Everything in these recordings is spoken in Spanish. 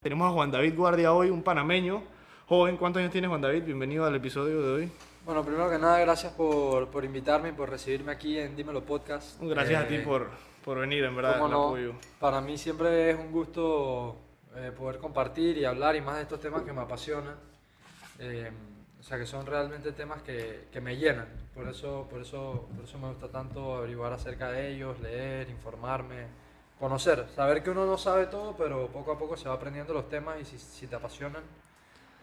Tenemos a Juan David Guardia hoy, un panameño. Joven, ¿cuántos años tienes Juan David? Bienvenido al episodio de hoy. Bueno, primero que nada, gracias por, por invitarme y por recibirme aquí en Dímelo Podcast. Gracias a ti Eh, por, por venir, en verdad, el no, apoyo. Para mí siempre es un gusto eh, poder compartir y hablar y más de estos temas que me apasionan. Eh, o sea, que son realmente temas que, que me llenan. Por eso, por, eso, por eso me gusta tanto averiguar acerca de ellos, leer, informarme, conocer. Saber que uno no sabe todo, pero poco a poco se va aprendiendo los temas y si, si te apasionan.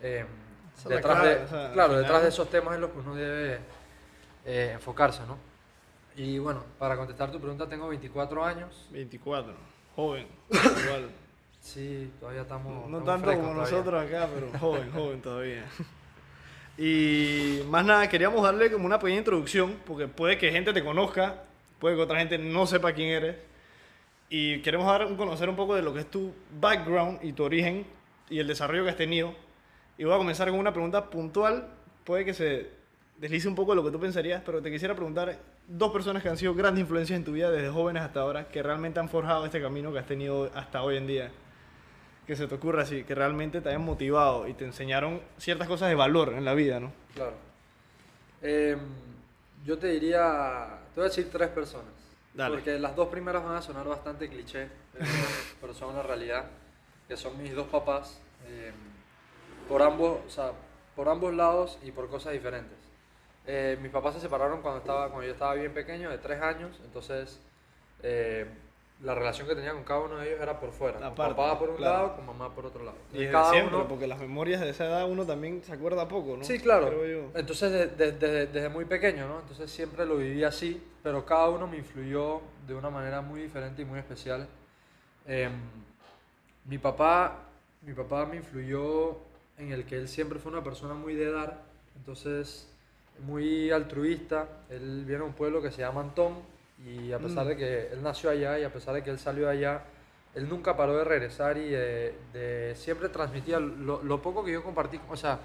eh, detrás clave, de, o sea, al claro, detrás de esos temas es lo que uno debe eh, enfocarse, ¿no? Y bueno, para contestar tu pregunta, tengo 24 años. 24, joven, igual. Sí, todavía estamos. No estamos tanto como todavía. nosotros acá, pero joven, joven todavía. Y más nada, queríamos darle como una pequeña introducción, porque puede que gente te conozca, puede que otra gente no sepa quién eres. Y queremos dar conocer un poco de lo que es tu background y tu origen y el desarrollo que has tenido. Y voy a comenzar con una pregunta puntual, puede que se deslice un poco de lo que tú pensarías, pero te quisiera preguntar dos personas que han sido grandes influencias en tu vida desde jóvenes hasta ahora, que realmente han forjado este camino que has tenido hasta hoy en día que se te ocurra así, que realmente te hayan motivado y te enseñaron ciertas cosas de valor en la vida, ¿no? Claro. Em, yo te diría. Te voy a decir tres personas. Dale. Porque las dos primeras van a sonar bastante cliché, pero, pero son una realidad. Que son mis dos papás. em, por, ambos, o sea, por ambos lados y por cosas diferentes. Eh, mis papás se separaron cuando, estaba, cuando yo estaba bien pequeño, de tres años. Entonces, eh, la relación que tenía con cada uno de ellos era por fuera. Con Aparte, papá por un claro. lado, con mamá por otro lado. Y desde cada siempre, uno- porque las memorias de esa edad uno también se acuerda poco, ¿no? Sí, claro. Entonces, de- de- de- desde muy pequeño, ¿no? Entonces siempre lo viví así, pero cada uno me influyó de una manera muy diferente y muy especial. Em, mi papá, mi papá me influyó en el que él siempre fue una persona muy de dar, entonces muy altruista. Él viene de un pueblo que se llama Antón y a pesar Mm. de que él nació allá y a pesar de que él salió allá, él nunca paró de regresar y de, de- siempre transmitía lo, lo poco que yo compartí, o sea,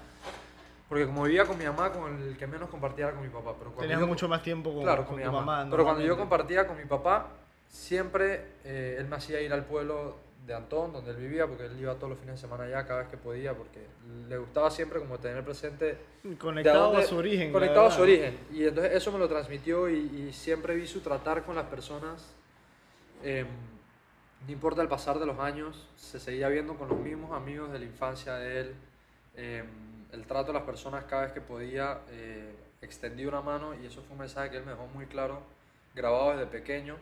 porque como vivía con mi mamá, con el que menos compartía era con mi papá. Pero Tenías yo- mucho más tiempo con, claro, con con mi tu mamá. mamá. Pero cuando yo compartía con mi papá, siempre eh, él me hacía ir al pueblo de Antón, donde él vivía, porque él iba todos los fines de semana allá cada vez que podía, porque le gustaba siempre como tener presente Conectado dónde- a su origen. Conectado a su origen. Y entonces eso me lo transmitió y, y siempre vi su tratar con las personas. em, no importa el pasar de los años, se seguía viendo con los mismos amigos de la infancia de él. em, el trato a las personas cada vez que podía, eh, extendí una mano y eso fue un mensaje que él me dejó muy claro, grabado desde pequeño,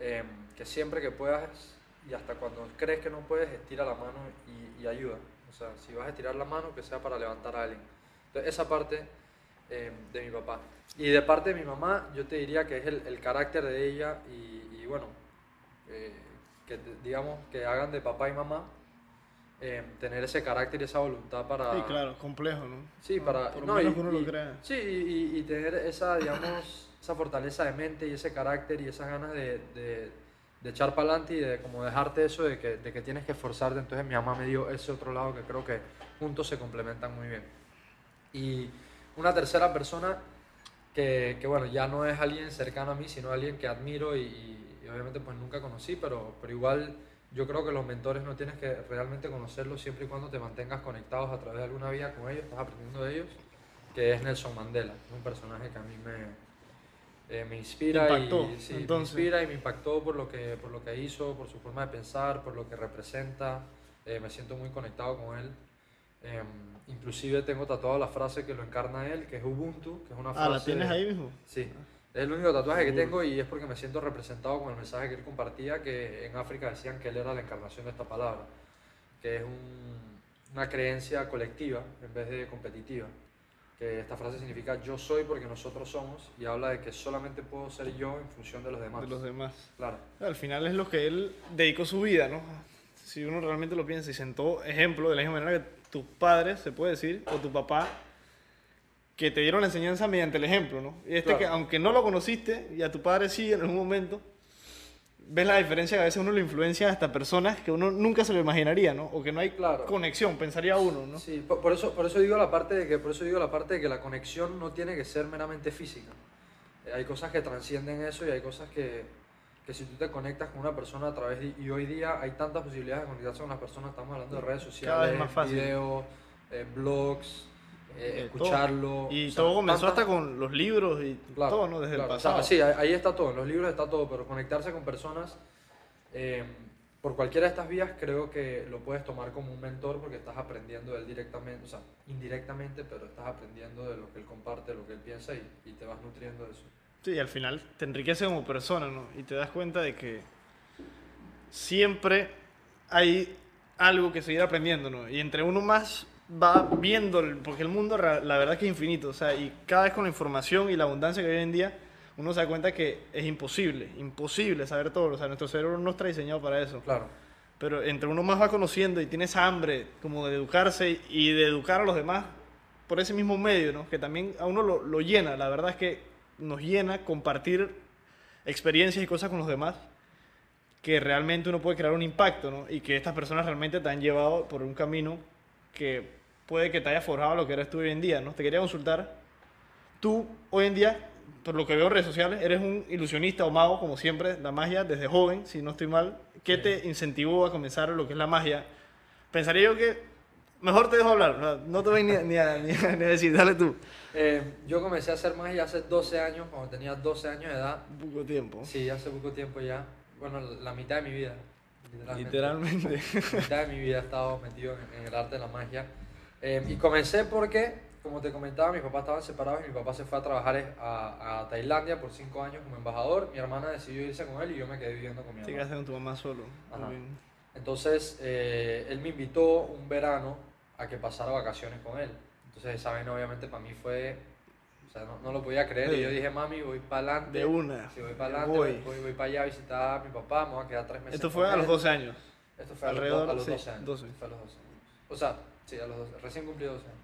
em, que siempre que puedas y hasta cuando crees que no puedes, estira la mano y, y ayuda. O sea, si vas a estirar la mano, que sea para levantar a alguien. Entonces, esa parte eh, de mi papá. Y de parte de mi mamá, yo te diría que es el, el carácter de ella y, y bueno, eh, que digamos que hagan de papá y mamá eh, tener ese carácter y esa voluntad para... Sí, claro, complejo, ¿no? Sí, Ah, para... Por no, menos y- que uno y- lo crea. Sí, y, y tener esa, digamos, esa fortaleza de mente y ese carácter y esas ganas de, de, de echar para adelante y de como dejarte eso de que, de que tienes que esforzarte. Entonces mi mamá me dio ese otro lado que creo que juntos se complementan muy bien. Y una tercera persona que, que, bueno, ya no es alguien cercano a mí, sino alguien que admiro y, obviamente pues nunca conocí, pero, pero igual yo creo que los mentores no tienes que realmente conocerlos siempre y cuando te mantengas conectados a través de alguna vía con ellos, estás aprendiendo de ellos, que es Nelson Mandela, un personaje que a mí me, eh, me inspira Impactó, y sí, me inspira y me impactó por lo que por lo que hizo, por su forma de pensar, por lo que representa. Eh, me siento muy conectado con él. Eh, inclusive tengo tatuado la frase que lo encarna él, que es Ubuntu, que es una frase. Ah, ¿la tienes ahí mismo? Sí. Es el único tatuaje que tengo y es porque me siento representado con el mensaje que él compartía, que en África decían que él era la encarnación de esta palabra, que es un- una creencia colectiva en vez de competitiva. Que esta frase significa yo soy porque nosotros somos y habla de que solamente puedo ser yo en función de los demás. De los demás. Claro. Al final es lo que él dedicó su vida, ¿no? Si uno realmente lo piensa y sentó ejemplo de la misma manera que tus padres, se puede decir, o tu papá, que te dieron la enseñanza mediante el ejemplo, ¿no? Y este Claro. que, aunque no lo conociste, y a tu padre sí en algún momento, ves la diferencia que a veces uno le influencia hasta personas que uno nunca se lo imaginaría, ¿no? O que no hay Claro. conexión, pensaría uno, ¿no? Sí, por, por eso, por eso digo la parte de que por eso digo la parte de que la conexión no tiene que ser meramente física. Eh, hay cosas que trascienden eso y hay cosas que, que si tú te conectas con una persona a través de y hoy día hay tantas posibilidades de conectarse con las personas. Estamos hablando de redes sociales, videos, eh, blogs, eh, escucharlo. Y o sea, todo comenzó tantas- hasta con los libros y Claro, todo, ¿no? Desde claro. el O sea, pasado. sí, ahí está todo, en los libros está todo, pero conectarse con personas eh, por cualquiera de estas vías creo que lo puedes tomar como un mentor porque estás aprendiendo de él directamente, o sea, indirectamente, pero estás aprendiendo de lo que él comparte, de lo que él piensa y, y te vas nutriendo de eso. Sí, al final te enriquece como persona, ¿no? Y te das cuenta de que siempre hay algo que seguir aprendiendo, ¿no? Y entre uno más va viendo, porque el mundo la verdad que es infinito, o sea, y cada vez con la información y la abundancia que hay hoy en día, uno se da cuenta que es imposible, imposible saber todo, o sea, nuestro cerebro no está diseñado para eso. Claro, Pero entre uno más va conociendo y tiene esa hambre como de educarse y de educar a los demás por ese mismo medio, ¿no? Que también a uno lo, lo llena. La verdad es que nos llena compartir experiencias y cosas con los demás que realmente uno puede crear un impacto, ¿no? Y que estas personas realmente te han llevado por un camino que puede que te haya forjado lo que eres tú hoy en día, ¿no? Te quería consultar. Tú, hoy en día, por lo que veo en redes sociales, eres un ilusionista o mago, como siempre, la magia desde joven, si no estoy mal. ¿Qué Sí. te incentivó a comenzar lo que es la magia? Pensaría yo que mejor te dejo hablar, no, te voy ni, a- ni, a, ni a- ni a decir, dale tú. Eh, yo comencé a hacer magia hace 12 años, cuando tenía 12 años de edad. Poco tiempo. Sí, hace poco tiempo ya. Bueno, la mitad de mi vida. Literalmente. La mitad de mi vida he estado metido en, en el arte de la magia. Eh, y comencé porque, como te comentaba, mis papás estaban separados y mi papá se fue a trabajar a, a Tailandia por 5 años como embajador. Mi hermana decidió irse con él y yo me quedé viviendo con mi hermana. quedaste con tu mamá solo. Ajá. Entonces, eh, él me invitó un verano a que pasara vacaciones con él. Entonces, vaina obviamente para mí fue... O sea, no, no lo podía creer. Sí. Y yo dije, mami, voy para adelante. De una. Si voy para adelante, Voy. voy, voy, para allá a visitar a mi papá, me voy a quedar tres meses. Esto fue a los 12 años. Esto fue a los, Alrededor, do- a los sí, 12 años. 12. Fue a los 12 años. O sea, sí, a los 12, recién cumplí 12 años.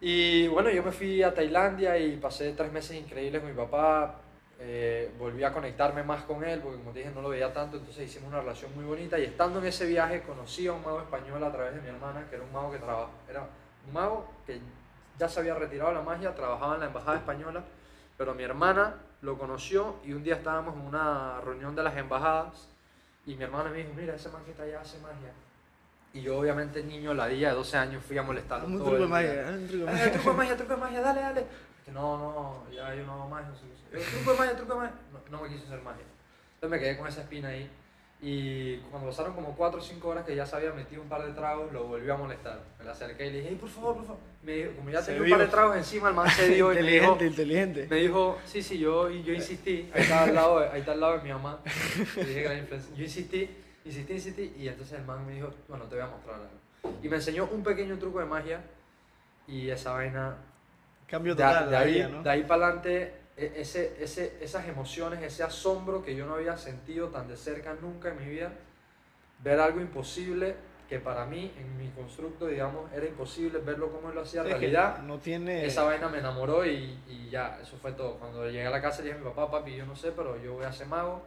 Y bueno, yo me fui a Tailandia y pasé tres meses increíbles con mi papá. Eh, volví a conectarme más con él porque como te dije no lo veía tanto, entonces hicimos una relación muy bonita y estando en ese viaje conocí a un mago español a través de mi hermana, que era un mago que trabajaba, era un mago que ya se había retirado la magia, trabajaba en la embajada española, pero mi hermana lo conoció y un día estábamos en una reunión de las embajadas y mi hermana me dijo, mira, ese man que está allá hace magia. Y yo obviamente niño, ladilla de 12 años, fui a molestarlo. Un todo truco de magia. un truco de Eh, magia. truco de magia, truco de magia, dale, dale. Que no, no, ya yo no hago magia. no sé truco de magia, truco de magia. No, no me quiso hacer magia. Entonces me quedé con esa espina ahí. Y cuando pasaron como 4 o 5 horas que ya se había metido un par de tragos, lo volví a molestar. Me le acerqué y le dije, "Ey, por favor, por favor. Me dijo, como ya tenía un par de tragos encima, el man se dio y me dijo, inteligente, inteligente. me dijo, sí, sí, yo, yo insistí, ahí está al lado, ahí está al lado de mi mamá, le dije gran influencia. yo insistí, insistí, insistí, y entonces el man me dijo, bueno, te voy a mostrar algo. Y me enseñó un pequeño truco de magia, y esa vaina, Cambio de, total de la ahí, ¿no? de ahí para adelante, e, ese, ese, esas emociones, ese asombro que yo no había sentido tan de cerca nunca en mi vida, ver algo imposible, que para mí, en mi constructo, digamos, era imposible verlo como él lo hacía que realidad. no tiene... Esa vaina me enamoró y, y ya, eso fue todo. Cuando llegué a la casa le dije a mi papá, papi, yo no sé, pero yo voy a ser mago,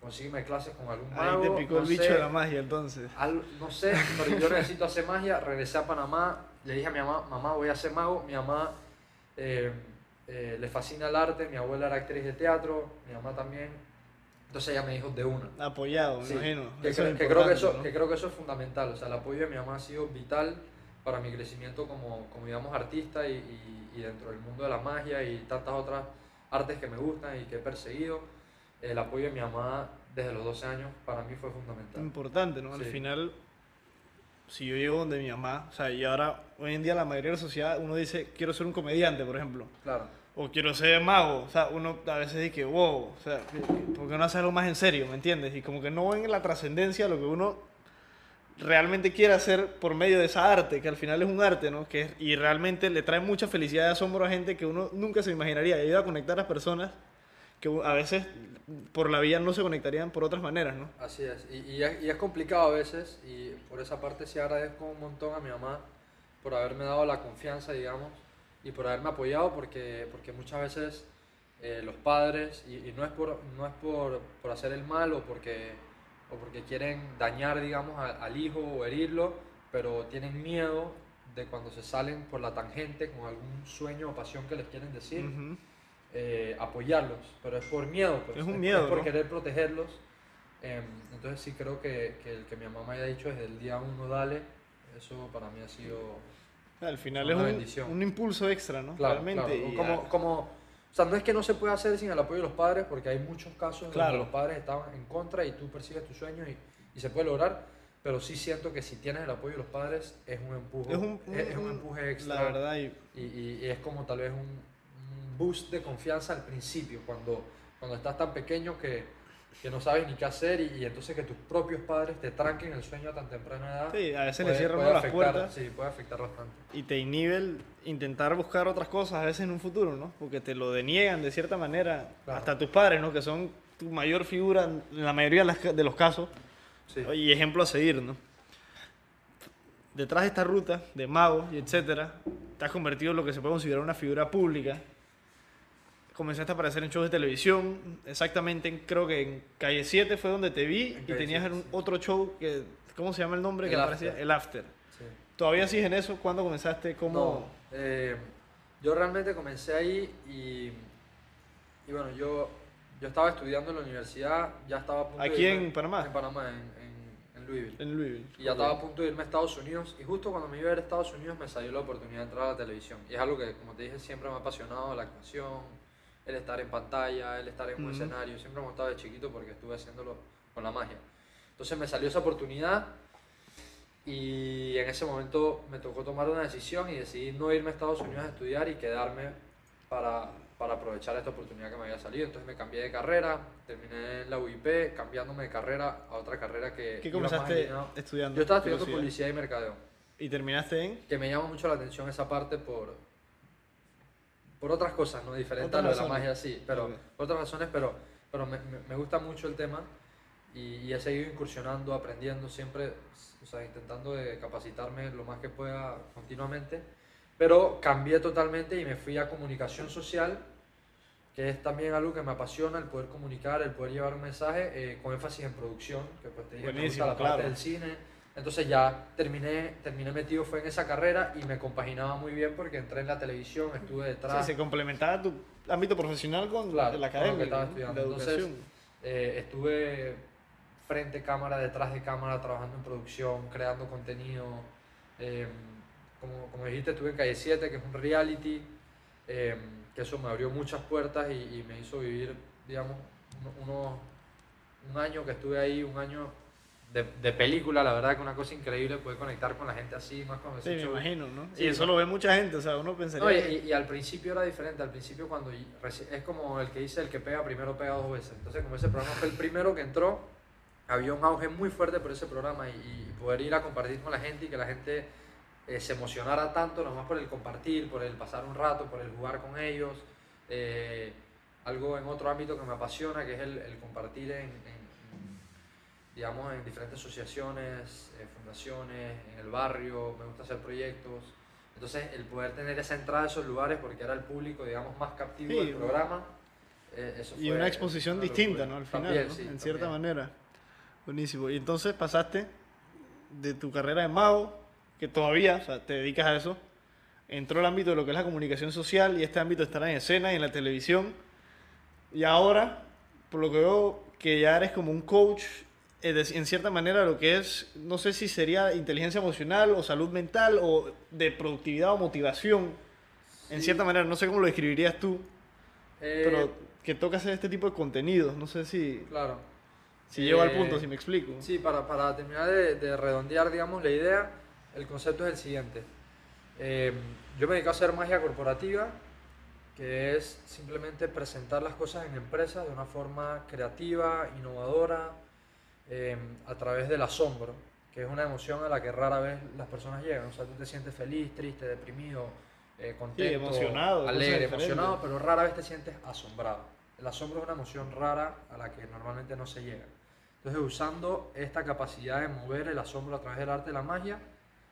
consígueme clases con algún mago. Ahí te picó no el bicho sé, de la magia, entonces. al- no sé, pero yo necesito hacer magia. Regresé a Panamá, le dije a mi mamá, mamá, voy a ser mago. Mi mamá eh, eh, le fascina el arte, mi abuela era actriz de teatro, mi mamá también. Entonces ella me dijo de una. Apoyado, me Sí, imagino. que, Eso cre- es que creo que, eso, importante, que creo que eso es fundamental. O sea, el apoyo de mi mamá ha sido vital para mi crecimiento como, como digamos, artista y, y- y dentro del mundo de la magia y tantas otras artes que me gustan y que he perseguido. El apoyo de mi mamá desde los 12 años para mí fue fundamental. Importante, ¿no? Al Sí. final, si yo llego donde mi mamá, o sea, y ahora, hoy en día la mayoría de la sociedad, uno dice, quiero ser un comediante, por ejemplo. Claro, O quiero ser mago, o sea, uno a veces dice, wow, o sea, ¿por qué no hacerlo más en serio, me entiendes? Y como que no ven la trascendencia de lo que uno realmente quiere hacer por medio de esa arte, que al final es un arte, ¿no? Que, y realmente le trae mucha felicidad y asombro a gente que uno nunca se imaginaría. Ayuda a conectar a personas que a veces por la vida no se conectarían por otras maneras, ¿no? así es. Y, y es. y es complicado a veces y por esa parte sí agradezco un montón a mi mamá por haberme dado la confianza, digamos, y por haberme apoyado porque, porque muchas veces eh, los padres, y, y no es, por, no es por, por hacer el mal o porque, o porque quieren dañar, digamos, a- al hijo o herirlo, pero tienen miedo de cuando se salen por la tangente con algún sueño o pasión que les quieren decir. Eh, apoyarlos, pero es por miedo, pues, Es un miedo, por ¿no? querer protegerlos. Em, entonces sí creo que, que el que mi mamá haya dicho desde el día uno, dale, eso para mí ha sido... Al final Una es un, bendición. un impulso extra, ¿no? Claro, Realmente. claro. Como, como, o sea, no es que no se pueda hacer sin el apoyo de los padres, porque hay muchos casos Claro. donde los padres estaban en contra y tú persigues tus sueños y, y se puede lograr, pero sí siento que si tienes el apoyo de los padres es un empuje, es un, es, es un un- empuje extra La verdad, y y, y- es como tal vez un, un boost de confianza al principio, cuando, cuando estás tan pequeño que, que no sabes ni qué hacer y, y entonces que tus propios padres te tranquen el sueño a tan temprana edad. sí, a veces puede- le cierran las puertas Sí, puede afectar bastante. y te inhibe el intentar buscar otras cosas a veces en un futuro, ¿no? Porque te lo deniegan de cierta manera, Claro. hasta tus padres, ¿no? Que son tu mayor figura en la mayoría de los casos Sí. y ejemplo a seguir, ¿no? Detrás de esta ruta de mago y etcétera, te has convertido en lo que se puede considerar una figura pública. Comenzaste a aparecer en shows de televisión, exactamente, en- creo que en Calle 7 fue donde te vi En y tenías 7, un sí. otro show que, ¿cómo se llama el nombre? El que After. aparecía? El After. Sí. ¿Todavía sigues en eso? ¿Cuándo comenzaste? ¿Cómo? No, eh, yo realmente comencé ahí y, y bueno, yo, yo estaba estudiando en la universidad, ya estaba a punto de ¿Aquí irme- en Panamá? En Panamá, en, en, en Louisville. En Louisville. Y ya estaba a punto de irme a Estados Unidos y justo cuando me iba a ir a Estados Unidos me salió la oportunidad de entrar a la televisión. Y es algo que, como te dije, siempre me ha apasionado, la actuación, el estar en pantalla, el estar en un escenario. Siempre me ha gustado de chiquito porque estuve haciéndolo con la magia. Entonces me salió esa oportunidad y en ese momento me tocó tomar una decisión y decidí no irme a Estados Unidos a estudiar y quedarme para, para aprovechar esta oportunidad que me había salido. Entonces me cambié de carrera, terminé en la UIP, cambiando de carrera a otra carrera que... ¿Qué comenzaste estudiando? yo estaba estudiando publicidad y mercadeo, ¿Y terminaste en? que me llama mucho la atención esa parte por, por otras cosas, ¿no? Diferente Otras a lo de la magia, sí, pero Ok. por otras razones, pero, pero me, me- gusta mucho el tema y, y he seguido incursionando, aprendiendo siempre, o sea, intentando de capacitarme lo más que pueda continuamente, pero cambié totalmente y me fui a comunicación social, que es también algo que me apasiona, el poder comunicar, el poder llevar un mensaje eh, con énfasis en producción, que pues te dije, me gusta la parte claro. del cine. Entonces ya terminé, terminé metido fue en esa carrera y me compaginaba muy bien porque entré en la televisión, estuve detrás. Sí, se complementaba tu ámbito profesional con Claro, la con lo academia, que estaba estudiando. la Entonces. Eh, estuve frente cámara, detrás de cámara, trabajando en producción, creando contenido. eh, como, como dijiste, estuve en Calle 7, que es un reality, eh, que eso me abrió muchas puertas y, y me hizo vivir, digamos, uno- uno- un año que estuve ahí, un año de, de película, la verdad que una cosa increíble, poder conectar con la gente así, más con Sí, me imagino, ¿no? Sí, y eso ¿no? lo ve mucha gente, o sea, uno pensaría... no, y, que- y- y al principio era diferente, al principio cuando es como el que dice el que pega primero pega dos veces. Entonces como ese programa fue el primero que entró, había un auge muy fuerte por ese programa y, y poder ir a compartir con la gente y que la gente eh, se emocionara tanto, nomás por el compartir, por el pasar un rato, por el jugar con ellos. eh, algo en otro ámbito que me apasiona, que es el, el compartir en- en, digamos, en diferentes asociaciones, eh, fundaciones, en el barrio, me gusta hacer proyectos. Entonces, el poder tener esa entrada a esos lugares, porque era el público, digamos, más captivo Sí, del programa, eh, eso y fue una exposición distinta. ¿no? Al final, También, ¿no? sí, en cierta también. manera. Buenísimo. Y entonces pasaste de tu carrera de mago, que todavía, o sea, te dedicas a eso, entró el ámbito de lo que es la comunicación social y este ámbito de estar en escena y en la televisión. Y ahora, por lo que veo, que ya eres como un coach, en cierta manera, lo que es, no sé si sería inteligencia emocional o salud mental o de productividad o motivación. En Sí. cierta manera, no sé cómo lo describirías tú, Eh, pero que toca hacer este tipo de contenidos. No sé si, Claro. si llego al Eh, punto, si me explico. Sí, para, para terminar de, de redondear, digamos, la idea, el concepto es el siguiente. Eh, yo me dedico a hacer magia corporativa, que es simplemente presentar las cosas en empresas de una forma creativa, innovadora, eh, a través del asombro, que es una emoción a la que rara vez las personas llegan. O sea, tú te sientes feliz, triste, deprimido, eh, contento, emocionado, alegre, emocionado, pero rara vez te sientes asombrado. El asombro es una emoción rara a la que normalmente no se llega. Entonces, usando esta capacidad de mover el asombro a través del arte de la magia,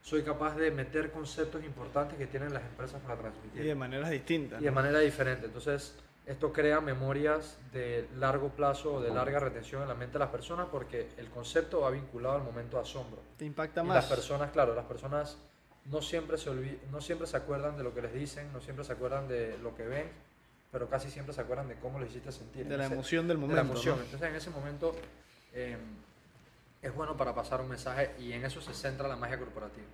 soy capaz de meter conceptos importantes que tienen las empresas para Y transmitir de maneras distintas. y de ¿no? manera diferente. Entonces, esto crea memorias de largo plazo o de larga retención en la mente de las personas porque el concepto va vinculado al momento de asombro. Te impacta Y más. las personas, claro, las personas no siempre, se olvi- no siempre se acuerdan de lo que les dicen, no siempre se acuerdan de lo que ven, pero casi siempre se acuerdan de cómo lo hiciste sentir. de la Entonces, emoción del de momento. la emoción. ¿no? Entonces en ese momento eh, es bueno para pasar un mensaje y en eso se centra la magia corporativa.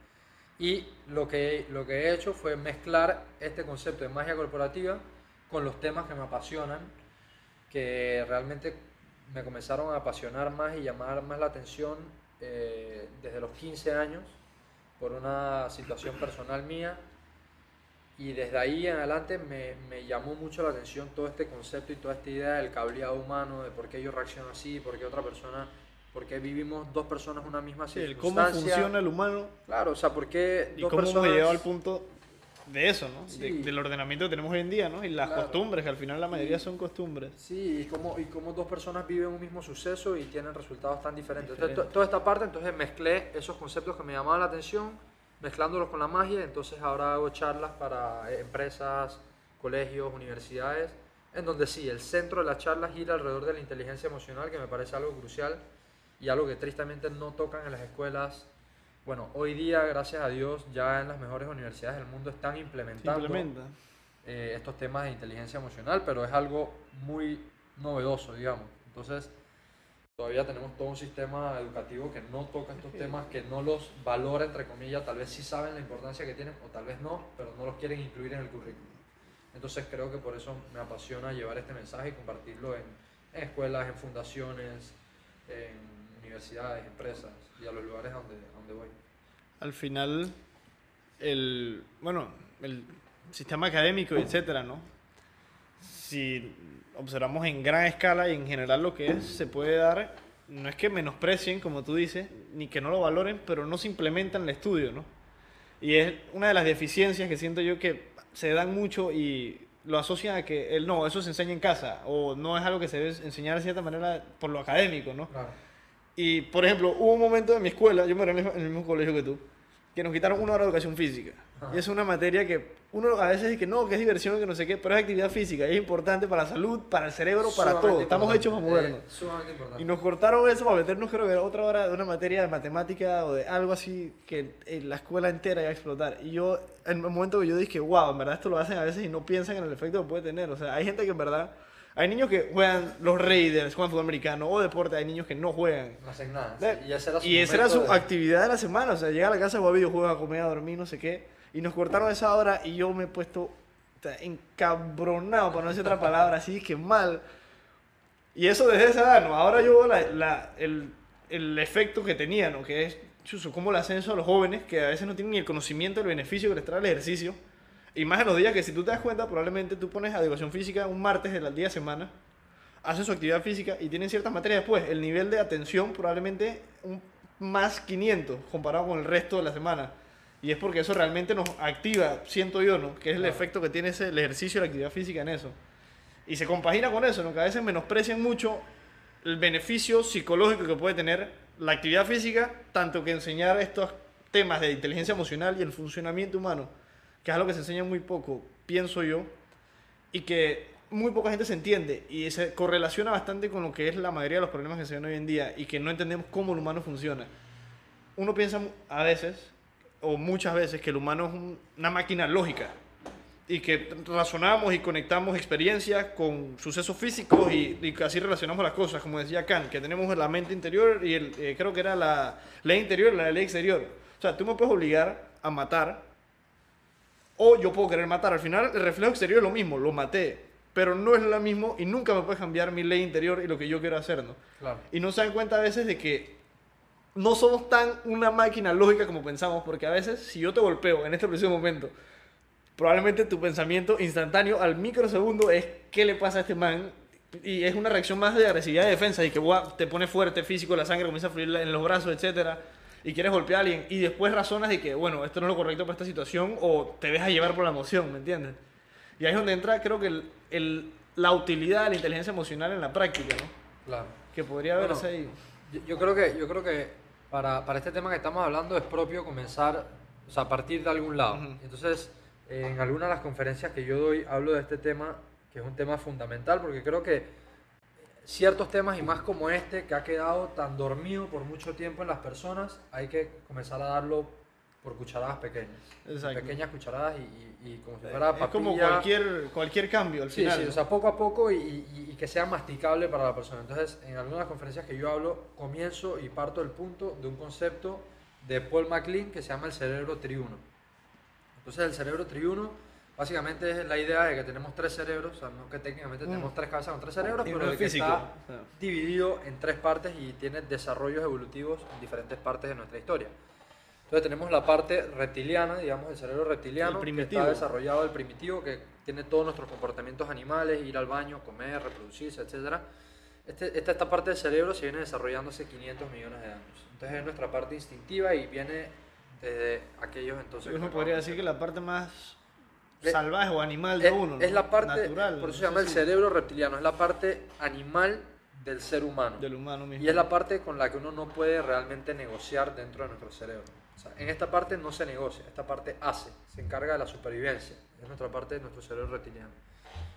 Y lo que, lo que he hecho fue mezclar este concepto de magia corporativa con los temas que me apasionan, que realmente me comenzaron a apasionar más y llamar más la atención eh, desde los 15 años por una situación personal mía y desde ahí en adelante me, me llamó mucho la atención todo este concepto y toda esta idea del cableado humano, de por qué yo reacciono así, por qué otra persona, por qué vivimos dos personas una misma Sí, el cómo circunstancia. funciona el humano Claro, o sea, por qué y dos cómo personas... hemos llegado al punto de eso, ¿no? De- del ordenamiento que tenemos hoy en día, ¿no? Y las Claro. costumbres, que al final la mayoría son costumbres. Sí, y cómo, y cómo dos personas viven un mismo suceso y tienen resultados tan diferentes. Entonces, toda esta parte, entonces mezclé esos conceptos que me llamaban la atención, mezclándolos con la magia, entonces ahora hago charlas para eh, empresas, colegios, universidades, en donde sí, el centro de la charla gira alrededor de la inteligencia emocional, que me parece algo crucial y algo que tristemente no tocan en las escuelas. Bueno, hoy día, gracias a Dios, ya en las mejores universidades del mundo están implementando Simplemente. eh, estos temas de inteligencia emocional, pero es algo muy novedoso, digamos. Entonces, todavía tenemos todo un sistema educativo que no toca estos temas, que no los valora, entre comillas, tal vez sí saben la importancia que tienen o tal vez no, pero no los quieren incluir en el currículum. Entonces, creo que por eso me apasiona llevar este mensaje y compartirlo en, en escuelas, en fundaciones, en universidades, empresas y a los lugares donde, donde voy. Al final, el, bueno, el sistema académico, etcétera, ¿no? Si observamos en gran escala y en general lo que es, se puede dar, no es que menosprecien, como tú dices, ni que no lo valoren, pero no se implementa en el estudio, ¿no? Y es una de las deficiencias que siento yo que se dan mucho y lo asocian a que el no, eso se enseña en casa o no es algo que se debe enseñar de cierta manera por lo académico, ¿no? Claro. Y, por ejemplo, hubo un momento en mi escuela, yo me era en el mismo- en colegio que tú, que nos quitaron una hora de educación física. Ajá. Y es una materia que uno a veces dice que no, que es diversión, que no sé qué, pero es actividad física es importante para la salud, para el cerebro, para Sumamente todo. Estamos hechos para movernos. Eh. Y nos cortaron eso para meternos, creo que era otra hora de una materia de matemática o de algo así que eh, la escuela entera iba a explotar. Y yo, en el momento que yo dije, wow, en verdad esto lo hacen a veces y no piensan en el efecto que puede tener. O sea, hay gente que en verdad, hay niños que juegan los Raiders, juegan fútbol americano o deporte, hay niños que no juegan. No hacen nada. Y esa era su, y esa era su momento de- actividad de la semana. O sea, llega a la casa, juega videojuegos, a comer, a dormir, no sé qué. Y nos cortaron esa hora y yo me he puesto encabronado, para no decir otra palabra, así que mal. Y eso desde esa edad, ¿no? Ahora yo veo la- la- el, el efecto que tenía, ¿no? Que es, como el ascenso a los jóvenes, que a veces no tienen ni el conocimiento del beneficio que les trae el ejercicio. Y más en los días que si tú te das cuenta, probablemente tú pones a educación física un martes del día de semana, hacen su actividad física y tienen ciertas materias después. El nivel de atención probablemente un más 500 comparado con el resto de la semana. Y es porque eso realmente nos activa, siento yo, ¿no? Que es el Claro. efecto que tiene ese, el ejercicio y la actividad física en eso. Y se compagina con eso, ¿no? Que a veces menosprecian mucho el beneficio psicológico que puede tener la actividad física, tanto que enseñar estos temas de inteligencia emocional y el funcionamiento humano, que es algo que se enseña muy poco, pienso yo, y que muy poca gente se entiende y se correlaciona bastante con lo que es la mayoría de los problemas que se ven hoy en día y que no entendemos cómo el humano funciona. Uno piensa a veces, o muchas veces, que el humano es un- una máquina lógica y que razonamos y conectamos experiencias con sucesos físicos y, y así relacionamos las cosas, como decía Kant, que tenemos la mente interior y el, eh, creo que era la ley interior la ley exterior. O sea, tú me puedes obligar a matar o yo puedo querer matar. Al final, el reflejo exterior es lo mismo, lo maté, pero no es lo mismo y nunca me puede cambiar mi ley interior y lo que yo quiero hacer, ¿no? Claro. Y no se dan cuenta a veces de que no somos tan una máquina lógica como pensamos, porque a veces si yo te golpeo en este preciso momento, probablemente tu pensamiento instantáneo al microsegundo es ¿qué le pasa a este man? Y es una reacción más de agresividad y defensa y que te pone fuerte físico, la sangre comienza a fluir en los brazos, etcétera y quieres golpear a alguien y después razonas de que, bueno, esto no es lo correcto para esta situación o te dejas llevar por la emoción, ¿me entiendes? Y ahí es donde entra, creo que el, el- la utilidad de la inteligencia emocional en la práctica, ¿no? Claro. Que podría Bueno, verse ahí. Yo, yo creo que, yo creo que para, para este tema que estamos hablando es propio comenzar, o sea, a partir de algún lado. Ujú. Entonces, eh, en algunas de las conferencias que yo doy hablo de este tema que es un tema fundamental porque creo que ciertos temas y más como este que ha quedado tan dormido por mucho tiempo en las personas, hay que comenzar a darlo por cucharadas pequeñas. Exacto. Pequeñas cucharadas y, y- y como si fuera es como papilla. cualquier, cualquier cambio al Sí, final. sí, ¿no? o sea, poco a poco y, y- y que sea masticable para la persona. Entonces, en algunas conferencias que yo hablo, comienzo y parto del punto de un concepto de Paul MacLean que se llama el cerebro triuno. Entonces, el cerebro triuno básicamente es la idea de que tenemos tres cerebros, o sea, no que técnicamente Mm. tenemos tres cabezas con tres cerebros, Y pero no es que físico. está dividido en tres partes y tiene desarrollos evolutivos en diferentes partes de nuestra historia. Entonces tenemos la parte reptiliana, digamos, el cerebro reptiliano, El que primitivo. está desarrollado el primitivo, que tiene todos nuestros comportamientos animales, ir al baño, comer, reproducirse, etc. Este, esta, esta parte del cerebro se viene desarrollando hace 500 millones de años. Entonces es nuestra parte instintiva y viene desde aquellos entonces. Uno que podría decir que la parte más salvaje o animal de es, uno. es la parte, natural. por eso se llama el cerebro reptiliano, es la parte animal del ser humano. Del humano mismo. Y es la parte con la que uno no puede realmente negociar dentro de nuestro cerebro. O sea, en esta parte no se negocia, esta parte hace, se encarga de la supervivencia. Es nuestra parte de nuestro cerebro reptiliano.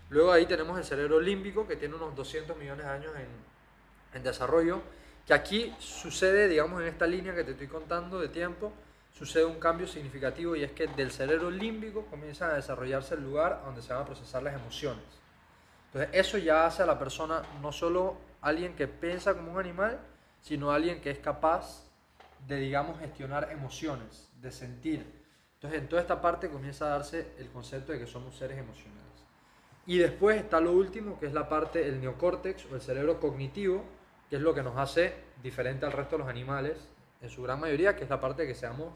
Luego ahí tenemos el cerebro límbico, que tiene unos 200 millones de años en, en desarrollo, que aquí sucede, digamos, en esta línea que te estoy contando de tiempo, sucede un cambio significativo y es que del cerebro límbico comienza a desarrollarse el lugar donde se van a procesar las emociones. Entonces, eso ya hace a la persona no solo alguien que piensa como un animal, sino alguien que es capaz de, digamos, gestionar emociones, de sentir. Entonces, en toda esta parte comienza a darse el concepto de que somos seres emocionales. Y después está lo último, que es la parte, el neocórtex o el cerebro cognitivo, que es lo que nos hace diferente al resto de los animales, en su gran mayoría, que es la parte que seamos,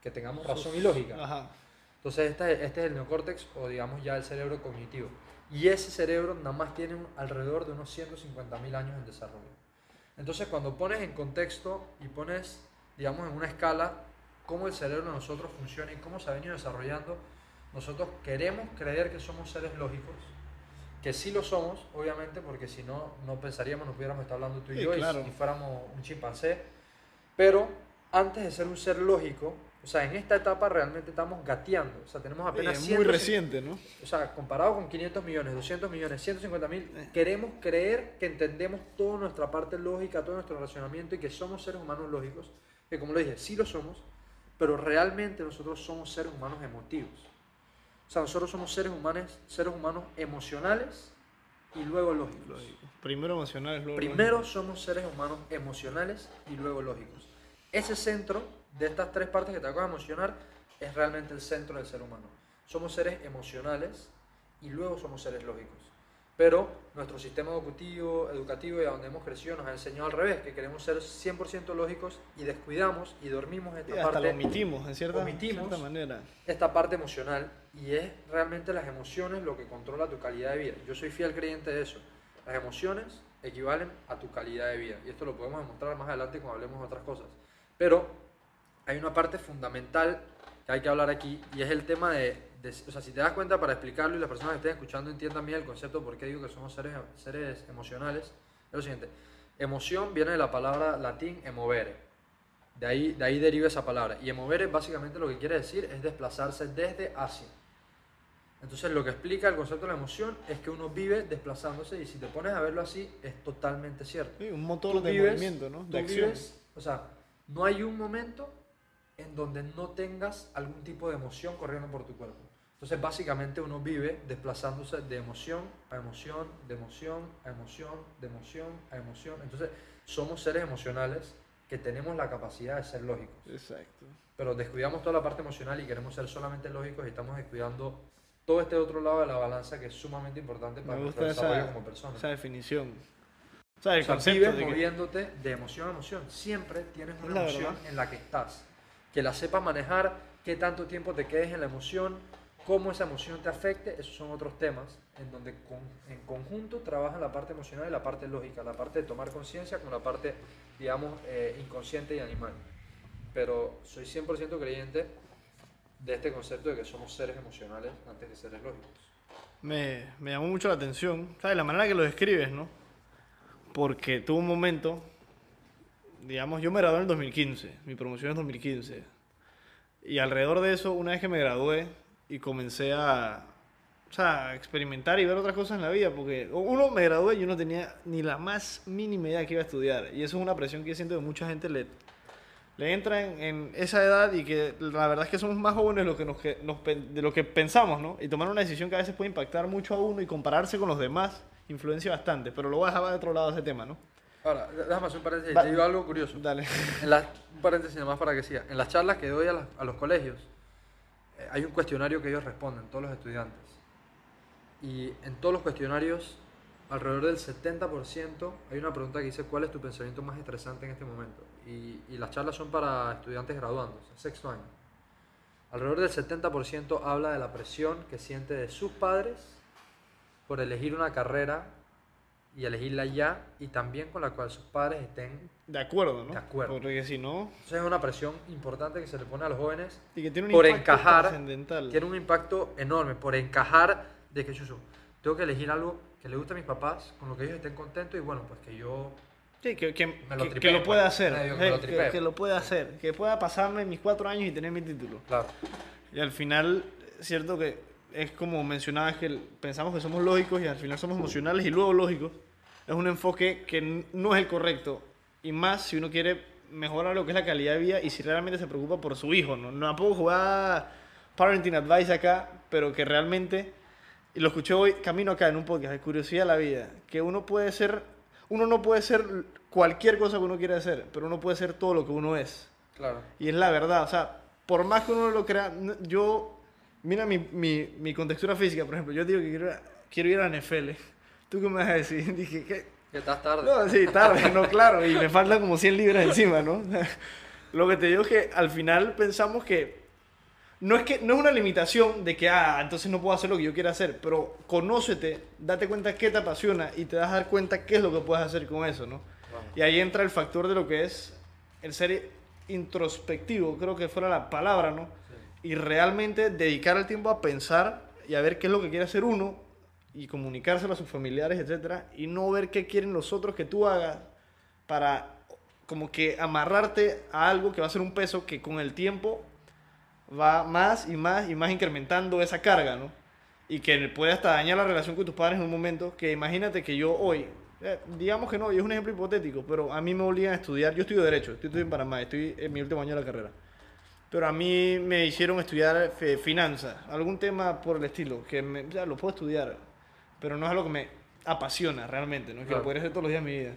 que tengamos razón y lógica. Ajá. Entonces este, este es el neocórtex o digamos ya el cerebro cognitivo. Y ese cerebro nada más tiene un- alrededor de unos 150.000 años en desarrollo. Entonces cuando pones en contexto y pones, digamos, en una escala cómo el cerebro de nosotros funciona y cómo se ha venido desarrollando, nosotros queremos creer que somos seres lógicos, que sí lo somos, obviamente, porque si no, no pensaríamos, no pudiéramos estar hablando tú y Sí, yo y- claro. y fuéramos un chimpancé. Pero antes de ser un ser lógico, o sea, en esta etapa realmente estamos gateando. O sea, tenemos Sí, apenas es 100, muy reciente, ¿no? O sea, comparado con 500 millones, 200 millones, 150 mil, queremos creer que entendemos toda nuestra parte lógica, todo nuestro racionamiento y que somos seres humanos lógicos. Que como lo dije, sí lo somos, pero realmente nosotros somos seres humanos emotivos. O sea, nosotros somos seres humanos, seres humanos emocionales y luego lógicos. Lógico. Primero emocional, luego Primero somos seres humanos emocionales y luego lógicos. Ese centro de estas tres partes que te acabo de mencionar es realmente el centro del ser humano. Somos seres emocionales y luego somos seres lógicos. Pero nuestro sistema educativo, educativo y a donde hemos crecido nos ha enseñado al revés, que queremos ser 100% lógicos y descuidamos y dormimos Y esta hasta parte lo omitimos, en cierta, omitimos. cierta manera. esta parte emocional y es realmente las emociones lo que controla tu calidad de vida. Yo soy fiel creyente de eso. Las emociones equivalen a tu calidad de vida y esto lo podemos demostrar más adelante cuando hablemos de otras cosas. Pero hay una parte fundamental que hay que hablar aquí y es el tema de, de- o sea, si te das cuenta para explicarlo y las personas que estén escuchando entiendan bien el concepto por qué digo que somos seres, seres emocionales, es lo siguiente. Emoción viene de la palabra latín emovere. De ahí, de ahí deriva esa palabra. Y emovere básicamente lo que quiere decir es desplazarse desde hacia. Entonces lo que explica el concepto de la emoción es que uno vive desplazándose y si te pones a verlo así es totalmente cierto. Sí, un motor Tú de vives- movimiento, ¿no? De acción. vives- o sea, no hay un momento en donde no tengas algún tipo de emoción corriendo por tu cuerpo. Entonces, básicamente uno vive desplazándose de emoción a emoción, de emoción a emoción, de emoción a emoción. Entonces, somos seres emocionales que tenemos la capacidad de ser lógicos. Exacto. Pero descuidamos toda la parte emocional y queremos ser solamente lógicos y estamos descuidando todo este otro lado de la balanza que es sumamente importante para nuestro desarrollo esa, como personas. esa definición. O sea, el O sea, vives de que- moviéndote de emoción a emoción. Siempre tienes Es una emoción verdad. en la que estás. Que la sepas manejar, qué tanto tiempo te quedes en la emoción, cómo esa emoción te afecte, esos son otros temas en donde en conjunto trabajan la parte emocional y la parte lógica, la parte de tomar conciencia con la parte, digamos, eh, inconsciente y animal. Pero soy 100% creyente de este concepto de que somos seres emocionales antes de seres lógicos. me, me llamó mucho la atención, ¿sabes? La manera que lo describes, ¿no? Porque tuvo un momento, digamos, yo me gradué en el 2015, mi promoción es 2015. Y alrededor de eso, una vez que me gradué y comencé a, o sea, experimentar y ver otras cosas en la vida, porque uno me gradué y yo no tenía ni la más mínima idea que iba a estudiar. Y eso es una presión que siento que mucha gente le, le entra en, en esa edad y que la verdad es que somos más jóvenes de lo que, nos, que- nos de lo que pensamos, ¿no? Y tomar una decisión que a veces puede impactar mucho a uno y compararse con los demás influencia bastante, pero lo voy a dejar de otro lado ese tema, ¿no? Ahora, déjame hacer un paréntesis. Va- Te digo algo curioso. Dale. En las, un paréntesis nada más para que siga. En las charlas que doy a, las- a los colegios, eh, hay un cuestionario que ellos responden, todos los estudiantes. Y en todos los cuestionarios, alrededor del 70%, hay una pregunta que dice, ¿cuál es tu pensamiento más estresante en este momento? Y, y las charlas son para estudiantes graduandos, sexto año. Alrededor del 70% habla de la presión que siente de sus padres por elegir una carrera y elegirla ya, y también con la cual sus padres estén De acuerdo, ¿no? De acuerdo. Porque si no, entonces es una presión importante que se le pone a los jóvenes. y que tiene un Por impacto encajar. Tiene un impacto enorme por encajar de que yo tengo que elegir algo que le guste a mis papás, con lo que ellos estén contentos y bueno, pues que yo... Sí, que, que, Me lo que- lo pueda pues. hacer. Que eh, lo que, tripeo. que lo pueda hacer. Que pueda pasarme mis cuatro años y tener mi título. Claro. Y al final, cierto que es como mencionabas que pensamos que somos lógicos y al final somos emocionales y luego lógicos. Es un enfoque que no es el correcto. Y más si uno quiere mejorar lo que es la calidad de vida y si realmente se preocupa por su hijo. No, no puedo jugar parenting advice acá, pero que realmente, y lo escuché hoy camino acá en un podcast de curiosidad de la vida, que uno puede ser, uno no puede ser cualquier cosa que uno quiera hacer, pero uno puede ser todo lo que uno es. Claro. Y es la verdad, o sea, por más que uno lo crea, yo, mira mi, mi, mi contextura física, por ejemplo, yo digo que quiero, quiero ir a la NFL. ¿Tú qué me vas a decir? Dije, ¿qué? Que estás tarde. No, sí, tarde, no, claro, y me faltan como 100 libras encima, ¿no? Lo que te digo es que al final pensamos que no es que no es una limitación de que, ah, entonces no puedo hacer lo que yo quiera hacer, pero conócete, date cuenta qué te apasiona y te das a dar cuenta qué es lo que puedes hacer con eso, ¿no? Y ahí entra el factor de lo que es el ser introspectivo, creo que fuera la palabra, ¿no? Sí. Y realmente dedicar el tiempo a pensar y a ver qué es lo que quiere hacer uno y comunicárselo a sus familiares, etcétera, y no ver qué quieren los otros que tú hagas para como que amarrarte a algo que va a ser un peso que con el tiempo va más y más y más incrementando esa carga, ¿no? Y que puede hasta dañar la relación con tus padres en un momento que imagínate que yo hoy, eh, digamos que no, y es un ejemplo hipotético, pero a mí me obligan a estudiar, yo estudio Derecho, estoy en Panamá, estoy en mi último año de la carrera. Pero a mí me hicieron estudiar eh, finanzas, algún tema por el estilo, que me, ya, lo puedo estudiar, pero no es algo que me apasiona realmente, ¿no? que Claro. lo podría hacer todos los días de mi vida.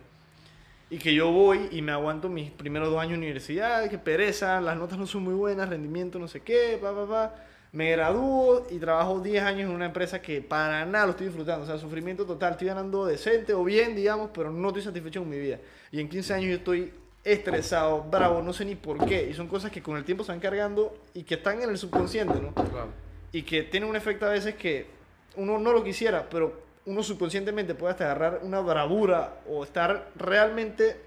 Y que yo voy y me aguanto mis primeros dos años de universidad, que pereza, las notas no son muy buenas, rendimiento no sé qué, pa, pa, pa. Me gradúo y trabajo 10 años en una empresa que para nada lo estoy disfrutando. O sea, sufrimiento total. Estoy ganando decente o bien, digamos, pero no estoy satisfecho con mi vida. Y en 15 años yo estoy estresado, bravo, no sé ni por qué. Y son cosas que con el tiempo se van cargando y que están en el subconsciente, ¿no? Claro. y que tiene un efecto a veces que uno no lo quisiera, pero uno subconscientemente puede hasta agarrar una bravura o estar realmente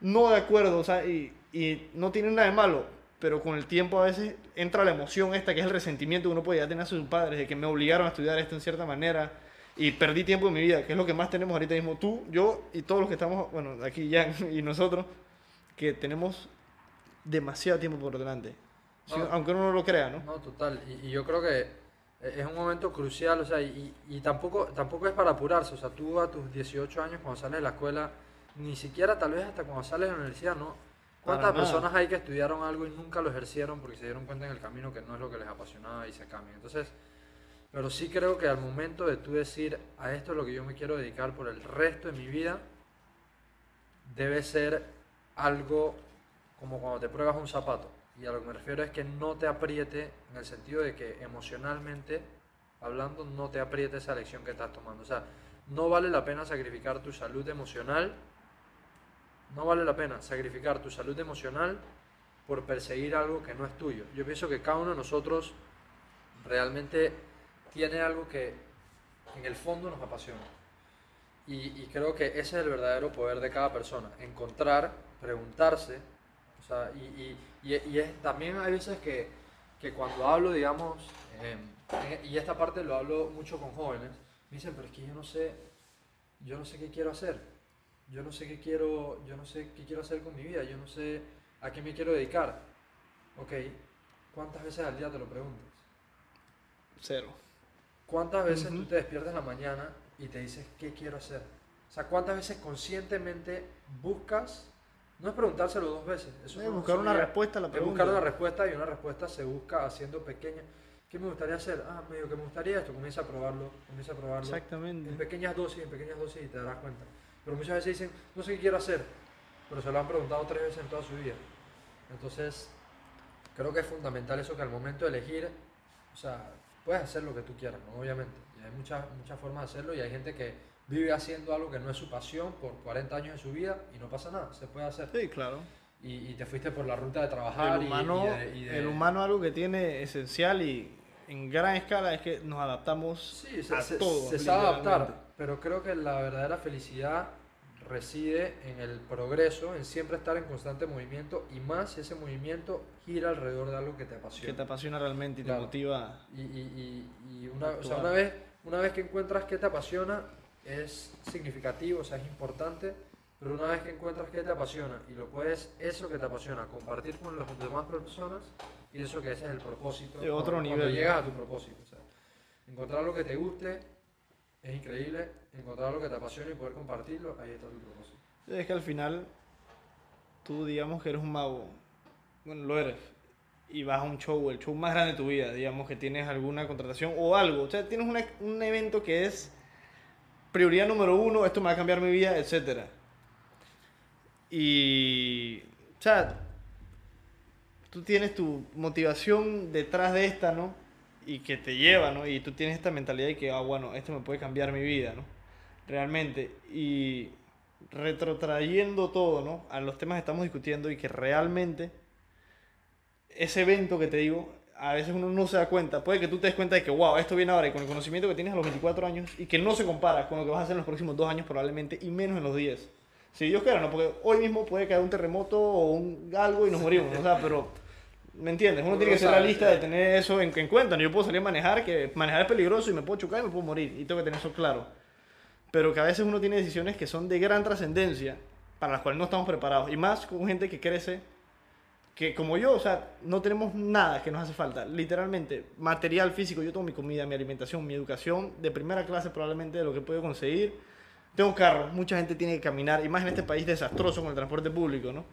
no de acuerdo, o sea, y, y no tiene nada de malo, pero con el tiempo a veces entra la emoción esta que es el resentimiento que uno puede ya tener a sus padres de que me obligaron a estudiar esto en cierta manera y perdí tiempo en mi vida, que es lo que más tenemos ahorita mismo tú, yo y todos los que estamos, bueno, aquí ya y nosotros, que tenemos demasiado tiempo por delante. No. aunque uno no lo crea, ¿no? No, total. Y, y yo creo que es un momento crucial, o sea, y, y tampoco, tampoco es para apurarse, o sea, tú a tus 18 años cuando sales de la escuela, ni siquiera tal vez hasta cuando sales de la universidad, ¿no? ¿Cuántas personas hay que estudiaron algo y nunca lo ejercieron porque se dieron cuenta en el camino que no es lo que les apasionaba y se cambian? Entonces, pero sí creo que al momento de tú decir, a esto es lo que yo me quiero dedicar por el resto de mi vida, debe ser algo como cuando te pruebas un zapato. Y a lo que me refiero es que no te apriete en el sentido de que emocionalmente hablando no te apriete esa elección que estás tomando. O sea, no vale la pena sacrificar tu salud emocional. No vale la pena sacrificar tu salud emocional por perseguir algo que no es tuyo. Yo pienso que cada uno de nosotros realmente tiene algo que en el fondo nos apasiona. Y, y creo que ese es el verdadero poder de cada persona. Encontrar, preguntarse. O sea, y, y, y, y es, también hay veces que, que cuando hablo, digamos, eh, en- y esta parte lo hablo mucho con jóvenes, me dicen, pero es que yo no sé, yo no sé qué quiero hacer. Yo no sé qué quiero, yo no sé qué quiero hacer con mi vida, yo no sé a qué me quiero dedicar. Ok, ¿cuántas veces al día te lo preguntas? Cero. ¿cuántas veces tú te despiertas en la mañana y te dices, ¿qué quiero hacer? O sea, ¿cuántas veces conscientemente buscas? No es preguntárselo dos veces. Eso Es buscar una respuesta a la es pregunta. buscar una respuesta y una respuesta se busca haciendo pequeñas. ¿Qué me gustaría hacer? Ah, medio que me gustaría esto. Comienza a probarlo, comienza a probarlo. Exactamente. En pequeñas dosis, en pequeñas dosis y te darás cuenta. Pero muchas veces dicen, no sé qué quiero hacer, pero se lo han preguntado tres veces en toda su vida. Entonces, creo que es fundamental eso que al momento de elegir, o sea, puedes hacer lo que tú quieras, ¿no? obviamente. Y hay muchas, muchas formas de hacerlo y hay gente que vive haciendo algo que no es su pasión por 40 años de su vida y no pasa nada, se puede hacer. Sí, claro. Y, y te fuiste por la ruta de trabajar El y- humano, y, de, y de- el humano algo que tiene esencial y en gran escala es que nos adaptamos Sí, se, a se- todo. se sabe adaptar, pero creo que la verdadera felicidad reside en el progreso, en siempre estar en constante movimiento y más si ese movimiento gira alrededor de algo que te Que apasiona. te apasiona realmente y Claro. te motiva. Y, y- y- y una, o sea, una, vez, una vez que encuentras que te apasiona, es significativo, o sea, es importante, pero una vez que encuentras que te apasiona y lo puedes, eso que te apasiona, compartir con las demás personas, y eso que ese es el propósito. De otro cuando- nivel. Cuando llegas a tu propósito. o sea, encontrar lo que te guste es increíble, encontrar lo que te apasiona y poder compartirlo, ahí está tu propósito. Es que al final, tú digamos que eres un mago, bueno, lo eres, y vas a un show, el show más grande de tu vida, digamos que tienes alguna contratación o algo, o sea, tienes una- un evento que es prioridad número uno, esto me va a cambiar mi vida, etc. Y, o sea, tú tienes tu motivación detrás de esta, ¿no? Y que te lleva, ¿no? Y tú tienes esta mentalidad de que, ah, bueno, esto me puede cambiar mi vida, ¿no? Realmente. Y retrotrayendo todo, ¿no? A los temas que estamos discutiendo y que realmente ese evento que te digo, a veces uno no se da cuenta. Puede que tú te des cuenta de que, wow, esto viene ahora y con el conocimiento que tienes a los 24 años y que no se compara con lo que vas a hacer en los próximos dos años probablemente y menos en los 10. Si Dios quiera, ¿no? Porque hoy mismo puede caer un terremoto o un algo y nos morimos, ¿no? O sea, pero... ¿Me entiendes? Uno tiene que ser realista de tener eso en, en cuenta. Yo puedo salir a manejar, que manejar es peligroso y me puedo chocar y me puedo morir. Y tengo que tener eso claro. Pero que a veces uno tiene decisiones que son de gran trascendencia para las cuales no estamos preparados. Y más con gente que crece, que como yo, o sea, no tenemos nada que nos hace falta. Literalmente, material físico. Yo tengo mi comida, mi alimentación, mi educación de primera clase probablemente de lo que puedo conseguir. Tengo carro, mucha gente tiene que caminar, y más en este país desastroso con el transporte público, ¿no?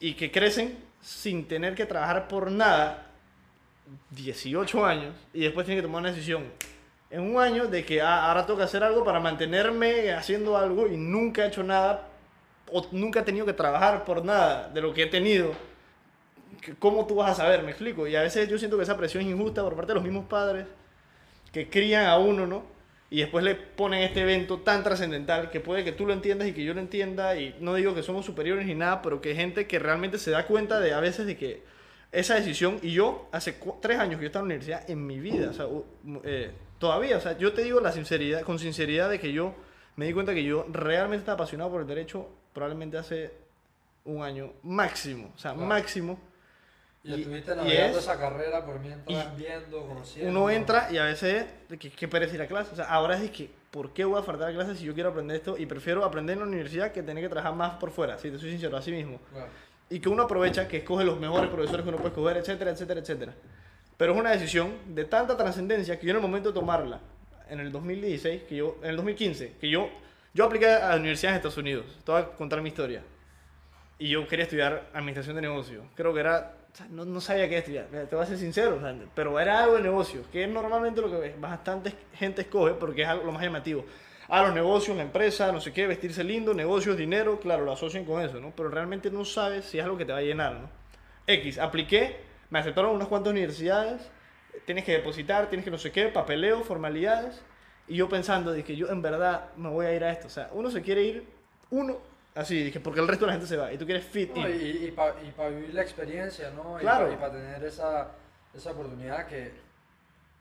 Y que crecen sin tener que trabajar por nada 18 años y después tienen que tomar una decisión en un año de que ah, ahora tengo que hacer algo para mantenerme haciendo algo y nunca he hecho nada o nunca he tenido que trabajar por nada de lo que he tenido. ¿Cómo tú vas a saber? Me explico. Y a veces yo siento que esa presión es injusta por parte de los mismos padres que crían a uno, ¿no? Y después le ponen este evento tan trascendental que puede que tú lo entiendas y que yo lo entienda. Y no digo que somos superiores ni nada, pero que hay gente que realmente se da cuenta de a veces de que esa decisión, y yo hace tres años que yo estaba en la universidad, en mi vida, o sea, eh, todavía, o sea, yo te digo la sinceridad, con sinceridad de que yo me di cuenta que yo realmente estaba apasionado por el derecho probablemente hace un año máximo, o sea, Claro. máximo. Y, Y- estuviste y navegando es- esa carrera por mientras y viendo, conociendo. Uno entra y a veces, de que, que pereza ir a clase. O sea, ahora es que, ¿por qué voy a faltar a clase si yo quiero aprender esto? Y prefiero aprender en la universidad que tener que trabajar más por fuera, si te soy sincero, así mismo. Claro. Y que uno aprovecha, que escoge los mejores profesores que uno puede escoger, etcétera, etcétera, etcétera. Pero es una decisión de tanta trascendencia que yo en el momento de tomarla, en el 2016, que yo, en el 2015, que yo, yo apliqué a la universidad en Estados Unidos. Te voy a contar mi historia. Y yo quería estudiar administración de negocios. Creo que era, o sea, no, no sabía qué estudiar, te voy a ser sincero, pero era algo de negocios, que es normalmente lo que bastante gente escoge porque es algo lo más llamativo. A los negocios, la empresa, no sé qué, vestirse lindo, negocios, dinero, claro, lo asocian con eso, ¿no? Pero realmente no sabes si es algo que te va a llenar, ¿no? X, apliqué, me aceptaron unas cuantas universidades, tienes que depositar, tienes que no sé qué, papeleo, formalidades, y yo pensando que yo en verdad me voy a ir a esto, o sea, uno se quiere ir, uno, así, dije, porque el resto de la gente se va, y tú quieres fit No, in. y para vivir la experiencia, ¿no? Claro. Y para tener esa, esa oportunidad que,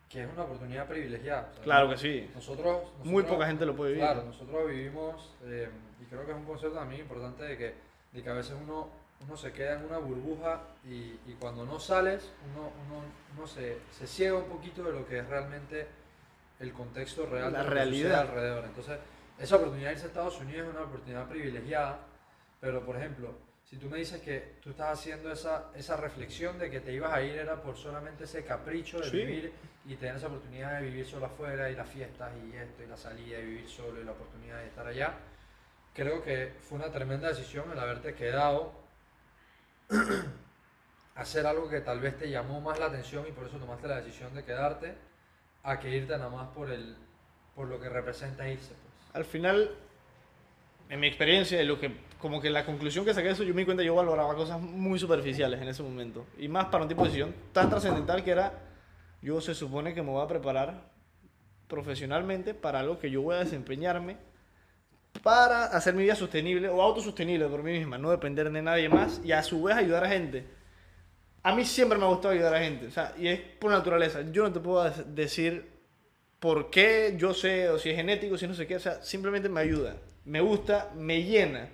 que es una oportunidad privilegiada. Claro que sí. Nosotros, Muy nosotros- poca gente lo puede vivir. Claro, nosotros vivimos, eh, y creo que es un concepto también importante de que, de que a veces uno, uno se queda en una burbuja y, y cuando no sales, uno, uno, uno se, se ciega un poquito de lo que es realmente el contexto real La de realidad. alrededor. Entonces, esa oportunidad de irse a Estados Unidos es una oportunidad privilegiada, pero por ejemplo, si si tú me dices que tú estás haciendo esa, esa reflexión de que te ibas a ir era por solamente ese capricho de Sí. vivir y tener esa oportunidad de vivir solo afuera y las fiestas y esto y la salida y vivir solo y la oportunidad de estar allá, creo que fue una tremenda decisión el haberte quedado hacer algo que tal vez te llamó más la atención y por eso tomaste la decisión de quedarte a que irte nada más por el por lo que representa irse pues. Al final, en mi experiencia, lo que, como que la conclusión que saqué de eso, yo me di cuenta yo valoraba cosas muy superficiales en ese momento. Y más para un tipo de decisión tan trascendental que era, yo se supone que me voy a preparar profesionalmente para algo que yo voy a desempeñarme para hacer mi vida sostenible o autosostenible por mí misma, no depender de nadie más y a su vez ayudar a gente. A mí siempre me ha gustado ayudar a gente, o sea, y es por naturaleza. Yo no te puedo de- decir por qué yo sé, o si es genético, si no sé qué, o sea, simplemente me ayuda, me gusta, me llena.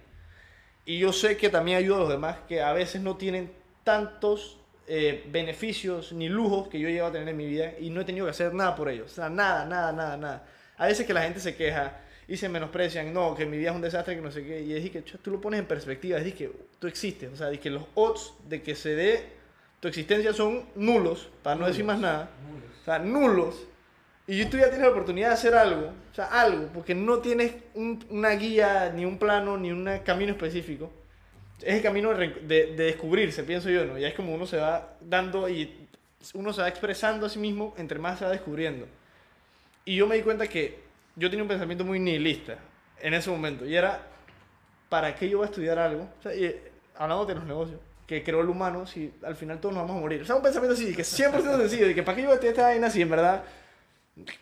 Y yo sé que también ayuda a los demás que a veces no tienen tantos eh, beneficios ni lujos que yo llegado a tener en mi vida y no he tenido que hacer nada por ellos. O sea, nada, nada, nada, nada. A veces que la gente se queja y se menosprecian, no, que mi vida es un desastre, que no sé qué. Y es que tú lo pones en perspectiva, es que tú existes. O sea, es que los odds de que se dé tu existencia son nulos, para no decir más nada. O sea, nulos. Y tú ya tienes la oportunidad de hacer algo, o sea, algo, porque no tienes un- una guía, ni un plano, ni un camino específico. Es el camino de, de- de descubrirse, pienso yo, ¿no? Ya es como uno se va dando y uno se va expresando a sí mismo entre más se va descubriendo. Y yo me di cuenta que yo tenía un pensamiento muy nihilista en ese momento. Y era, ¿para qué yo voy a estudiar algo? O sea, y, eh, hablando de los negocios, que creó el humano si al final todos nos vamos a morir. O sea, un pensamiento así, que 100% sencillo, de que ¿para qué yo estudiar esta vaina si en verdad...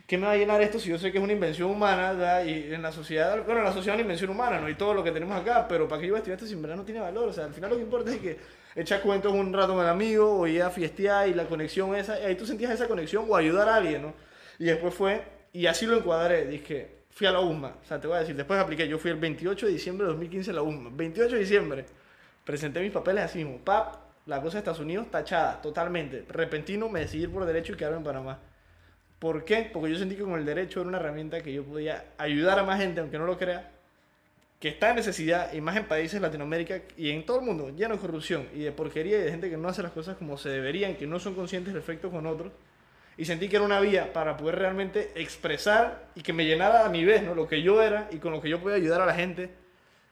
¿Qué me va a llenar esto si yo sé que es una invención humana ¿verdad? y en la sociedad, bueno, la sociedad es una invención humana, ¿no? Y todo lo que tenemos acá, pero ¿para qué yo estudiar esto si en verdad no tiene valor? O sea, al final lo que importa es que echar cuentos un rato con el amigo o ir a fiestear y la conexión esa, ahí tú sentías esa conexión o ayudar a alguien, ¿no? Y después fue, y así lo encuadré, dije, fui a la USMA, o sea, te voy a decir, después apliqué, yo fui el 28 de diciembre de 2015 a la USMA, 28 de diciembre, presenté mis papeles así mismo, pap, la cosa de Estados Unidos tachada, totalmente, repentino me decidí por derecho y quedarme en Panamá. ¿Por qué? Porque yo sentí que con el derecho era una herramienta que yo podía ayudar a más gente, aunque no lo crea, que está en necesidad, y más en países de Latinoamérica y en todo el mundo, lleno de corrupción y de porquería y de gente que no hace las cosas como se deberían, que no son conscientes del efecto con otros. Y sentí que era una vía para poder realmente expresar y que me llenara a mi vez ¿no? lo que yo era y con lo que yo podía ayudar a la gente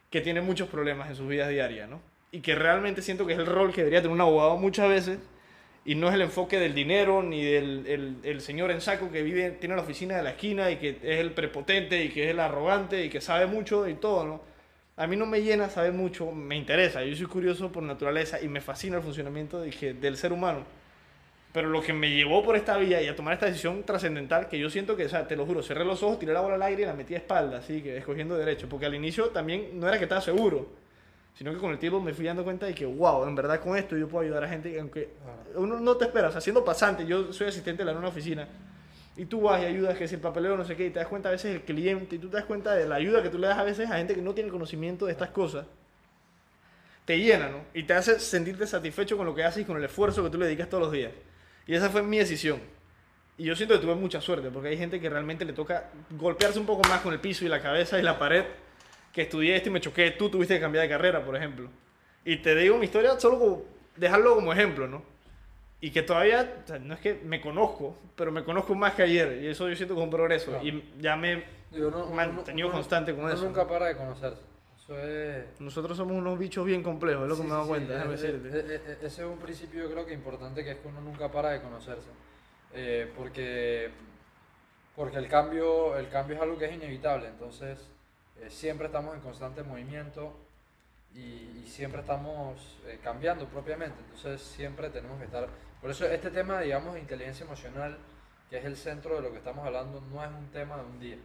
que tiene muchos problemas en sus vidas diarias. ¿no? Y que realmente siento que es el rol que debería tener un abogado muchas veces y no es el enfoque del dinero ni del el, el señor en saco que vive, tiene la oficina de la esquina y que es el prepotente y que es el arrogante y que sabe mucho y todo, ¿no? A mí no me llena saber mucho, me interesa, yo soy curioso por naturaleza y me fascina el funcionamiento de que- del ser humano. Pero lo que me llevó por esta vía y a tomar esta decisión trascendental, que yo siento que, o sea, te lo juro, cerré los ojos, tiré la bola al aire y la metí a espalda, así que escogiendo derecho, porque al inicio también no era que estaba seguro, sino que con el tiempo me fui dando cuenta de que, wow, en verdad con esto yo puedo ayudar a gente, aunque uno no te espera, o sea, siendo pasante, yo soy asistente de la una oficina, y tú vas y ayudas, que si el papeleo no sé qué, y te das cuenta a veces del cliente, y tú te das cuenta de la ayuda que tú le das a veces a gente que no tiene conocimiento de estas cosas, te llena, ¿no? Y te hace sentirte satisfecho con lo que haces y con el esfuerzo que tú le dedicas todos los días. Y esa fue mi decisión. Y yo siento que tuve mucha suerte, porque hay gente que realmente le toca golpearse un poco más con el piso y la cabeza y la pared, que estudié esto y me choqué, tú tuviste que cambiar de carrera, por ejemplo. Y te digo mi historia solo como dejarlo como ejemplo, ¿no? Y que todavía, o sea, no es que me conozco, pero me conozco más que ayer, y eso yo siento es un progreso. Claro. Y ya me uno- uno- mantenido uno- constante con uno eso. nunca para de conocerse. Eso es... Nosotros somos unos bichos bien complejos, es lo que Sí, me he dado sí, cuenta, sí, déjame eh, decirte. Ese es un principio yo creo que importante que es que uno nunca para de conocerse. Eh, porque, porque el, cambio, el cambio es algo que es inevitable, entonces eh, siempre estamos en constante movimiento y, y siempre estamos eh, cambiando propiamente, entonces siempre tenemos que estar... Por eso este tema, digamos, de inteligencia emocional, que es el centro de lo que estamos hablando, no es un tema de un día,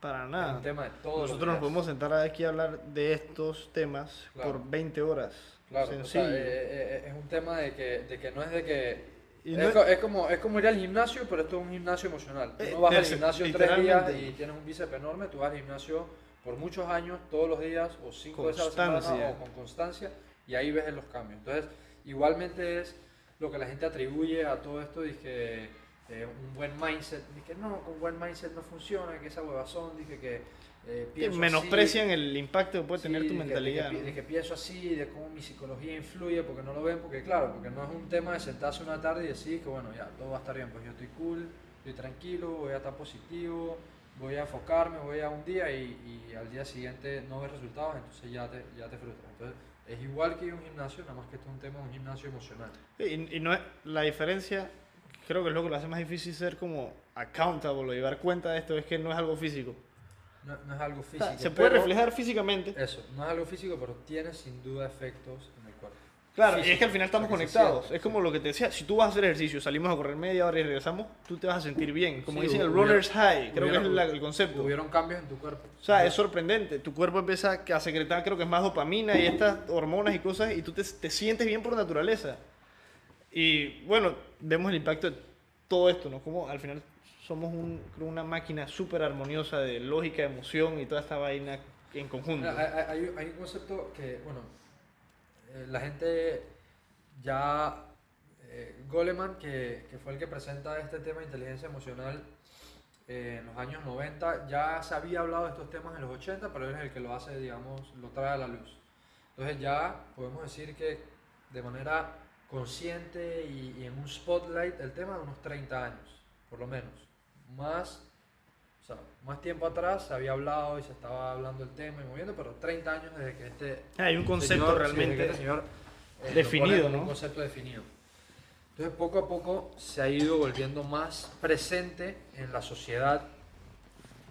Para es nada. un tema de todos los Nosotros nos podemos sentar aquí a hablar de estos temas Claro. por 20 horas. Claro, o sea, Sencillo. eh, es un tema de que, de que no es de que... Y es, no es- co- es como, es como ir al gimnasio, pero esto es un gimnasio emocional. Tú Eh, no vas al gimnasio tres días y tienes un bíceps enorme, tú vas al gimnasio por muchos años, todos los días o cinco veces a la semana o con constancia y ahí ves los cambios. Entonces, igualmente es lo que la gente atribuye a todo esto, dije, eh, un buen mindset. Dije, no, con buen mindset no funciona, que esa huevazón, dije que eh, Que menosprecian así. el impacto que puede Sí, tener tu mentalidad. De que, ¿no? de que pienso así, de cómo mi psicología influye, porque no lo ven, porque claro, porque no es un tema de sentarse una tarde y decir que bueno, ya, todo va a estar bien, pues yo estoy cool, estoy tranquilo, voy a estar positivo, voy a enfocarme, voy a un día y, y al día siguiente no ves resultados, entonces ya te, ya te frustras. Entonces es igual que un gimnasio, nada más que esto es un tema de un gimnasio emocional. Y, y no es, la diferencia, creo que es lo que lo hace más difícil ser como accountable o llevar cuenta de esto, es que no es algo físico. No, no es algo O físico. sea, se puede reflejar físicamente. Eso, no es algo físico, pero tiene sin duda efectos en el cuerpo. Claro, y es que al final estamos conectados. siente, Es como lo que te decía, si tú vas a hacer ejercicio, salimos a correr media hora y regresamos, tú te vas a sentir bien. Como Sí, dicen el runner's high, creo que es la- el concepto. Hubieron cambios en tu cuerpo. O sea, es sorprendente. Tu cuerpo empieza a secretar, creo que es más dopamina y estas hormonas y cosas, y tú te, te sientes bien por naturaleza. Y bueno, vemos el impacto de todo esto, ¿no? Como al final somos un- una máquina súper armoniosa de lógica, emoción y toda esta vaina en conjunto. Hay, hay- hay un concepto que, bueno, eh, la gente ya, eh, Goleman, que, que fue el que presenta este tema de inteligencia emocional eh, en los años 90, ya se había hablado de estos temas en los 80, pero él es el que lo hace, digamos, lo trae a la luz. Entonces ya podemos decir que de manera consciente y, y en un spotlight el tema de unos 30 años, por lo menos. Más o sea, más tiempo atrás se había hablado y se estaba hablando el tema y moviendo, pero 30 años desde que este Hay un concepto señor- realmente este señor, eh, definido, pone ¿no? Un concepto definido. Entonces, poco a poco se ha ido volviendo más presente en la sociedad.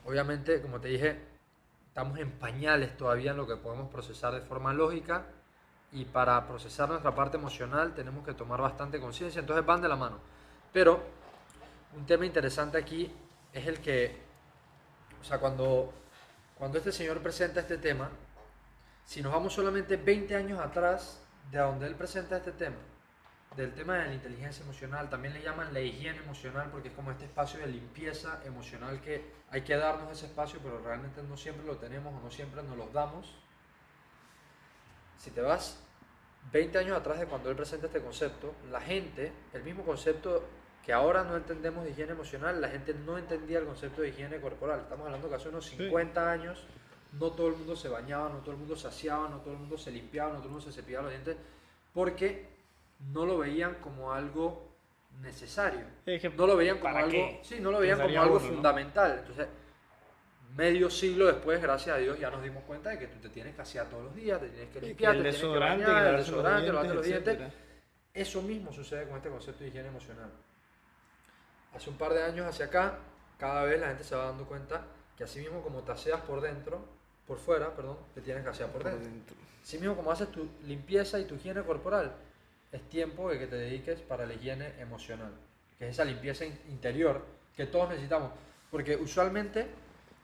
Obviamente, como te dije, estamos en pañales todavía en lo que podemos procesar de forma lógica y para procesar nuestra parte emocional tenemos que tomar bastante conciencia, entonces van de la mano. Pero un tema interesante aquí es el que, o sea, cuando, cuando este señor presenta este tema, si nos vamos solamente 20 años atrás de donde él presenta este tema, del tema de la inteligencia emocional, también le llaman la higiene emocional porque es como este espacio de limpieza emocional que hay que darnos ese espacio, pero realmente no siempre lo tenemos o no siempre nos los damos. Si te vas 20 años atrás de cuando él presenta este concepto, la gente, el mismo concepto que ahora no entendemos de higiene emocional, la gente no entendía el concepto de higiene corporal. Estamos hablando que hace unos 50 años no todo el mundo se bañaba, no todo el mundo se aseaba, no todo el mundo se limpiaba, no todo el mundo se cepillaba los dientes, porque no lo veían como algo necesario. Es que, No lo veían como ¿para algo, qué? sí, no lo veían como algo uno, ¿no? fundamental. Entonces, medio siglo después, gracias a Dios, ya nos dimos cuenta de que tú te tienes que asear todos los días, te tienes que limpiar, el te tienes que bañar, el los desodorante, lavarte dientes, los dientes. Eso mismo sucede con este concepto de higiene emocional. Hace un par de años hacia acá, cada vez la gente se va dando cuenta que así mismo como te aseas por dentro, por fuera, perdón, te tienes que asear por dentro. Así mismo como haces tu limpieza y tu higiene corporal, es tiempo de que te dediques para la higiene emocional, que es esa limpieza in- interior que todos necesitamos. Porque usualmente,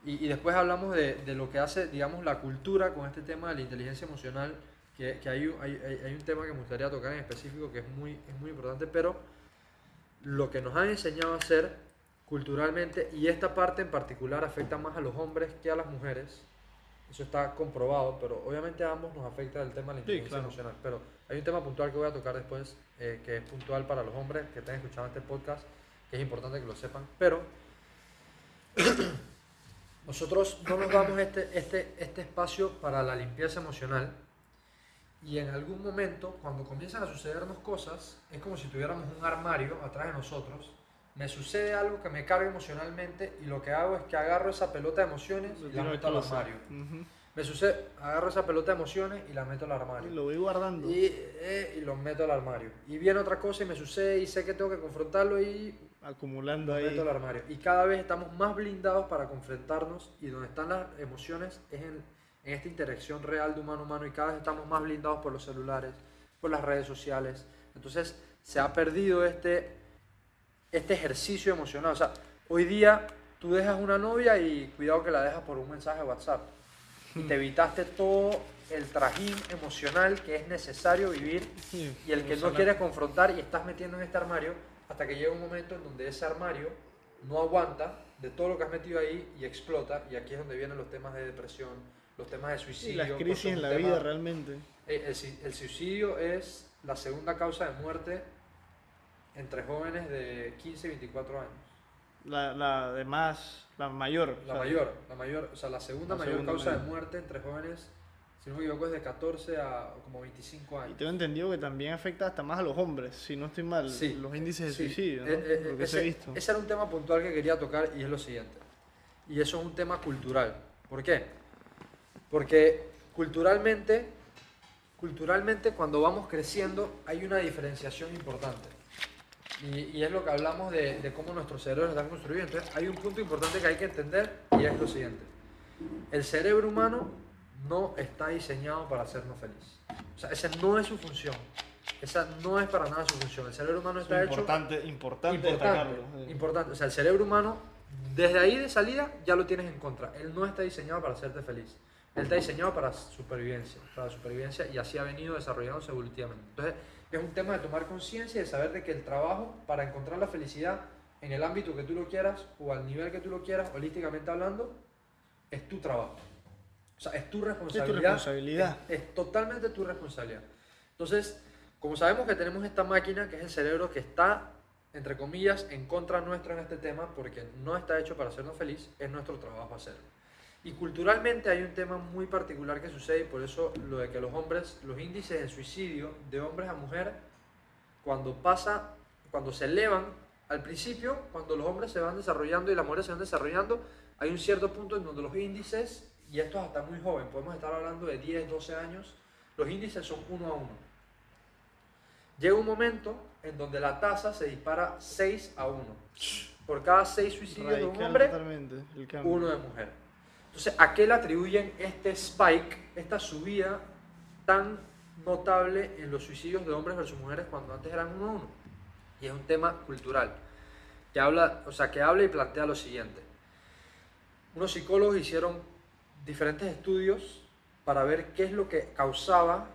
y, y después hablamos de, de lo que hace, digamos, la cultura con este tema de la inteligencia emocional, que, que hay, un- hay, hay- hay un tema que me gustaría tocar en específico que es muy, es muy importante, pero lo que nos han enseñado a hacer culturalmente, y esta parte en particular afecta más a los hombres que a las mujeres, eso está comprobado, pero obviamente a ambos nos afecta el tema de la Sí, inteligencia claro. emocional. Pero hay un tema puntual que voy a tocar después, eh, que es puntual para los hombres que estén escuchando este podcast, que es importante que lo sepan. Pero nosotros no nos damos este, este, este espacio para la limpieza emocional. Y en algún momento, cuando comienzan a sucedernos cosas, es como si tuviéramos un armario atrás de nosotros. Me sucede algo que me carga emocionalmente y lo que hago es que agarro esa pelota de emociones y la meto al armario. Me sucede, agarro esa pelota de emociones y la meto al Y armario. lo voy guardando. Y, eh, y lo meto al armario. Y viene otra cosa y me sucede y sé que tengo que confrontarlo y acumulando ahí. meto al armario. Y cada vez estamos más blindados para confrontarnos y donde están las emociones es en, en esta interacción real de humano a humano y cada vez estamos más blindados por los celulares, por las redes sociales. Entonces se ha perdido este, este ejercicio emocional. O sea, hoy día tú dejas una novia y cuidado que la dejas por un mensaje de WhatsApp. Y te evitaste todo el trajín emocional que es necesario vivir Sí, y el que no quieres confrontar y estás metiendo en este armario hasta que llega un momento en donde ese armario no aguanta de todo lo que has metido ahí y explota y aquí es donde vienen los temas de depresión, los temas de suicidio. las porque crisis en la tema- vida realmente. Eh, El, el suicidio es la segunda causa de muerte entre jóvenes de 15 y 24 años. La, la de más, la mayor. La o sea, mayor, la mayor, o sea, la segunda La mayor segunda causa de mayor. muerte entre jóvenes, si no me equivoco, es de 14 a como 25 Y años. tengo entendido que también afecta hasta más a los hombres, si no estoy mal, Sí, los índices de Sí, suicidio, ¿no? eh, eh, Lo que se ese, visto. ese era un tema puntual que quería tocar y es lo siguiente. Y eso es un tema cultural. ¿Por qué? Porque culturalmente, culturalmente cuando vamos creciendo hay una diferenciación importante. Y, y es lo que hablamos de, de cómo nuestros cerebros están construidos. Entonces hay un punto importante que hay que entender y es lo siguiente. El cerebro humano no está diseñado para hacernos felices. O sea, esa no es su función. Esa no es para nada su función. El cerebro humano está hecho importante, importante, importante, destacarlo. sí. importante. O sea, el cerebro humano, desde ahí de salida, ya lo tienes en contra. Él no está diseñado para hacerte feliz. Él está diseñado para supervivencia, para supervivencia y así ha venido desarrollándose evolutivamente. Entonces, es un tema de tomar conciencia y de saber de que el trabajo para encontrar la felicidad en el ámbito que tú lo quieras o al nivel que tú lo quieras, holísticamente hablando, es tu trabajo. O sea, es tu responsabilidad. responsabilidad. Es, es totalmente tu responsabilidad. Entonces, como sabemos que tenemos esta máquina que es el cerebro que está, entre comillas, en contra nuestro en este tema porque no está hecho para hacernos feliz, es nuestro trabajo hacerlo. Y culturalmente hay un tema muy particular que sucede y por eso lo de que los hombres, los índices de suicidio de hombres a mujer, cuando pasa, cuando se elevan, al principio, cuando los hombres se van desarrollando y las mujeres se van desarrollando, hay un cierto punto en donde los índices, y esto es hasta muy joven, podemos estar hablando de 10, 12 años, los índices son uno a uno. Llega un momento en donde la tasa se dispara 6 a 1. Por cada 6 suicidios de un hombre, uno de mujer. Entonces, ¿a qué le atribuyen este spike, esta subida tan notable en los suicidios de hombres versus mujeres cuando antes eran uno a uno? Y es un tema cultural, que habla, o sea, que habla y plantea lo siguiente. Unos psicólogos hicieron diferentes estudios para ver qué es lo que causaba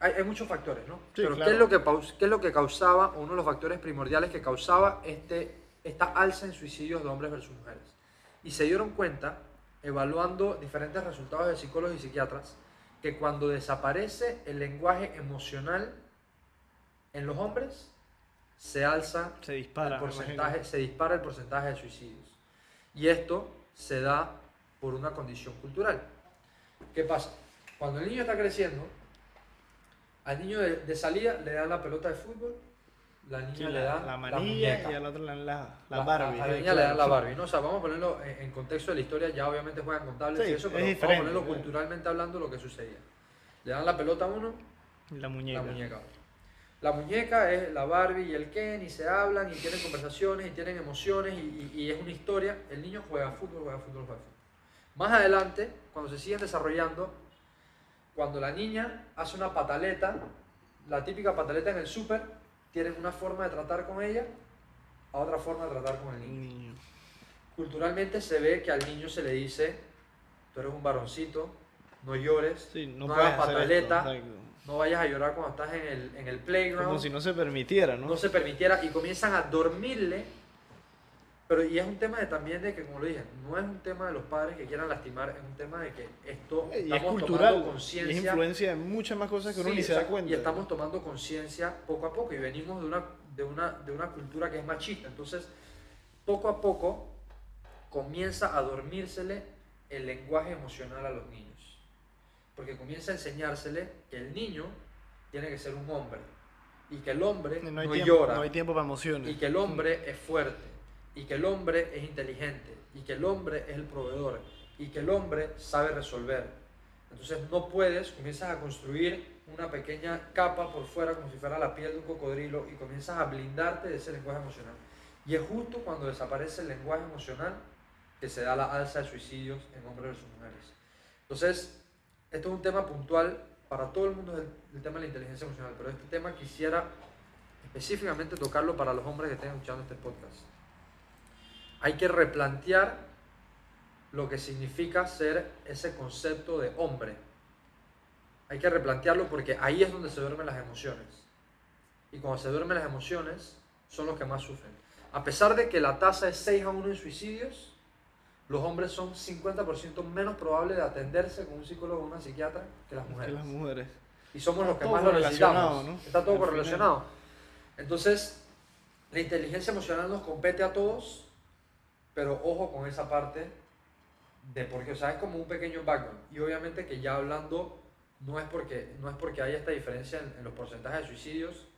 hay, hay muchos factores, ¿no? Sí, Pero ¿qué, claro. es lo que, ¿qué es lo que causaba, uno de los factores primordiales que causaba este, esta alza en suicidios de hombres versus mujeres? Y se dieron cuenta, evaluando diferentes resultados de psicólogos y psiquiatras, que cuando desaparece el lenguaje emocional en los hombres, se alza Se dispara. el porcentaje, se dispara el porcentaje de suicidios. Y esto se da por una condición cultural. ¿Qué pasa? Cuando el niño está creciendo, al niño de, de salida le dan la pelota de fútbol, la niña Sí, le la, dan la la manilla muñeca. y al otro le dan la, la La- Barbie. A la niña le dan la. Barbie. ¿no? O sea, vamos a ponerlo en, en contexto de la historia, ya obviamente juegan contables Sí, y eso, es pero vamos a ponerlo culturalmente hablando lo que sucedía. Le dan la pelota a uno, La muñeca. la muñeca. La muñeca es la Barbie y el Ken y se hablan y tienen conversaciones y tienen emociones y, y- y es una historia. El niño juega fútbol, juega fútbol, juega fútbol. Más adelante, cuando se siguen desarrollando, cuando la niña hace una pataleta, la típica pataleta en el súper, tienen una forma de tratar con ella a otra forma de tratar con el niño. Niño. Culturalmente se ve que al niño se le dice, tú eres un varoncito, no llores, Sí, no, no hagas pataleta, esto, no vayas a llorar cuando estás en el, en el playground. Como si no se permitiera, ¿no? no se permitiera y comienzan a dormirle. Pero y es un tema de, también de que, como lo dije, no es un tema de los padres que quieran lastimar, es un tema de que esto y es estamos cultural. tomando Y es conciencia. influencia de muchas más cosas que uno Sí, ni se da cuenta. Y estamos tomando conciencia poco a poco y venimos de una, de, una, de una cultura que es machista. Entonces, poco a poco comienza a dormírsele el lenguaje emocional a los niños. Porque comienza a enseñársele que el niño tiene que ser un hombre y que el hombre no no, tiempo, llora no hay tiempo para emociones. y que el hombre es fuerte y que el hombre es inteligente y que el hombre es el proveedor y que el hombre sabe resolver. Entonces no puedes, comienzas a construir una pequeña capa por fuera como si fuera la piel de un cocodrilo y comienzas a blindarte de ese lenguaje emocional. Y es justo cuando desaparece el lenguaje emocional que se da la alza de suicidios en hombres versus mujeres. Entonces, esto es un tema puntual para todo el mundo, el, tema de la inteligencia emocional, pero este tema quisiera específicamente tocarlo para los hombres que estén escuchando este podcast. Hay que replantear lo que significa ser ese concepto de hombre. Hay que replantearlo porque ahí es donde se duermen las emociones. Y cuando se duermen las emociones, son los que más sufren. A pesar de que la tasa es 6 a 1 en suicidios, los hombres son 50% menos probables de atenderse con un psicólogo o una psiquiatra que las que mujeres. las mujeres. Y somos los Está que todo más lo necesitamos. ¿no? Está todo correlacionado. Entonces, la inteligencia emocional nos compete a todos, pero ojo con esa parte de porque, o sea, es como un pequeño background. Y obviamente que ya hablando, no es porque, no es porque haya esta diferencia en, en los porcentajes de suicidios,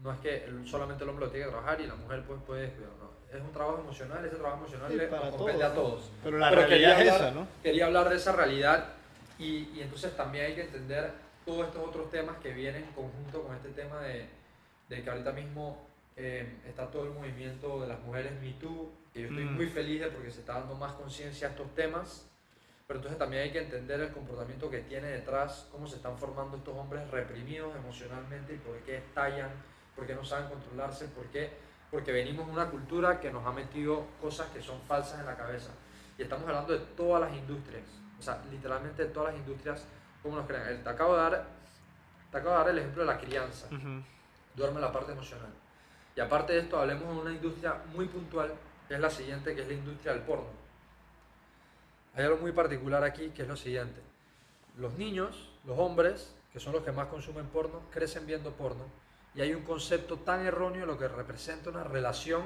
no es que el- solamente el hombre lo tiene que trabajar y la mujer pues puede descuidar, no. Es un trabajo emocional, ese trabajo emocional Sí, le compete a todos. todos. Pero la Pero realidad es quería esa, hablar- ¿no? Quería hablar de esa realidad y, y entonces también hay que entender todos estos otros temas que vienen en conjunto con este tema de, de que ahorita mismo eh, está todo el movimiento de las mujeres Me Too, que yo estoy Mm. muy feliz de porque se está dando más conciencia a estos temas, pero entonces también hay que entender el comportamiento que tiene detrás, cómo se están formando estos hombres reprimidos emocionalmente y por qué estallan, por qué no saben controlarse, por qué, porque venimos de una cultura que nos ha metido cosas que son falsas en la cabeza. Y estamos hablando de todas las industrias, o sea, literalmente de todas las industrias, como nos crean. Te acabo de dar, te acabo de dar el ejemplo de la crianza Ujú. duerme la parte emocional. Y aparte de esto, hablemos de una industria muy puntual, que es la siguiente, que es la industria del porno. Hay algo muy particular aquí, que es lo siguiente. Los niños, los hombres, que son los que más consumen porno, crecen viendo porno. Y hay un concepto tan erróneo de lo que representa una relación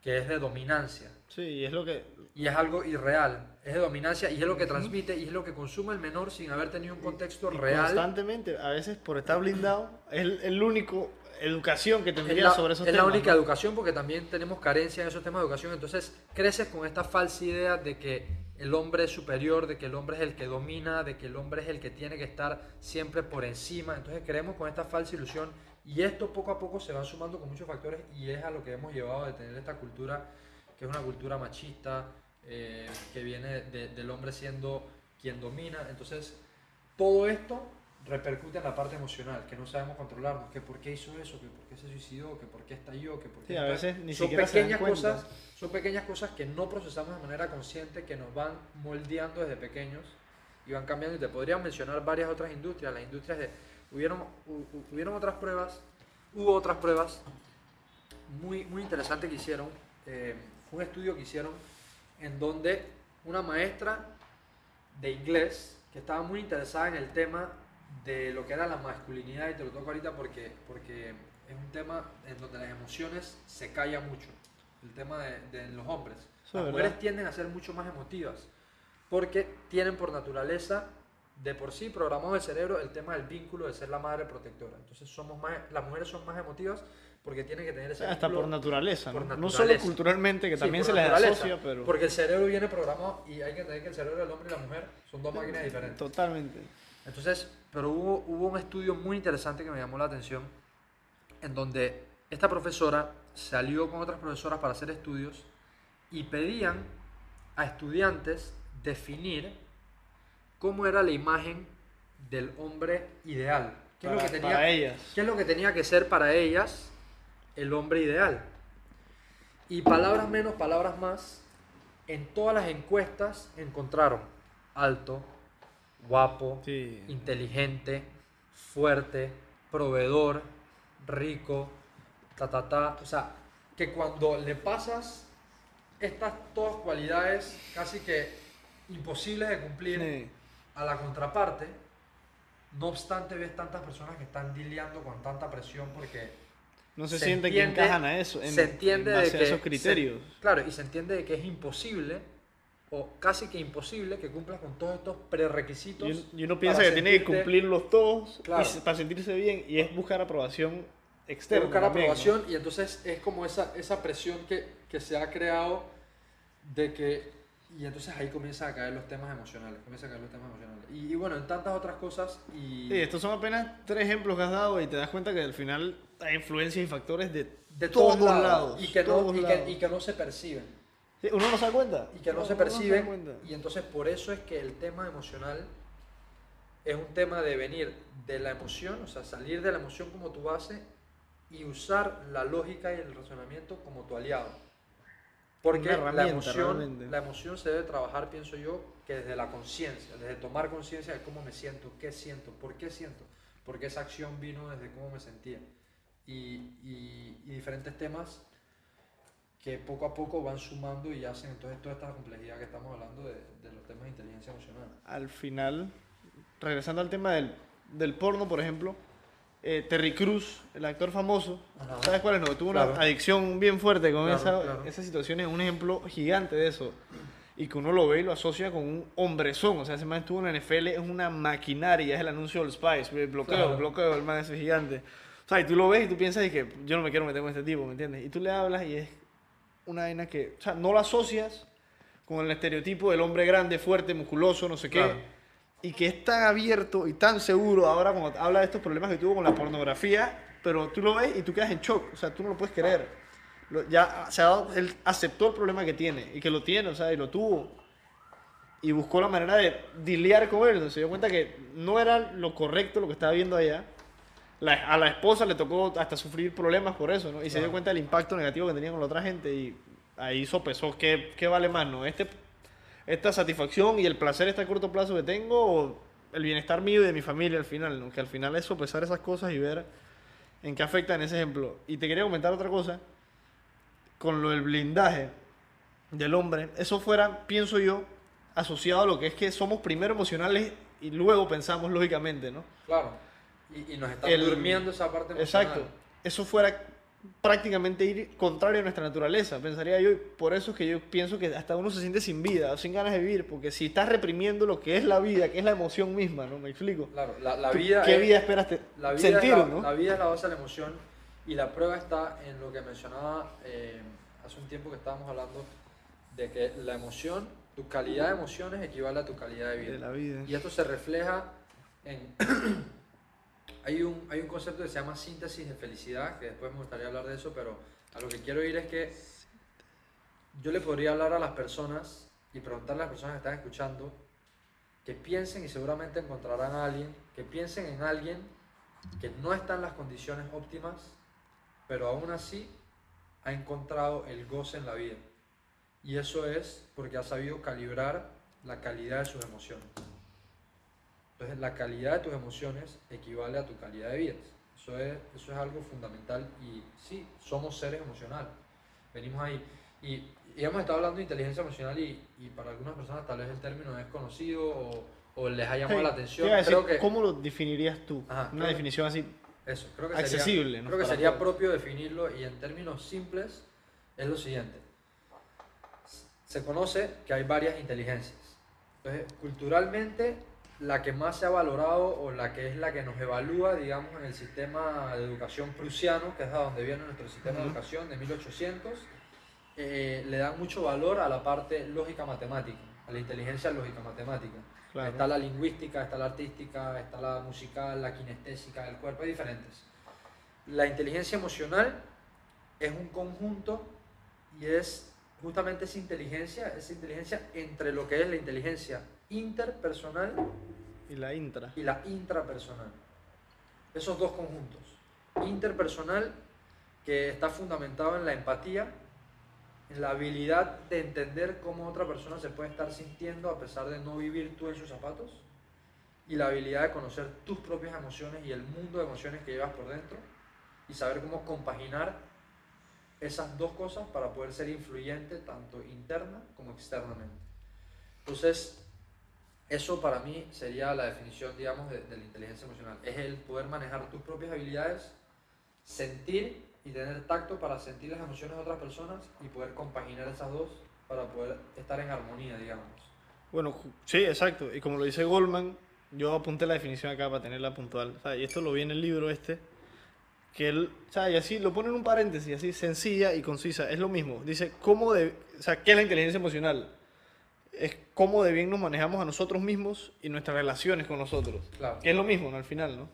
que es de dominancia. Sí, y es lo que... Y es algo irreal, es de dominancia y es lo que transmite y es lo que consume el menor sin haber tenido un contexto y real. Constantemente, a veces por estar blindado, es el, el único educación que es tendría la, sobre esos es la temas. única ¿no? educación porque también tenemos carencia en esos temas de educación. Entonces creces con esta falsa idea de que el hombre es superior, de que el hombre es el que domina, de que el hombre es el que tiene que estar siempre por encima. Entonces creemos con esta falsa ilusión y esto poco a poco se va sumando con muchos factores y es a lo que hemos llevado de tener esta cultura que es una cultura machista, eh, que viene de- del hombre siendo quien domina. Entonces todo esto repercute en la parte emocional, que no sabemos controlarnos, que por qué hizo eso, que por qué se suicidó, que por qué estalló, que por qué... Sí, a veces ni son siquiera se dan pequeñas cosas, son pequeñas cosas que no procesamos de manera consciente, que nos van moldeando desde pequeños y van cambiando. Y te podría mencionar varias otras industrias, las industrias de... Hubieron, hu- hu- hubieron otras pruebas, hubo otras pruebas muy, muy interesantes que hicieron, eh, un estudio que hicieron en donde una maestra de inglés que estaba muy interesada en el tema de lo que era la masculinidad y te lo toco ahorita porque, porque es un tema en donde las emociones se callan mucho, el tema de, de los hombres. Eso las verdad. mujeres tienden a ser mucho más emotivas porque tienen por naturaleza de por sí programado el cerebro el tema del vínculo de ser la madre protectora. Entonces somos más, las mujeres son más emotivas porque tienen que tener ese Hasta por naturaleza, por ¿no? Solo culturalmente, que Sí, también se les asocia, pero... Porque el cerebro viene programado y hay que entender que el cerebro del hombre y la mujer son dos máquinas diferentes. Totalmente. Entonces, pero hubo, hubo un estudio muy interesante que me llamó la atención, en donde esta profesora salió con otras profesoras para hacer estudios y pedían a estudiantes definir cómo era la imagen del hombre ideal. ¿Qué, es, lo que tenía, para ellas. ¿Qué es lo que tenía que ser para ellas el hombre ideal? Y palabras menos, palabras más, en todas las encuestas encontraron alto, guapo, Sí. inteligente, fuerte, proveedor, rico, ta, ta, ta. O sea, que cuando le pasas estas todas cualidades casi que imposibles de cumplir Sí. a la contraparte, no obstante ves tantas personas que están lidiando con tanta presión porque No se, se siente que encajan a eso, en, se entiende en de base a esos se- criterios. claro, y se entiende de que es imposible o casi que imposible que cumplas con todos estos prerequisitos. Y, un- y uno piensa que tiene que sentirte- cumplirlos todos y Claro. se- para sentirse bien y es buscar aprobación externa. buscar también, ¿no? aprobación y entonces es como esa, esa presión que, que se ha creado de que y entonces ahí comienzan a caer los temas emocionales comienzan a caer los temas emocionales y, y bueno en tantas otras cosas y Sí, estos son apenas tres ejemplos que has dado y te das cuenta que al final hay influencias y factores de, de todos, todos, lados, lados. y, que no, y, que, y que no se perciben Sí, uno no se da cuenta. y que no, se cuenta. y entonces por eso es que el tema emocional es un tema de venir de la emoción o sea salir de la emoción como tu base y usar la lógica y el razonamiento como tu aliado porque la emoción, realmente. la emoción se debe trabajar, pienso yo, que desde la conciencia, desde tomar conciencia de cómo me siento, qué siento, por qué siento, porque esa acción vino desde cómo me sentía. Y, y- y diferentes temas que poco a poco van sumando y hacen entonces toda esta complejidad que estamos hablando de, de los temas de inteligencia emocional. Al final, regresando al tema del, del porno, por ejemplo, eh, Terry Cruz, el actor famoso, Ajá. ¿sabes cuál es? No, tuvo Claro. una adicción bien fuerte con Claro, esa, claro. esa situación, es un ejemplo gigante de eso. Y que uno lo ve y lo asocia con un hombrezón. O sea, ese man estuvo en la NFL, es una maquinaria, es el anuncio del Spice, el bloqueo, Claro. bloqueo, el man ese gigante. O sea, y tú lo ves y tú piensas y que yo no me quiero meter con este tipo, ¿me entiendes? Y tú le hablas y es una vaina que, o sea, no lo asocias con el estereotipo del hombre grande, fuerte, musculoso, no sé qué. Claro. Y que es tan abierto y tan seguro ahora cuando habla de estos problemas que tuvo con la pornografía, pero tú lo ves y tú quedas en shock, o sea, tú no lo puedes creer. Lo- ya se ha dado- él aceptó el problema que tiene y que lo tiene, o sea, y lo tuvo. Y buscó la manera de lidiar con él. Se dio cuenta que no era lo correcto lo que estaba viendo allá. La- a la esposa le tocó hasta sufrir problemas por eso, ¿no? Y se dio cuenta del impacto negativo que tenía con la otra gente y ahí sopesó qué, qué vale más, ¿no? Este, esta satisfacción y el placer este a corto plazo que tengo o el bienestar mío y de mi familia al final, ¿no? Que al final es sopesar esas cosas y ver en qué afectan ese ejemplo. Y te quería comentar otra cosa con lo del blindaje del hombre. Eso fuera, pienso yo, asociado a lo que es que somos primero emocionales y luego pensamos lógicamente, ¿no? Claro. Y, y nos está El- durmiendo esa parte emocional. Exacto. Eso fuera prácticamente ir contrario a nuestra naturaleza, pensaría yo. Por eso es que yo pienso que hasta uno se siente sin vida, o sin ganas de vivir, porque si estás reprimiendo lo que es la vida, que es la emoción misma, ¿no? ¿Me explico? Claro, la, la ¿Tú vida ¿Qué es- vida esperas La vida, sentir, es la, no? la vida es la base de la emoción y la prueba está en lo que mencionaba eh, hace un tiempo que estábamos hablando de que la emoción, tu calidad de emociones equivale a tu calidad de vida. De la vida. Y esto se refleja en... hay, un, hay un concepto que se llama síntesis de felicidad, que después me gustaría hablar de eso, pero a lo que quiero ir es que yo le podría hablar a las personas y preguntarle a las personas que están escuchando que piensen y seguramente encontrarán a alguien, que piensen en alguien que no está en las condiciones óptimas, pero aún así ha encontrado el goce en la vida. Y eso es porque ha sabido calibrar la calidad de sus emociones. Entonces, la calidad de tus emociones equivale a tu calidad de vida. Eso es, eso es algo fundamental y sí, somos seres emocionales. Venimos ahí. Y, y hemos estado hablando de inteligencia emocional y, y para algunas personas tal vez el término es conocido o, o les ha llamado la te atención. decir, Creo que, ¿Cómo lo definirías tú? Ajá, Una definición así. eso, creo que accesible, sería, ¿no? creo que Para sería todos. propio definirlo y en términos simples es lo siguiente. Se conoce que hay varias inteligencias. Entonces, culturalmente, la que más se ha valorado o la que es la que nos evalúa, digamos, en el sistema de educación prusiano, que es a donde viene nuestro sistema de Ujú. educación de 1800, eh, le dan mucho valor a la parte lógica matemática, a la inteligencia lógica matemática. Claro. Está la lingüística, está la artística, está la musical, la kinestésica del cuerpo, hay diferentes. La inteligencia emocional es un conjunto y es justamente esa inteligencia, esa inteligencia entre lo que es la inteligencia interpersonal Y la intra. y la intrapersonal. Esos dos conjuntos. Interpersonal, que está fundamentado en la empatía, en la habilidad de entender cómo otra persona se puede estar sintiendo a pesar de no vivir tú en sus zapatos, y la habilidad de conocer tus propias emociones y el mundo de emociones que llevas por dentro, y saber cómo compaginar esas dos cosas para poder ser influyente tanto interna como externamente. Entonces, eso para mí sería la definición, digamos, de, la inteligencia emocional. Es el poder manejar tus propias habilidades, sentir y tener tacto para sentir las emociones de otras personas y poder compaginar esas dos para poder estar en armonía, digamos. Bueno, sí, exacto. Y como lo dice Goldman, yo apunté la definición acá para tenerla puntual. Y esto lo vi en el libro este, que él, y así lo pone en un paréntesis, así sencilla y concisa. Es lo mismo. Dice, ¿cómo de, ¿qué es la inteligencia emocional? Es cómo de bien nos manejamos a nosotros mismos y nuestras relaciones con nosotros. Claro. Que es lo mismo, ¿no? Al final, ¿no?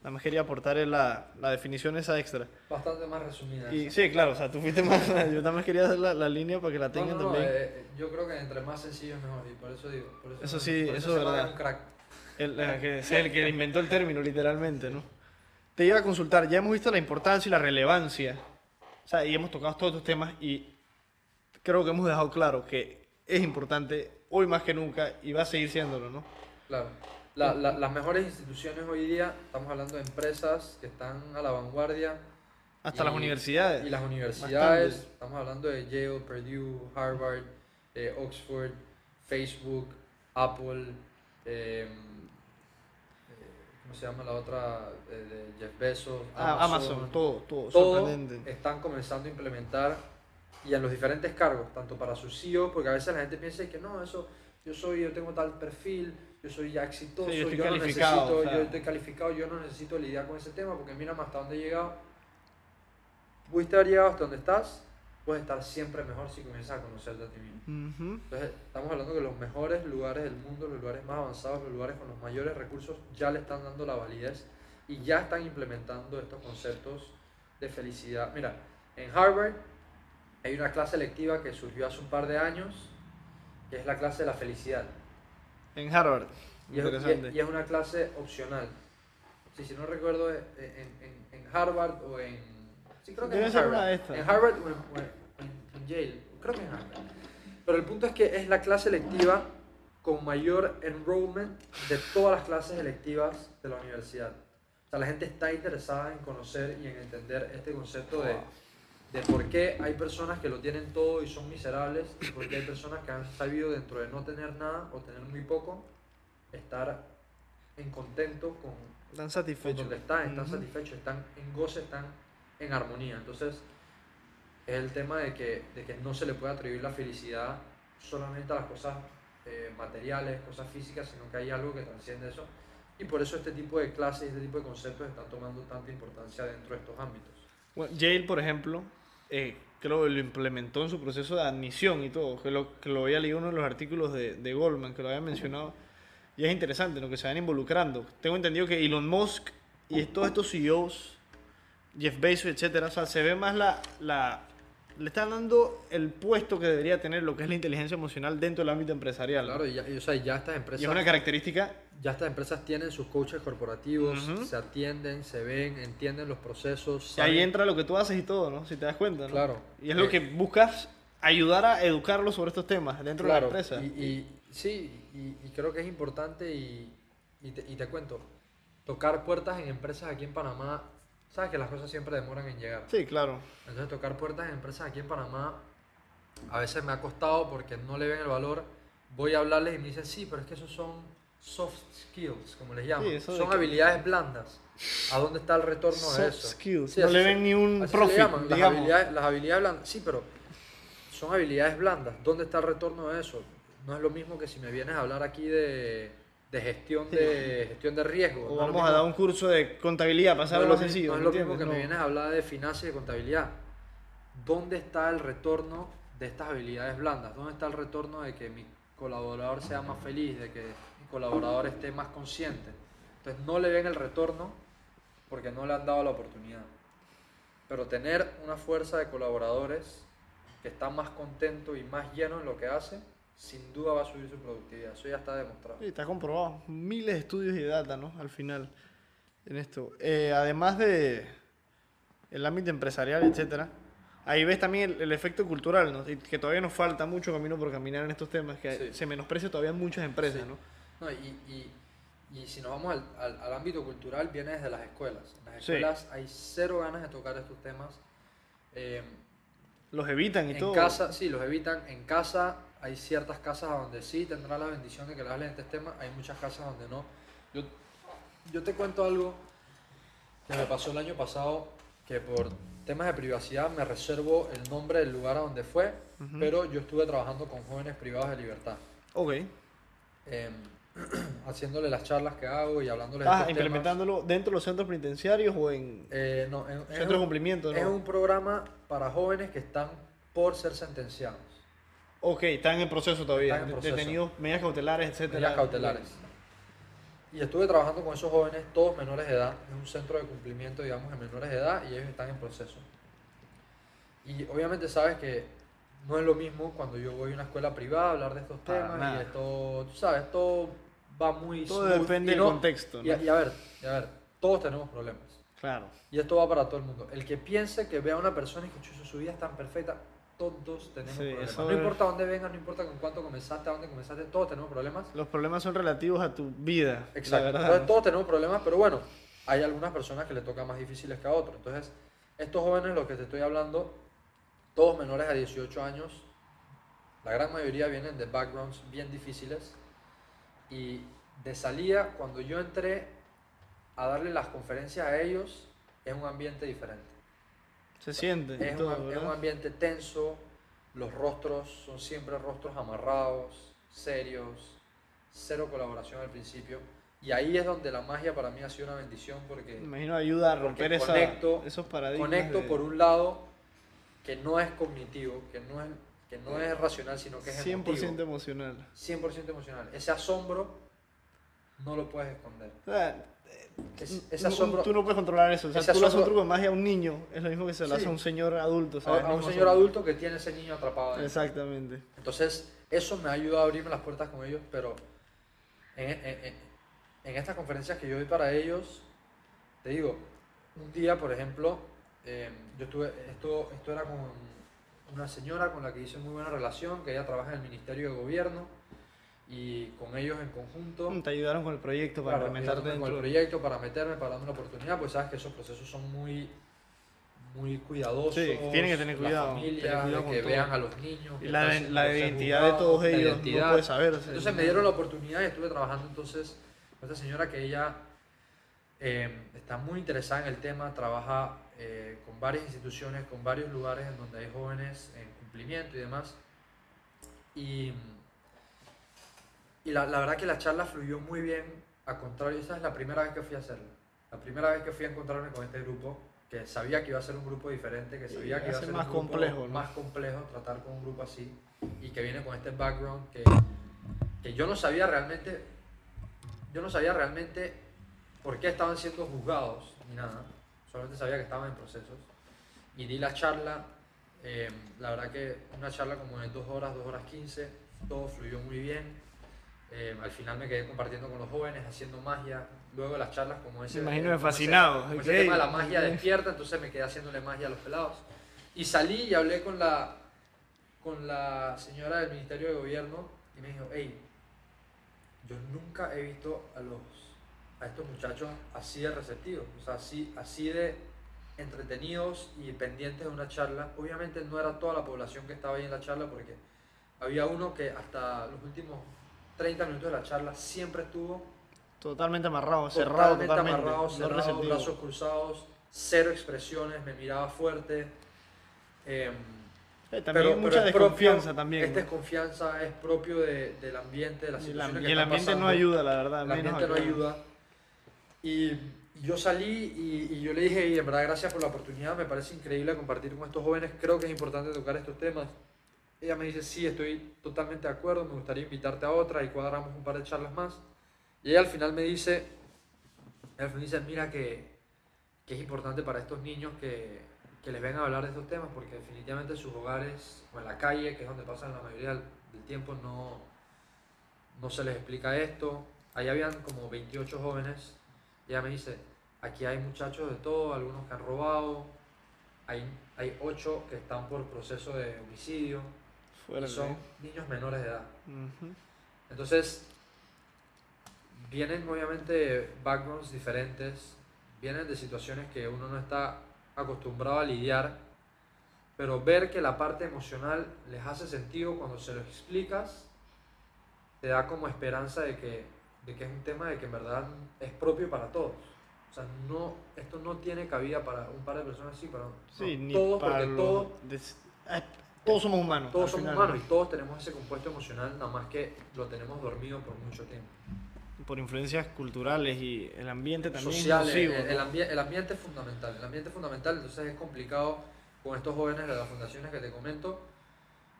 Nada más quería aportar la, la definición esa extra. Bastante más resumida. Y esa. sí, claro, o sea, tú fuiste más, yo también quería hacer la, la línea para que la No, tengan no, no, también. eh, yo creo que entre más sencillo es mejor y por eso digo. Por eso, Eso no- sí, por eso ese es verdad. un crack. El, eh, que es el que inventó el término, literalmente, ¿no? Te iba a consultar, ya hemos visto la importancia y la relevancia, o sea, y hemos tocado todos estos temas y creo que hemos dejado claro que es importante hoy más que nunca y va a seguir siéndolo, ¿no? Claro. La- la- las mejores instituciones hoy día, estamos hablando de empresas que están a la vanguardia. Hasta y- las universidades. Y las universidades, Bastante. estamos hablando de Yale, Purdue, Harvard, eh, Oxford, Facebook, Apple, eh, eh, ¿cómo se llama la otra? Eh, de Jeff Bezos, Ah, Amazon, todo, todo, todo sorprendente. están comenzando a implementar y en los diferentes cargos, tanto para sus CEO, porque a veces la gente piensa que no, eso, yo soy, yo tengo tal perfil, yo soy ya exitoso, Sí, yo estoy no necesito, o sea. yo estoy calificado, yo no necesito lidiar con ese tema, porque mírame hasta dónde he llegado. Pudiste haber llegado hasta donde estás, puedes estar siempre mejor si comienzas a conocerte a ti mismo. Ujú. Entonces, estamos hablando que los mejores lugares del mundo, los lugares más avanzados, los lugares con los mayores recursos, ya le están dando la validez y ya están implementando estos conceptos de felicidad. Mira, en Harvard hay una clase electiva que surgió hace un par de años, que es la clase de la felicidad. En Harvard. Y es, Interesante. y- y es una clase opcional. Sí, si no recuerdo, eh, en, en- en Harvard o en... Sí, creo que Debe en Harvard. En Harvard o en, o en- Yale. Creo que en Harvard. Pero el punto es que es la clase electiva con mayor enrollment de todas las clases electivas de la universidad. O sea, la gente está interesada en conocer y en entender este concepto de. De por qué hay personas que lo tienen todo y son miserables y por qué hay personas que han sabido dentro de no tener nada o tener muy poco estar en contento con, Están satisfechos. donde están, están Ujú. satisfechos, están en goce, están en armonía. Entonces, es el tema de que, de que no se le puede atribuir la felicidad solamente a las cosas eh, materiales, cosas físicas, sino que hay algo que transciende eso. Y por eso este tipo de clases y este tipo de conceptos están tomando tanta importancia dentro de estos ámbitos. Bueno, Yale, por ejemplo, eh, creo que lo implementó en su proceso de admisión y todo, que lo, que lo había leído uno de los artículos de, Goldman, que lo había mencionado, y es interesante lo que se van involucrando. Tengo entendido que Elon Musk y todos estos CEOs, Jeff Bezos, etcétera, se ve más la, la... Le están dando el puesto que debería tener lo que es la inteligencia emocional dentro del ámbito empresarial. Claro, y ya, y, o sea, ya estas Y empresas... es una característica Ya estas empresas tienen sus coaches corporativos, se atienden, se ven, entienden los procesos. Y ahí entra lo que tú haces y todo, ¿no? Si te das cuenta, ¿no? Claro. Y es lo Eh, que buscas ayudar a educarlos sobre estos temas dentro Claro, de la empresa. Y, y- sí, y, y creo que es importante y, y te, y te cuento, tocar puertas en empresas aquí en Panamá, sabes que las cosas siempre demoran en llegar. Sí, claro. Entonces tocar puertas en empresas aquí en Panamá a veces me ha costado porque no le ven el valor. Voy a hablarles y me dicen, sí, pero es que esos son soft skills, como les llaman. Sí, son que- habilidades blandas. ¿A dónde está el retorno de eso? skills. Sí, no le ven ni un profit, llaman, las, habilidades, las habilidades blandas. Sí, pero son habilidades blandas. ¿Dónde está el retorno de eso? No es lo mismo que si me vienes a hablar aquí de, de gestión de gestión de riesgo. O No vamos a dar un curso de contabilidad para no lo, sencillo. no es ¿me lo mismo que me No. vienes a hablar de finanzas y de contabilidad. ¿Dónde está el retorno de estas habilidades blandas? ¿Dónde está el retorno de que mi colaborador sea más feliz, de que mi colaborador esté más consciente? Entonces no le ven el retorno porque no le han dado la oportunidad. Pero tener una fuerza de colaboradores que está más contento y más lleno en lo que hace, sin duda va a subir su productividad. Eso ya está demostrado. Sí, está comprobado. Miles de estudios y de data, ¿no? Al final, en esto. Eh, además de el ámbito empresarial, etcétera, ahí ves también el, el efecto cultural, ¿no? Y que todavía nos falta mucho camino por caminar en estos temas, que Sí. se menosprecia todavía en muchas empresas, Sí. ¿no? No, y, y, y si nos vamos al, al, al ámbito cultural, viene desde las escuelas. En las Sí. escuelas hay cero ganas de tocar estos temas. Eh, Los evitan y en todo. casa, sí, los evitan. En casa hay ciertas casas donde sí tendrá la bendición de que le hablen de este tema. Hay muchas casas donde no. Yo, yo te cuento algo que me pasó el año pasado, que por temas de privacidad me reservo el nombre del lugar a donde fue, Ujú. pero yo estuve trabajando con jóvenes privados de libertad. Ok. em, haciéndole las charlas que hago y hablándoles de Ah, temas. implementándolo dentro de los centros penitenciarios o en Eh, no, en- es, centros de cumplimiento, es ¿no? un programa para jóvenes que están por ser sentenciados, Ok, están en proceso todavía. En proceso. Detenidos, medidas cautelares, etcétera. medidas cautelares. Y estuve trabajando con esos jóvenes, todos menores de edad, es un centro de cumplimiento, digamos, de menores de edad y ellos están en proceso. Y obviamente sabes que no es lo mismo cuando yo voy a una escuela privada a hablar de estos temas y esto, tú sabes, todo va muy Todo smooth depende y del no- contexto, Y, ¿no? a- y a ver, y a ver, todos tenemos problemas. Claro. Y esto va para todo el mundo. El que piense que vea a una persona y que "Chuzo, su vida es tan perfecta, todos tenemos Sí, problemas. eso No es- importa dónde vengas, no importa con cuánto comenzaste, a dónde comenzaste, todos tenemos problemas. Los problemas son relativos a tu vida. Exacto. Entonces, todos tenemos problemas, pero bueno, hay algunas personas que le tocan más difíciles que a otros. Entonces, estos jóvenes, los que te estoy hablando, todos menores a 18 años, la gran mayoría vienen de backgrounds bien difíciles. Y de salida, cuando yo entré, a darle las conferencias a ellos, es un ambiente diferente. Se siente. Es, un, todo, es un ambiente tenso, los rostros son siempre rostros amarrados, serios, cero colaboración al principio. Y ahí es donde la magia para mí ha sido una bendición porque Me imagino ayuda a romper esa, conecto- esos paradigmas. conecto de por un lado que no es cognitivo, que no es, que no es racional, sino que es 100% emotivo, emocional. 100% emocional. Ese asombro no lo puedes esconder. O sea, Es- no- asombro tú no puedes controlar eso. O sea, tú le haces un asombro- truco de magia a un niño, es lo mismo que se le Sí. hace a un señor adulto. a, ¿sabes? a un Mismo señor asombro. adulto que tiene ese niño atrapado. Exactamente. Entonces, eso me ha ayudado a abrirme las puertas con ellos, pero en, en- en- estas conferencias que yo doy para ellos, te digo, un día, por ejemplo, eh, yo tuve, esto, esto era con una señora con la que hice muy buena relación, que ella trabaja en el Ministerio de Gobierno, y con ellos en conjunto, Te ayudaron con el proyecto para claro, implementarte ayudándome con el dentro. proyecto, para meterme, para darme la oportunidad, pues sabes que esos procesos son muy muy cuidadosos. Sí, tienen que tener cuidado, La familia, cuidado de que todo. vean a los niños. Y la, de- la identidad de juzgados, todos ellos identidad. no puedes saber. o sea, Entonces me dieron la oportunidad y estuve trabajando entonces con esta señora que ella eh, está muy interesada en el tema, trabaja eh, con varias instituciones, con varios lugares en donde hay jóvenes en cumplimiento y demás. Y, y la, la verdad que la charla fluyó muy bien, a contrario, esa es la primera vez que fui a hacerla. La primera vez que fui a encontrarme con este grupo, que sabía que iba a ser un grupo diferente, que sabía que iba a ser más un grupo complejo, ¿no? más complejo tratar con un grupo así y que viene con este background que, que yo no sabía realmente, yo no sabía realmente por qué estaban siendo juzgados ni nada, solamente sabía que estaban en procesos y di la charla, eh, la verdad que una charla como de dos horas, dos horas quince, todo fluyó muy bien. Eh, al final me quedé compartiendo con los jóvenes, haciendo magia. Luego de las charlas, como ese. Me imagino ese- fascinado, ese ok. tema de la magia despierta, entonces me quedé haciéndole magia a los pelados. Y salí y hablé con la, con la señora del Ministerio de Gobierno y me dijo: Hey, yo nunca he visto a, los, a estos muchachos así de receptivos, o sea, así, así de entretenidos y pendientes de una charla. Obviamente no era toda la población que estaba ahí en la charla porque había uno que hasta los últimos 30 minutos de la charla siempre estuvo Totalmente amarrado, cerrado totalmente totalmente. amarrado, no cerrado, receptivo. brazos cruzados, cero expresiones, me miraba fuerte. em, Eh, también pero- hay pero mucha es propio- desconfianza también. Esta ¿no? desconfianza es propio de- del ambiente, de las Y el, situaciones am- que y el ambiente no pasando. ayuda, la verdad. El ambiente no acá. ayuda. Y yo salí y, y yo le dije, y en verdad gracias por la oportunidad, me parece increíble compartir con estos jóvenes, creo que es importante tocar estos temas. Ella me dice, sí, estoy totalmente de acuerdo, me gustaría invitarte a otra y cuadramos un par de charlas más. Y ella al final me dice, al final dice, mira que, que es importante para estos niños que, que les vengan a hablar de estos temas, porque definitivamente en sus hogares o en la calle, que es donde pasan la mayoría del, tiempo, no, no se les explica esto. Ahí habían como 28 jóvenes. Ella me dice, aquí hay muchachos de todo, algunos que han robado, hay, hay 8 que están por proceso de homicidio, Fuerte. y son niños menores de edad. Ujú. Entonces, vienen obviamente backgrounds diferentes, vienen de situaciones que uno no está acostumbrado a lidiar, pero ver que la parte emocional les hace sentido cuando se lo explicas, te da como esperanza de que, de que es un tema de que en verdad es propio para todos. O sea, no, esto no tiene cabida para un par de personas, sí, para Sí, ni todos, para porque todos des- eh, todos somos humanos. todos al somos final, humanos ¿no? y todos tenemos ese compuesto emocional, nada más que lo tenemos dormido por mucho tiempo. Por influencias culturales y el ambiente también nocivo. el, ¿no? el ambi- el ambiente es fundamental, el ambiente es fundamental, entonces es complicado con estos jóvenes de las fundaciones que te comento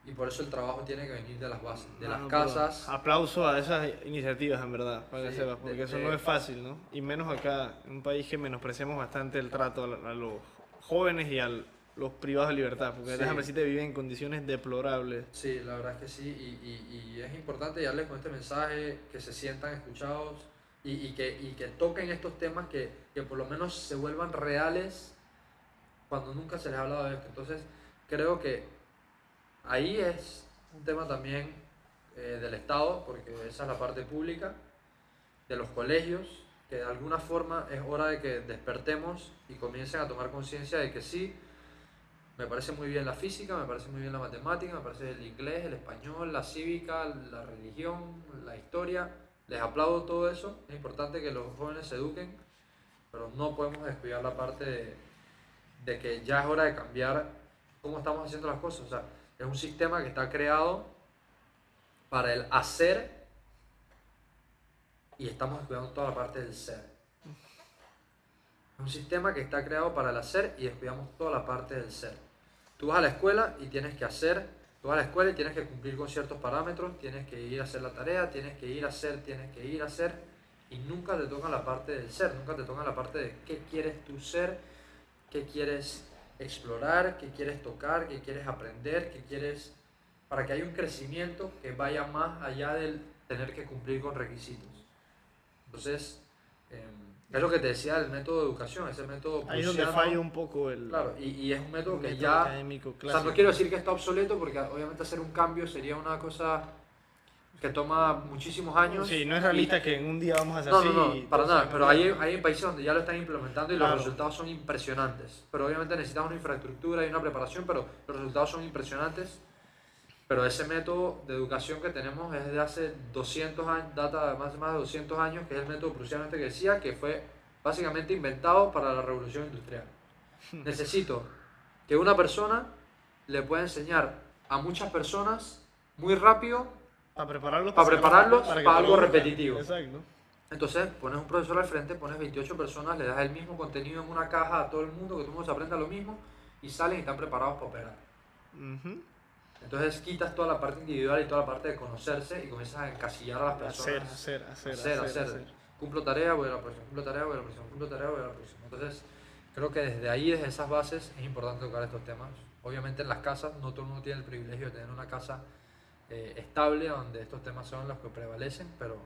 y por eso el trabajo tiene que venir de las bases, de Ah, las no, pero casas. Aplauso a esas iniciativas, en verdad, para que Sí, sepas, de- porque eso de- no es fácil, ¿no? Y menos acá, en un país que menospreciamos bastante el trato a, a los jóvenes y a los privados de libertad, porque Sí. déjame decirte, viven en condiciones deplorables. Sí, la verdad es que sí, y, y- y es importante darles con este mensaje, que se sientan escuchados y, y que, y que toquen estos temas que, que por lo menos se vuelvan reales cuando nunca se les ha hablado de esto. Entonces, creo que ahí es un tema también eh, del Estado, porque esa es la parte pública, de los colegios, que de alguna forma es hora de que despertemos y comiencen a tomar conciencia de que sí, me parece muy bien la física, me parece muy bien la matemática, me parece el inglés, el español, la cívica, la religión, la historia. Les aplaudo todo eso. Es importante que los jóvenes se eduquen, pero no podemos descuidar la parte de, que ya es hora de cambiar cómo estamos haciendo las cosas. O sea, es un sistema que está creado para el hacer y estamos descuidando toda la parte del ser. Es un sistema que está creado para el hacer y descuidamos toda la parte del ser. Tú vas a la escuela y tienes que hacer, tú vas a la escuela y tienes que cumplir con ciertos parámetros, tienes que ir a hacer la tarea, tienes que ir a hacer, tienes que ir a hacer, y nunca te toca la parte del ser, nunca te toca la parte de qué quieres tú ser, qué quieres explorar, qué quieres tocar, qué quieres aprender, qué quieres, para que haya un crecimiento que vaya más allá del tener que cumplir con requisitos. Entonces, em, es lo que te decía del método de educación, ese método Ahí es donde falla un poco el Claro, y, y es un método que método ya... académico O sea, no quiero decir que está obsoleto porque obviamente hacer un cambio sería una cosa que toma muchísimos años. Sí, no es realista que en un día vamos a hacer No, así. no, y no, para nada, pero hay, hay países donde ya lo están implementando y Claro. los resultados son impresionantes. Pero obviamente necesitas una infraestructura y una preparación, pero los resultados son impresionantes. Pero ese método de educación que tenemos es de hace 200 años, data de más, más de 200 años, que es el método prusiano este que decía, que fue básicamente inventado para la revolución industrial. Necesito que una persona le pueda enseñar a muchas personas muy rápido Para prepararlos Para hacer- prepararlos para lo algo produzcan. repetitivo. Exacto. Entonces pones un profesor al frente, pones 28 personas, le das el mismo contenido en una caja a todo el mundo, que todo el mundo se aprenda lo mismo y salen y están preparados para operar. Ujú. Entonces quitas toda la parte individual y toda la parte de conocerse y comienzas a encasillar a las personas. hacer, hacer, hacer, hacer, hacer. hacer. Cumplo tarea, voy a la próxima, cumplo tarea, voy a la próxima, cumplo tarea, voy a la próxima. Entonces creo que desde ahí, desde esas bases, es importante tocar estos temas. Obviamente en las casas, no todo el mundo tiene el privilegio de tener una casa eh, estable donde estos temas son los que prevalecen, pero,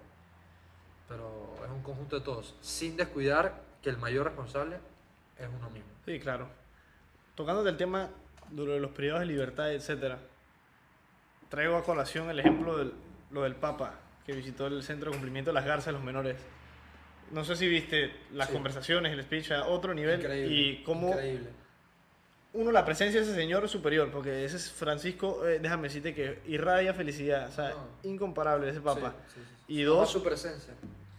pero es un conjunto de todos, sin descuidar que el mayor responsable es uno mismo. Sí, claro. Tocando el tema de lo de los privados de libertad, etcétera, traigo a colación el ejemplo de lo del Papa, que visitó el centro de cumplimiento de las garzas de los menores. No sé si viste las Sí. conversaciones, el speech a otro nivel Increíble, y cómo increíble. uno la presencia de ese señor es superior, porque ese es Francisco, eh, déjame decirte que irradia felicidad, o sea, No. incomparable ese Papa. Sí, sí. Y dos, su presencia.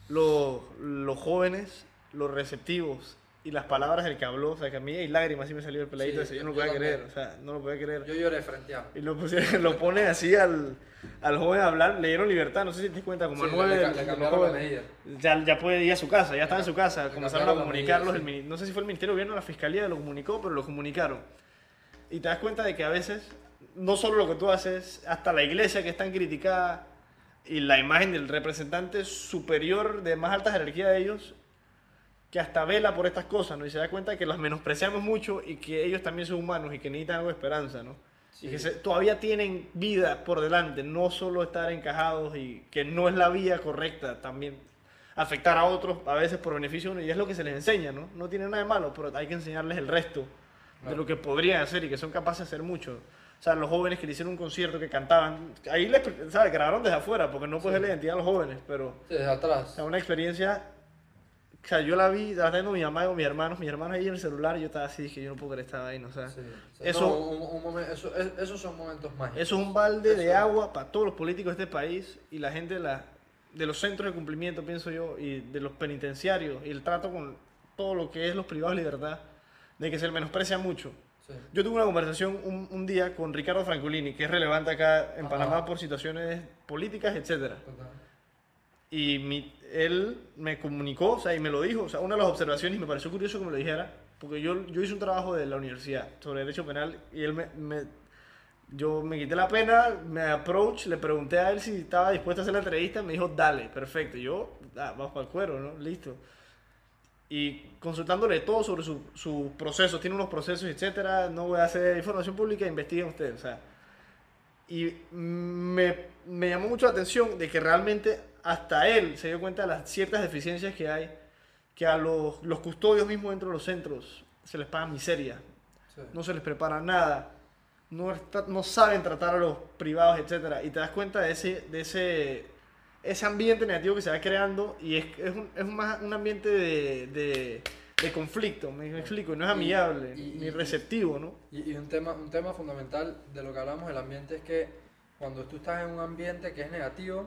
los jóvenes, los receptivos y las palabras del que habló, o sea, que a mí hay lágrimas, así me salió el peladito Sí, ese, yo no lo podía creer, o sea, no lo podía creer. Yo lloré frente a. Y lo, pusieron, lo pone así al, al joven a hablar, le dieron libertad, no sé si te cuenta, como Sí, nueve le, le. Ya, ya puede ir a su casa, ya está en su casa. Comenzaron a comunicarlos, medida, el sí. no sé si fue el Ministerio de Gobierno o la Fiscalía lo comunicó, pero lo comunicaron. Y te das cuenta de que a veces, no solo lo que tú haces, hasta la iglesia que es tan criticada y la imagen del representante superior de más alta jerarquía de ellos, que hasta vela por estas cosas, ¿no? Y se da cuenta que las menospreciamos mucho y que ellos también son humanos y que necesitan algo de esperanza, ¿no? Y que se- todavía tienen vida por delante, no solo estar encajados y que no es la vía correcta también afectar a otros a veces por beneficio de uno y es lo que se les enseña, ¿no? No tiene nada de malo, pero hay que enseñarles el resto de lo que podrían hacer y que son capaces de hacer mucho. O sea, los jóvenes que le hicieron un concierto, que cantaban, ahí les, ¿sabes? Grabaron desde afuera, porque no puedes Sí. ver la identidad de los jóvenes, pero Sí, desde atrás. o sea, una experiencia. O sea, yo la vi, estaba viendo mi mamá con mis hermanos, mis hermanos ahí en el celular, y yo estaba así, dije, yo no puedo creer esta vaina, o sea. Sí, sí. Eso- No, un- un momen- eso- es- esos son momentos mágicos. Eso es un balde de Eso- agua para todos los políticos de este país y la gente de, la, de los centros de cumplimiento, pienso yo, y de los penitenciarios, y el trato con todo lo que es los privados de libertad, de que se le menosprecia mucho. Sí. Yo tuve una conversación un, un día con Ricardo Francolini, que es relevante acá en Ajá. Panamá por situaciones políticas, etcétera. Total. Y mi- él me comunicó, o sea, y me lo dijo, o sea, una de las observaciones, y me pareció curioso que me lo dijera, porque yo, yo hice un trabajo de la universidad sobre derecho penal, y él me, me- yo me quité la pena, me approach, le pregunté a él si estaba dispuesto a hacer la entrevista, me dijo, dale, perfecto, yo, ah, vamos para el cuero, ¿no? Listo. Y consultándole todo sobre su- sus procesos, tiene unos procesos, etcétera, no voy a hacer información pública, investiguen ustedes, o sea. Y me, me llamó mucho la atención de que realmente hasta él se dio cuenta de las ciertas deficiencias que hay, que a los, los custodios mismos dentro de los centros se les paga miseria, Sí. no se les prepara nada, no, está- no saben tratar a los privados, etcétera, y te das cuenta de ese, de ese, ese ambiente negativo que se va creando y es, es, un, es más un ambiente de, de, de conflicto, me, explico, y no es amigable y- ni y- receptivo, ¿no? Y, y un, tema, un tema fundamental de lo que hablamos del ambiente es que cuando tú estás en un ambiente que es negativo,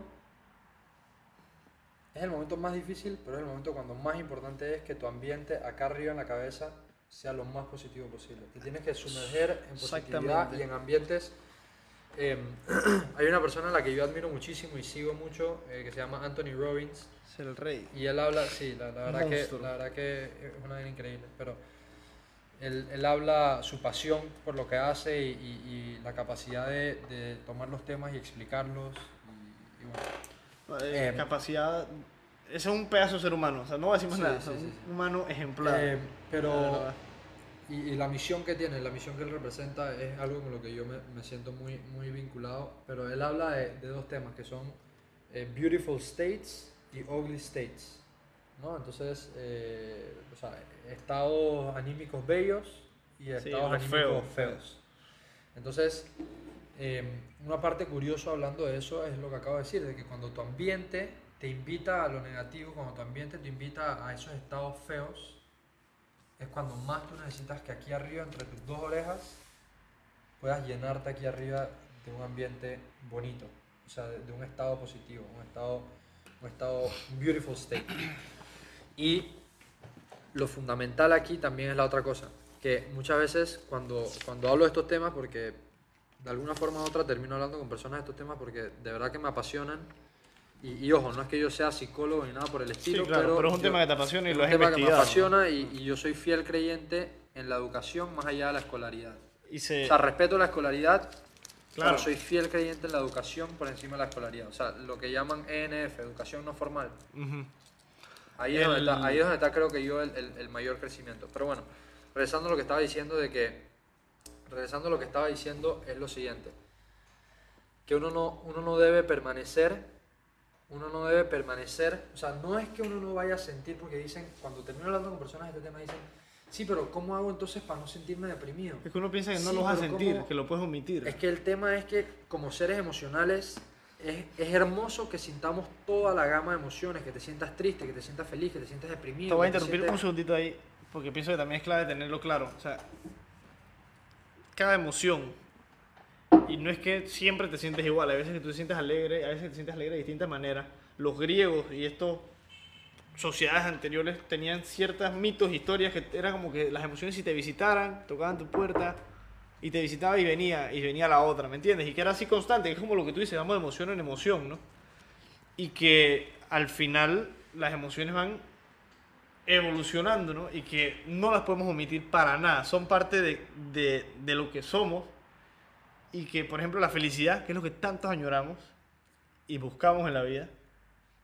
es el momento más difícil, pero es el momento cuando más importante es que tu ambiente acá arriba en la cabeza sea lo más positivo posible. Te tienes que sumerger en positividad y en ambientes. eh, hay una persona a la que yo admiro muchísimo y sigo mucho eh, que se llama Anthony Robbins. Es el rey. Y él habla, sí, la, la verdad, que, la verdad que es una vaina increíble, pero él, él habla su pasión por lo que hace y, y- y la capacidad de, de tomar los temas y explicarlos. Y bueno. Eh, Eh, capacidad. Ese es un pedazo de ser humano. O sea, no más Sí, nada. sí, sí, un sí. humano ejemplar. Eh, pero, y, y la misión que tiene, la misión que él representa es algo con lo que yo me, me siento muy, muy vinculado, pero él habla de, de dos temas que son eh, beautiful states y ugly states. ¿no? Entonces, eh, o sea, estados anímicos bellos y estados los anímicos feos, feos. Entonces, eh, una parte curiosa hablando de eso es lo que acabo de decir, de que cuando tu ambiente te invita a lo negativo, cuando tu ambiente te invita a esos estados feos, es cuando más tú necesitas que aquí arriba, entre tus dos orejas, puedas llenarte aquí arriba de un ambiente bonito, o sea, de, un estado positivo, un estado, un estado beautiful state. Y lo fundamental aquí también es la otra cosa, que muchas veces cuando, cuando hablo de estos temas, porque de alguna forma u otra termino hablando con personas de estos temas porque de verdad que me apasionan. Y, y ojo, no es que yo sea psicólogo ni nada por el Sí, estilo, claro, pero, es un yo- tema que te apasiona y es lo un has tema que me apasiona y, y yo soy fiel creyente en la educación más allá de la escolaridad. Y se. O sea, respeto la escolaridad, Claro. pero soy fiel creyente en la educación por encima de la escolaridad. O sea, lo que llaman ENF, educación no formal. Ujú. Ahí es, donde El- está, ahí es donde está, creo que yo, el, el- el mayor crecimiento. Pero bueno, regresando a lo que estaba diciendo de que, regresando a lo que estaba diciendo es lo siguiente, que uno no, uno no debe permanecer, uno no debe permanecer, o sea, no es que uno no vaya a sentir, porque dicen, cuando termino hablando con personas de este tema, dicen, sí, pero ¿cómo hago entonces para no sentirme deprimido? Es que uno piensa que no Sí, lo vas a sentir, ¿cómo? que lo puedes omitir. Es que el tema es que como seres emocionales es, es hermoso que sintamos toda la gama de emociones, que te sientas triste, que te sientas feliz, que te sientas deprimido. Te voy a interrumpir un sientas- segundito ahí, porque pienso que también es clave tenerlo claro. O sea, cada emoción, y no es que siempre te sientes igual, hay veces que tú te sientes alegre, a veces te sientes alegre de distintas maneras. Los griegos y estas sociedades anteriores tenían ciertos mitos, historias que era como que las emociones si te visitaran, tocaban tu puerta y te visitaba y venía, y venía la otra, ¿me entiendes? Y que era así constante, que es como lo que tú dices, vamos de emoción en emoción, ¿no? Y que al final las emociones van evolucionando, ¿no? Y que no las podemos omitir para nada. Son parte de, de- de lo que somos. Y que, por ejemplo, la felicidad, que es lo que tantos añoramos y buscamos en la vida,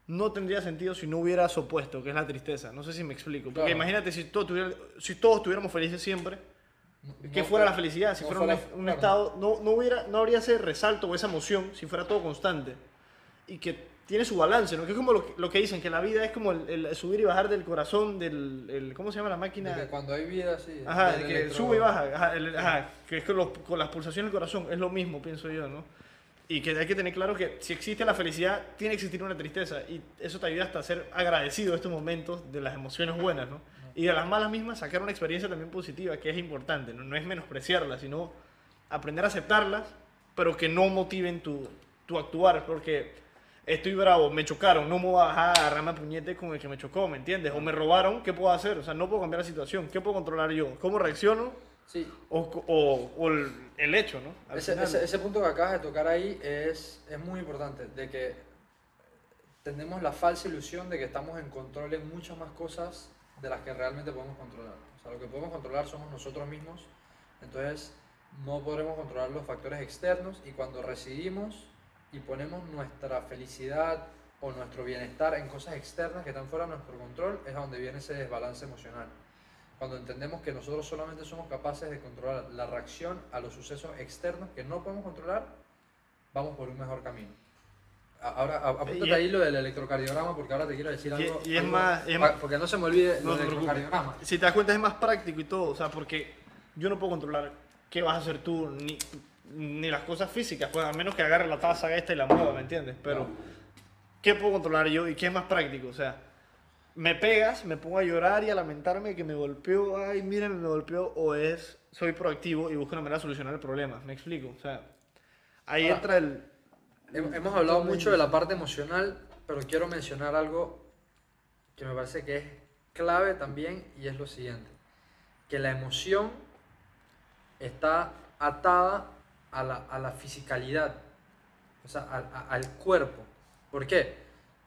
no tendría sentido si no hubiera su opuesto, que es la tristeza. No sé si me explico. Porque Claro. imagínate si, todo tuviera- si todos estuviéramos felices siempre, ¿qué No fuera la felicidad? Si no fuera un, un claro. estado, no, no, hubiera, no habría ese resalto o esa emoción si fuera todo constante. Y que tiene su balance, ¿no? Que es como lo que, lo que dicen, que la vida es como el, el subir y bajar del corazón, del, el- ¿cómo se llama la máquina? De que cuando hay vida, sí. Ajá, de que electro- sube y baja, ajá, el- ajá, que es con, los- con las pulsaciones del corazón, es lo mismo, pienso yo, ¿no? Y que hay que tener claro que si existe la felicidad, tiene que existir una tristeza, y eso te ayuda hasta a ser agradecido de estos momentos, de las emociones buenas, ¿no? Y de las malas mismas, sacar una experiencia también positiva, que es importante, ¿no? No es menospreciarlas, sino aprender a aceptarlas, pero que no motiven tu, tu actuar, porque estoy bravo, me chocaron, no me voy a bajar a agarrarme a puñete con el que me chocó, ¿me entiendes? O me robaron, ¿qué puedo hacer? O sea, no puedo cambiar la situación, ¿qué puedo controlar yo? ¿Cómo reacciono? Sí, O, o- o el, el hecho, ¿no? Ese, ese- ese punto que acabas de tocar ahí es, es muy importante, de que tenemos la falsa ilusión de que estamos en control en muchas más cosas de las que realmente podemos controlar. O sea, lo que podemos controlar somos nosotros mismos, entonces no podremos controlar los factores externos y cuando residimos y ponemos nuestra felicidad o nuestro bienestar en cosas externas que están fuera de nuestro control, es a donde viene ese desbalance emocional. Cuando entendemos que nosotros solamente somos capaces de controlar la reacción a los sucesos externos que no podemos controlar, vamos por un mejor camino. Ahora, apúntate ahí lo del electrocardiograma porque ahora te quiero decir algo. y es algo- más- es porque no se me olvide No lo te del preocupes. electrocardiograma. Si te das cuenta, es más práctico y todo, o sea, porque yo no puedo controlar qué vas a hacer tú, ni, ni las cosas físicas, pues a menos que agarre la taza esta y la mueva, ¿me entiendes? Pero. ¿qué puedo controlar yo y qué es más práctico? O sea, me pegas, me pongo a llorar y a lamentarme que me golpeó, ay, miren, me golpeó, o es, soy proactivo y busco una manera de solucionar el problema, ¿me explico? O sea, ahí Ahora, entra el... Hem- Hemos hablado mucho de la parte emocional, pero quiero mencionar algo que me parece que es clave también y es lo siguiente, que la emoción está atada a la, a la fisicalidad, o sea, al, a- al cuerpo. ¿Por qué?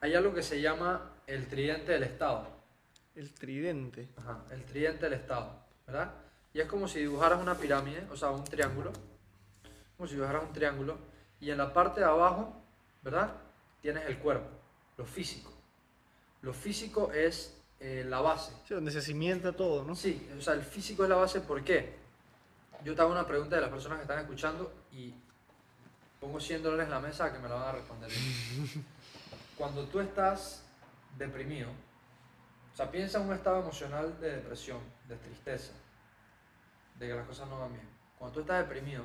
Hay algo que se llama el tridente del estado. El tridente. Ajá, el tridente del estado, ¿verdad? Y es como si dibujaras una pirámide, o sea, un triángulo. Como si dibujaras un triángulo. Y en la parte de abajo, ¿verdad? Tienes el cuerpo, lo físico. Lo físico es eh, la base. Sí, donde se cimienta todo, ¿no? Sí, o sea, el físico es la base, ¿por qué? Yo te hago una pregunta de las personas que están escuchando y pongo 100 dólares en la mesa que me la van a responder. Cuando tú estás deprimido, o sea, piensa en un estado emocional de depresión, de tristeza, de que las cosas no van bien. Cuando tú estás deprimido,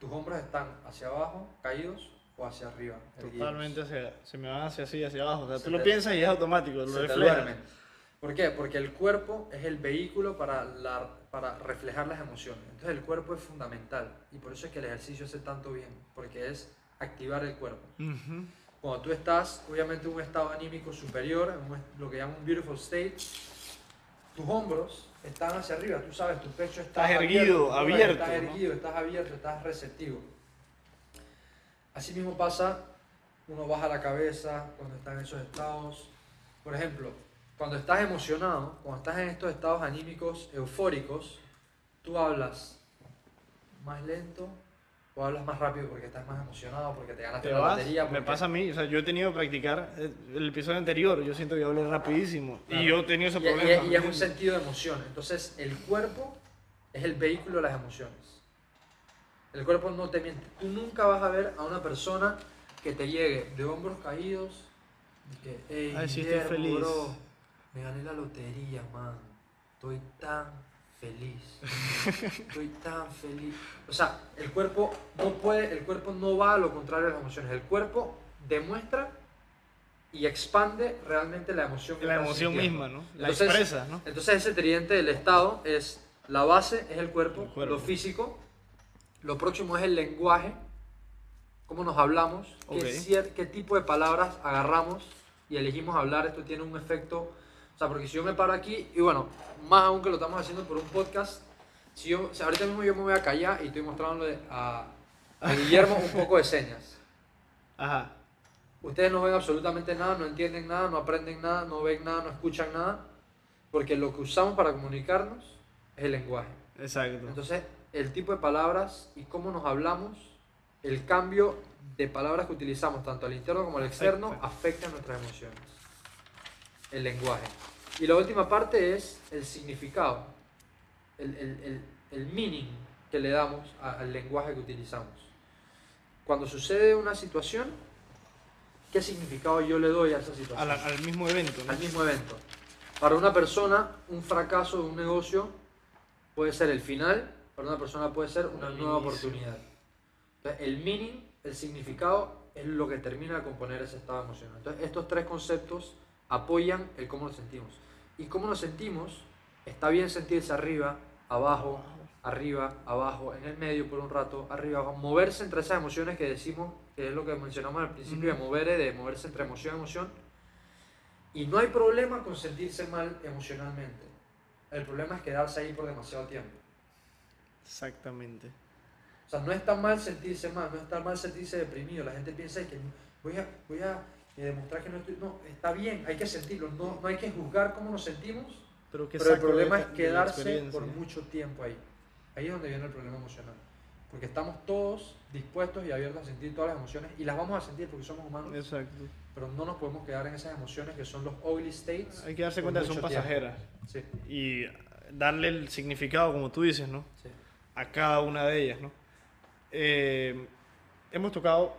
tus hombros están hacia abajo, caídos, o hacia arriba. Totalmente hacia, se me van hacia así, hacia abajo. O sea, Se tú lo te- piensas y es automático, lo refleja. ¿Por qué? Porque el cuerpo es el vehículo para, la, para reflejar las emociones. Entonces el cuerpo es fundamental y por eso es que el ejercicio hace tanto bien, porque es activar el cuerpo. Ujú. Cuando tú estás, obviamente, en un estado anímico superior, en lo que llaman un beautiful state, tus hombros están hacia arriba, tú sabes, tu pecho está Estás erguido, sabes, abierto, Estás ¿no? erguido, estás abierto, estás receptivo. Así mismo pasa, uno baja la cabeza cuando está en esos estados. Por ejemplo, cuando estás emocionado, cuando estás en estos estados anímicos eufóricos, tú hablas más lento o hablas más rápido porque estás más emocionado, porque te ganaste Te la batería. me porque- pasa a mí, o sea, yo he tenido que practicar el episodio anterior, yo siento que hablé rapidísimo Claro. y yo he tenido ese Y, y- problema. y es un sentido de emoción. Entonces, el cuerpo es el vehículo de las emociones. El cuerpo no te miente. Tú nunca vas a ver a una persona que te llegue de hombros caídos que, hey, Ay, sí, estoy feliz". bro, me gané la lotería, man. Estoy tan feliz. Estoy tan feliz. O sea, el cuerpo no puede, el cuerpo no va a lo contrario de las emociones. El cuerpo demuestra y expande realmente la emoción que La emoción sintiendo. misma, ¿no? La Entonces- expresa, ¿no? Entonces ese tridente del estado es la base es el cuerpo, El cuerpo. lo físico, lo próximo es el lenguaje, cómo nos hablamos, qué, Ok. cier- qué tipo de palabras agarramos y elegimos hablar. Esto tiene un efecto, o sea, porque si yo me paro aquí y bueno, más aún que lo estamos haciendo por un podcast, si yo, o sea, ahorita mismo yo me voy a callar y estoy mostrándole a, a Guillermo un poco de señas. Ajá. Ustedes no ven absolutamente nada, no entienden nada, no aprenden nada, no ven nada, no escuchan nada, porque lo que usamos para comunicarnos es el lenguaje. Exacto. Entonces, el tipo de palabras y cómo nos hablamos, el cambio de palabras que utilizamos tanto al interno como al externo, Afecta. afecta nuestras emociones. El lenguaje. Y la última parte es el significado, el, el, el, el meaning que le damos a- al lenguaje que utilizamos. Cuando sucede una situación, ¿qué significado yo le doy a esa situación? Al mismo evento, ¿no? al mismo evento. Para una persona, un fracaso de un negocio puede ser el final, para una persona puede ser una El nueva inicio. oportunidad. Entonces, el meaning, el significado, es lo que termina de componer ese estado emocional. Entonces, estos tres conceptos apoyan el cómo nos sentimos. Y cómo nos sentimos, está bien sentirse arriba, abajo, arriba, abajo, en el medio por un rato, arriba, abajo, moverse entre esas emociones que decimos, que es lo que mencionamos al principio de mover, de moverse entre emoción y emoción. Y no hay problema con sentirse mal emocionalmente. El problema es quedarse ahí por demasiado tiempo. Exactamente. O sea, no está mal sentirse mal, no está mal sentirse deprimido. La gente piensa que voy a, voy a eh, demostrar que no estoy... No, está bien, hay que sentirlo. No, no hay que juzgar cómo nos sentimos, Pero, ¿qué pero el problema es quedarse por mucho tiempo ahí. Ahí es donde viene el problema emocional. Porque estamos todos dispuestos y abiertos a sentir todas las emociones y las vamos a sentir porque somos humanos, Exacto. pero no nos podemos quedar en esas emociones que son los oily states. Hay que darse cuenta que son pasajeras Sí, y darle el significado, como tú dices, ¿no? sí. a cada una de ellas, ¿no? Eh, hemos tocado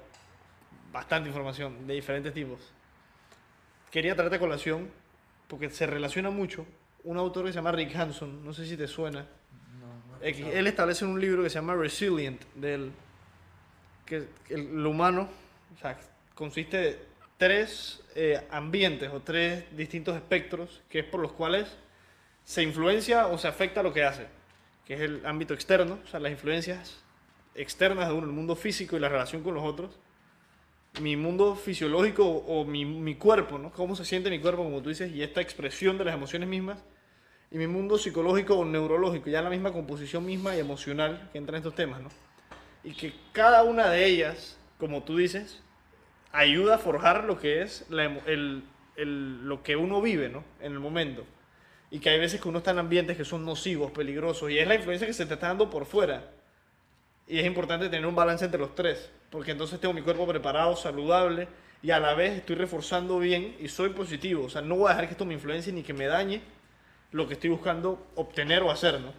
bastante información de diferentes tipos. Quería traerte a colación porque se relaciona mucho un autor que se llama Rick Hanson, no sé si te suena. No, no. Él establece un libro que se llama Resilient, del, que el- humano o sea, consiste de tres eh, ambientes o tres distintos espectros que es por los cuales se influencia o se afecta lo que hace, que es el ámbito externo, o sea, las influencias externas de uno, el mundo físico y la relación con los otros, mi mundo fisiológico o mi, mi cuerpo, ¿no? Cómo se siente mi cuerpo, como tú dices, y esta expresión de las emociones mismas, y mi mundo psicológico o neurológico, ya la misma composición misma y emocional que entra en estos temas, ¿no? Y que cada una de ellas, como tú dices, ayuda a forjar lo que es el, el- lo que uno vive, ¿no? En el momento. Y que hay veces que uno está en ambientes que son nocivos, peligrosos, y es la influencia que se te está dando por fuera. Y es importante tener un balance entre los tres, porque entonces tengo mi cuerpo preparado, saludable, y a la vez estoy reforzando bien y soy positivo. O sea, no voy a dejar que esto me influencie ni que me dañe lo que estoy buscando obtener o hacer, ¿no?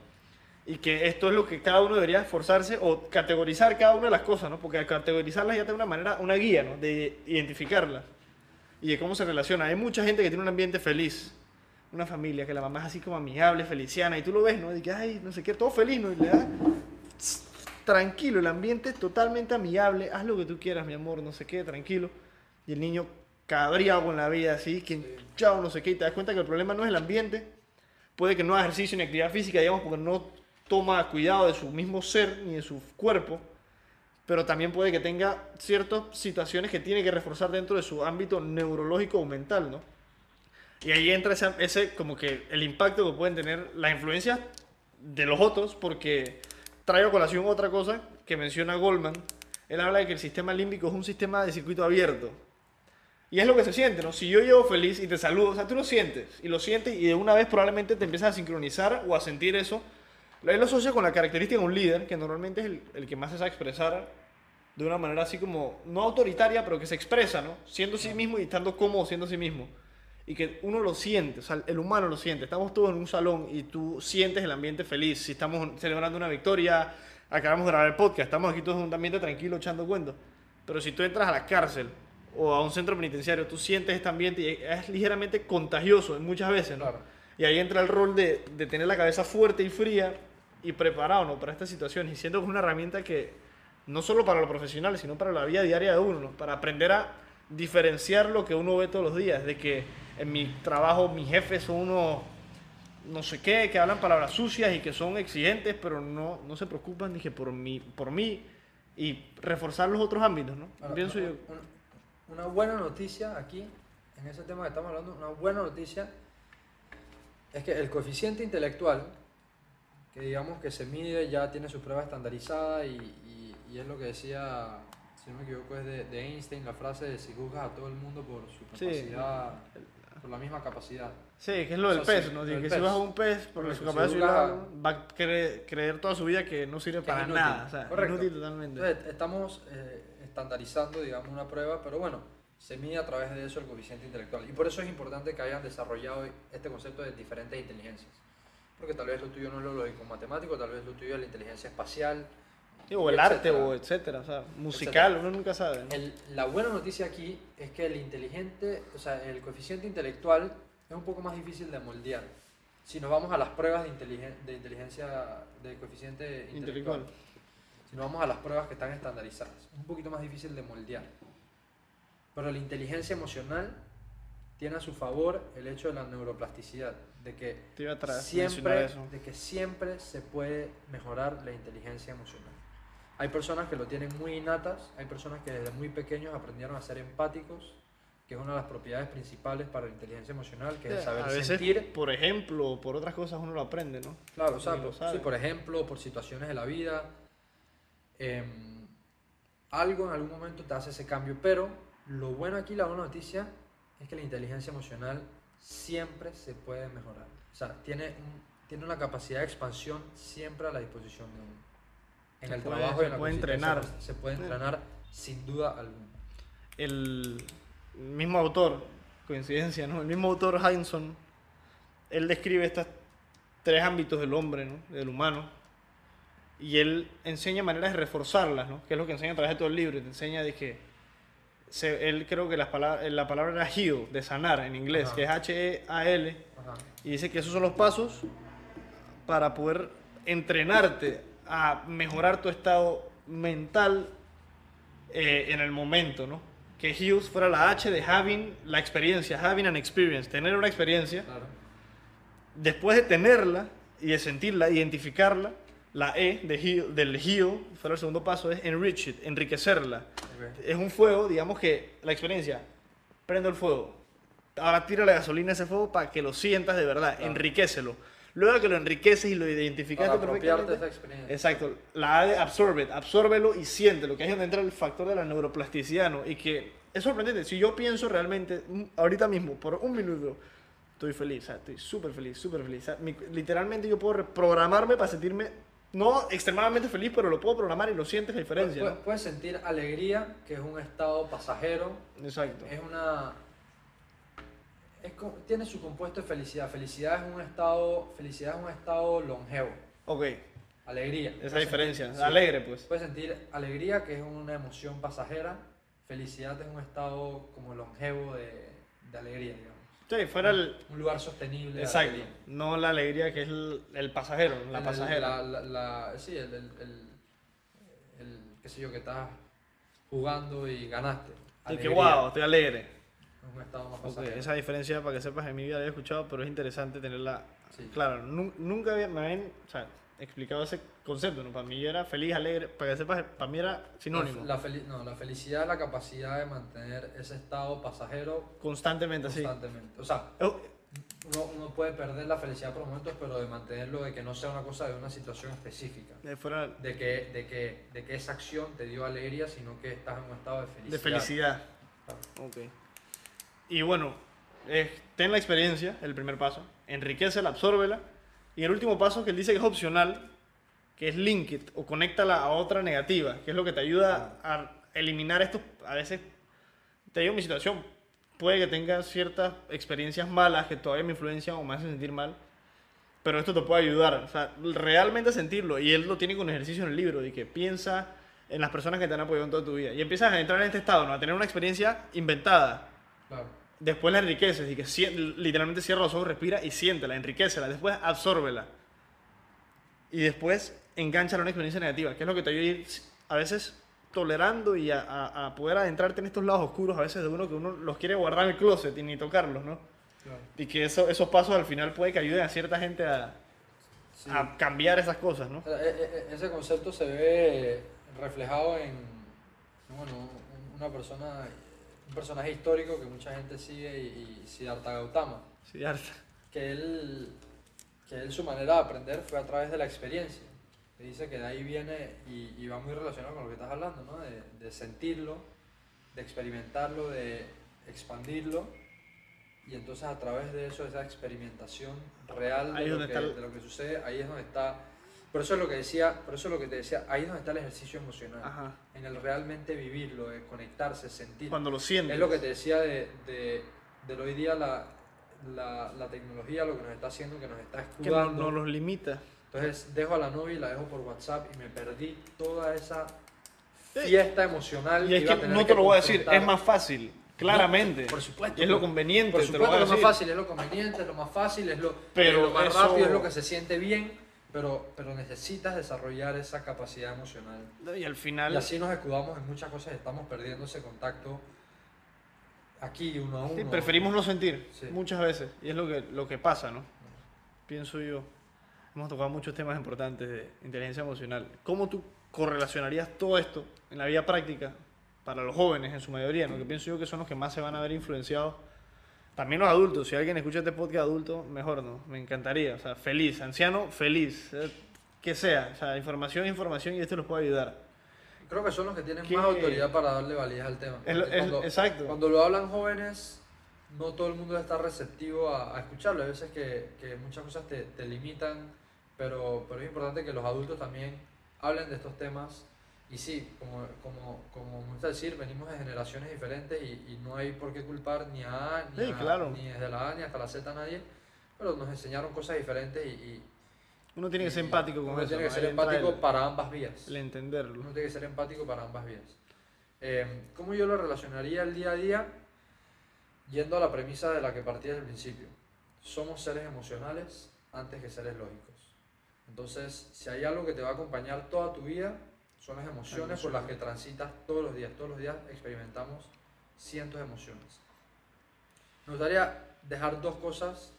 Y que esto es lo que cada uno debería esforzarse o categorizar cada una de las cosas, ¿no? Porque al categorizarlas ya te da una manera, una guía, ¿no? De identificarlas y de cómo se relaciona. Hay mucha gente que tiene un ambiente feliz, una familia, que la mamá es así como amigable, feliciana, y tú lo ves, ¿no? Y que, ay, no sé qué, todo feliz, ¿no? Y le da tranquilo, el ambiente es totalmente amigable, haz lo que tú quieras, mi amor, no sé qué, tranquilo. Y el niño cabreado con la vida, así, que chao, no sé qué, y te das cuenta que el problema no es el ambiente, puede que no haga ejercicio ni actividad física, digamos, porque no toma cuidado de su mismo ser ni de su cuerpo, pero también puede que tenga ciertas situaciones que tiene que reforzar dentro de su ámbito neurológico o mental, ¿no? Y ahí entra ese, ese como que el impacto que pueden tener las influencias de los otros, porque traigo colación otra cosa que menciona Goldman. Él habla de que el sistema límbico es un sistema de circuito abierto. Y es lo que se siente, ¿no? Si yo llego feliz y te saludo, o sea, tú lo sientes, y lo sientes, y de una vez probablemente te empiezas a sincronizar o a sentir eso. Él lo asocia con la característica de un líder, que normalmente es el, el que más se sabe expresar de una manera así como, no autoritaria, pero que se expresa, ¿no? Siendo sí mismo y estando cómodo siendo sí mismo. Y que uno lo siente, o sea, el humano lo siente. Estamos todos en un salón y tú sientes el ambiente feliz. Si estamos celebrando una victoria, acabamos de grabar el podcast, estamos aquí todos en un ambiente tranquilo echando cuentos. Pero si tú entras a la cárcel o a un centro penitenciario, tú sientes este ambiente y es ligeramente contagioso muchas veces, ¿no? Claro. Y ahí entra el rol de, de tener la cabeza fuerte y fría y preparado ¿no? para estas situaciones. Y siento que es una herramienta que no solo para los profesionales, sino para la vida diaria de uno, ¿no? para aprender a diferenciar lo que uno ve todos los días, de que en mi trabajo mis jefes son unos no sé qué, que hablan palabras sucias y que son exigentes, pero no, no se preocupan dije, por, mí, por mí y reforzar los otros ámbitos, ¿no? Ahora, Pienso una, yo. una- una buena noticia aquí, en ese tema que estamos hablando, una buena noticia es que el coeficiente intelectual, que digamos que se mide, ya tiene su prueba estandarizada y, y- y es lo que decía, si no me equivoco, es de, de Einstein, la frase de si juzgas a todo el mundo por su Sí. Por la misma capacidad. Sí, que es lo del O sea, pez, ¿no? que pez. si vas a un pez, por su capacidad de va a creer, creer toda su vida que no sirve Que para inútil. nada. O sea, Correcto. inútil totalmente. Entonces, estamos eh, estandarizando, digamos, una prueba, pero bueno, se mide a través de eso el coeficiente intelectual. Y por eso es importante que hayan desarrollado este concepto de diferentes inteligencias. Porque tal vez lo tuyo no es lo lógico matemático, tal vez lo tuyo es la inteligencia espacial. Sí, o el y arte, etcétera. o etcétera. O sea, musical, uno nunca sabe. ¿no? El- la buena noticia aquí es que el inteligente, o sea, el coeficiente intelectual es un poco más difícil de moldear. Si nos vamos a las pruebas de, inteligen- de inteligencia, de coeficiente intelectual, Intelectual. si nos vamos a las pruebas que están estandarizadas, es un poquito más difícil de moldear. Pero la inteligencia emocional tiene a su favor el hecho de la neuroplasticidad, de que siempre, de que siempre se puede mejorar la inteligencia emocional. Hay personas que lo tienen muy innatas, hay personas que desde muy pequeños aprendieron a ser empáticos, que es una de las propiedades principales para la inteligencia emocional, que es saber a veces, sentir. por ejemplo, o por otras cosas uno lo aprende, ¿no? Claro, o sea, por, sí, por ejemplo, por situaciones de la vida, em, algo en algún momento te hace ese cambio, pero lo bueno aquí, la buena noticia, es que la inteligencia emocional siempre se puede mejorar. O sea, tiene, un- tiene una capacidad de expansión siempre a la disposición de uno. En Se el puede- trabajo se en la puede entrenar. Se puede Sí. entrenar sin duda alguna. el mismo autor, coincidencia, ¿no? El mismo autor Heinsohn, él describe estos tres ámbitos del hombre, ¿no? Del humano, y él enseña maneras de reforzarlas, ¿no? Que es lo que enseña a través de todo el libro, y te enseña de que se- él creo que las palabras, la palabra era heal, de sanar en inglés, Ajá. que es H-E-A-L, y dice que esos son los pasos para poder entrenarte a mejorar tu estado mental eh, en el momento, ¿no? Que Hughes fuera la H de having la experiencia, having an experience, tener una experiencia. Claro. Después de tenerla y de sentirla, identificarla, La E de heal- del heal, fuera el segundo paso, es enrich it, enriquecerla. Es un fuego, digamos que la experiencia, prendo el fuego, ahora tira la gasolina a ese fuego para que lo sientas de verdad, Claro. enriquecelo. Luego que lo enriqueces y lo identificaste Para perfectamente, esa experiencia. Exacto. La A de absorbe, absórbelo y siéntelo, que es donde entra el factor de la neuroplasticidad, ¿no? Y que es sorprendente. Si yo pienso realmente, mm, ahorita mismo, por un minuto, estoy feliz, o sea, estoy súper feliz, súper feliz. O sea, mi- literalmente yo puedo reprogramarme para sentirme, no extremadamente feliz, pero lo puedo programar y lo sientes la diferencia, Puedes, ¿no? puedes sentir alegría, que es un estado pasajero, Exacto. es una es tiene su compuesto de felicidad felicidad es un estado felicidad es un estado longevo Ok, alegría esa Puedes diferencia. sentir-. Alegre, pues. puedes sentir alegría que es una emoción pasajera felicidad es un estado como longevo de, de alegría digamos Sí, fuera el... un lugar sostenible Exacto. No la alegría que es el, el pasajero, la El- pasajera. la- la- sí el, el, qué sé yo que estás jugando y ganaste Y que wow, estoy alegre. Un estado más Ok, pasajero esa diferencia, para que sepas, en mi vida la he escuchado, pero es interesante tenerla Sí. claro. nu- nunca había, me habían o sea, explicado ese concepto, ¿no? Para mí era feliz, alegre, para que sepas, para mí era sinónimo. La, feli- no, la felicidad es la capacidad de mantener ese estado pasajero Constantemente así. constantemente. O sea, Oh, uno, uno puede perder la felicidad por momentos, pero de mantenerlo, de que no sea una cosa de una situación específica. eh, fuera De que, de que, de que esa acción te dio alegría, sino que estás en un estado de felicidad. de felicidad. Claro. Ok. Y bueno, eh, ten la experiencia, el primer paso, enriquecela, absórbela. Y el último paso que él dice que es opcional, que es link it o conéctala a otra negativa, que es lo que te ayuda a eliminar estos, a veces, te digo mi situación, puede que tengas ciertas experiencias malas que todavía me influencian o me hacen sentir mal, pero esto te puede ayudar, o sea, realmente sentirlo, y él lo tiene con ejercicio en el libro, de que piensa en las personas que te han apoyado en toda tu vida, y empiezas a entrar en este estado, ¿no? a tener una experiencia inventada, Claro. Después la enriqueces y que sien- literalmente cierra los ojos, respira y siéntela, enriquecela, después absórbela. Y después engancha una experiencia negativa, que es lo que te ayuda a ir a veces tolerando y a, a- a poder adentrarte en estos lados oscuros a veces de uno que uno los quiere guardar en el closet y ni tocarlos, ¿no? claro. Y que eso, esos pasos al final puede que ayuden a cierta gente a, Sí. a cambiar esas cosas, ¿no? E- e- Ese concepto se ve reflejado en bueno, un- una persona, un personaje histórico que mucha gente sigue y, y Siddhartha Gautama. Sí, harta. que él, que él su manera de aprender fue a través de la experiencia. Que dice que de ahí viene y, y va muy relacionado con lo que estás hablando, ¿no? De, de sentirlo, de experimentarlo, de expandirlo. Y entonces a través de eso, esa experimentación real de lo, que, de lo que sucede, ahí es donde está... Por eso es lo que decía, por eso es lo que te decía, ahí es donde está el ejercicio emocional. Ajá. En el realmente vivirlo, de conectarse, sentir. Cuando lo sientes. Es lo que te decía de, de, del hoy día la, la, la tecnología, lo que nos está haciendo, que nos está que no, escudando. no los limita. Entonces dejo a la novia y la dejo por WhatsApp y me perdí toda esa Sí. fiesta emocional. Y es que tener no te lo voy a decir, es más fácil, claramente. por supuesto, es lo conveniente, Por te lo supuesto, voy a es lo más decir. fácil, es lo conveniente, es lo más fácil, es lo, Pero es lo más eso- rápido, es lo que se siente bien, pero, pero necesitas desarrollar esa capacidad emocional. Y al Y final, así nos escudamos en muchas cosas, estamos perdiendo ese contacto aquí uno a uno. sí, preferimos no sentir Sí. muchas veces. Y es lo que, lo que pasa, ¿no? Pienso yo. Hemos tocado muchos temas importantes de inteligencia emocional. ¿Cómo tú correlacionarías todo esto en la vida práctica para los jóvenes en su mayoría? ¿no? Que pienso yo que son los que más se van a ver influenciados. También los adultos. Si alguien escucha este podcast adulto, mejor no. Me encantaría. O sea, feliz. Anciano, feliz. Eh, Que sea. O sea, información, información y esto los puede ayudar. Creo que son los que tienen ¿Qué? más autoridad para darle validez al tema. Porque es- cuando, exacto. Cuando lo hablan jóvenes, no todo el mundo está receptivo a, a escucharlo. Hay veces que, que muchas cosas te, te limitan, pero, pero es importante que los adultos también hablen de estos temas. Y sí, como, como, como me gusta decir, venimos de generaciones diferentes y, y no hay por qué culpar ni a A, ni, Sí, a- claro. ni desde la A ni hasta la Z a nadie, pero nos enseñaron cosas diferentes y... y Uno tiene que ser y empático con uno eso. tiene que ser empático el- para ambas vías. el entenderlo. Uno tiene que ser empático para ambas vías. Eh, ¿Cómo yo lo relacionaría el día a día? Yendo a la premisa de la que partí desde el principio. Somos seres emocionales antes que seres lógicos. Entonces, si hay algo que te va a acompañar toda tu vida, son las emociones por las que transitas todos los días. Todos los días experimentamos cientos de emociones. Me gustaría dejar dos cosas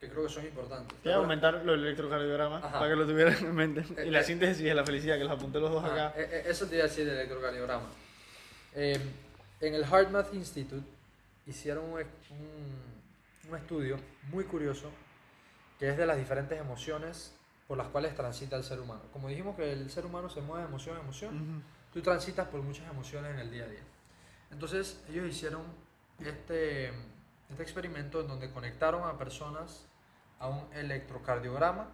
que creo que son importantes. Voy a aumentar lo del electrocardiograma Ajá. para que lo tuvieran en mente. Eh, y la eh. síntesis de la felicidad, que los apunté los dos Ah, acá. eh, eh, eso te iba a decir del electrocardiograma. Eh, en el HeartMath Institute hicieron un, un- un estudio muy curioso que es de las diferentes emociones por las cuales transita el ser humano. Como dijimos que el ser humano se mueve de emoción a emoción, Ujú. tú transitas por muchas emociones en el día a día. Entonces ellos hicieron este, este experimento en donde conectaron a personas a un electrocardiograma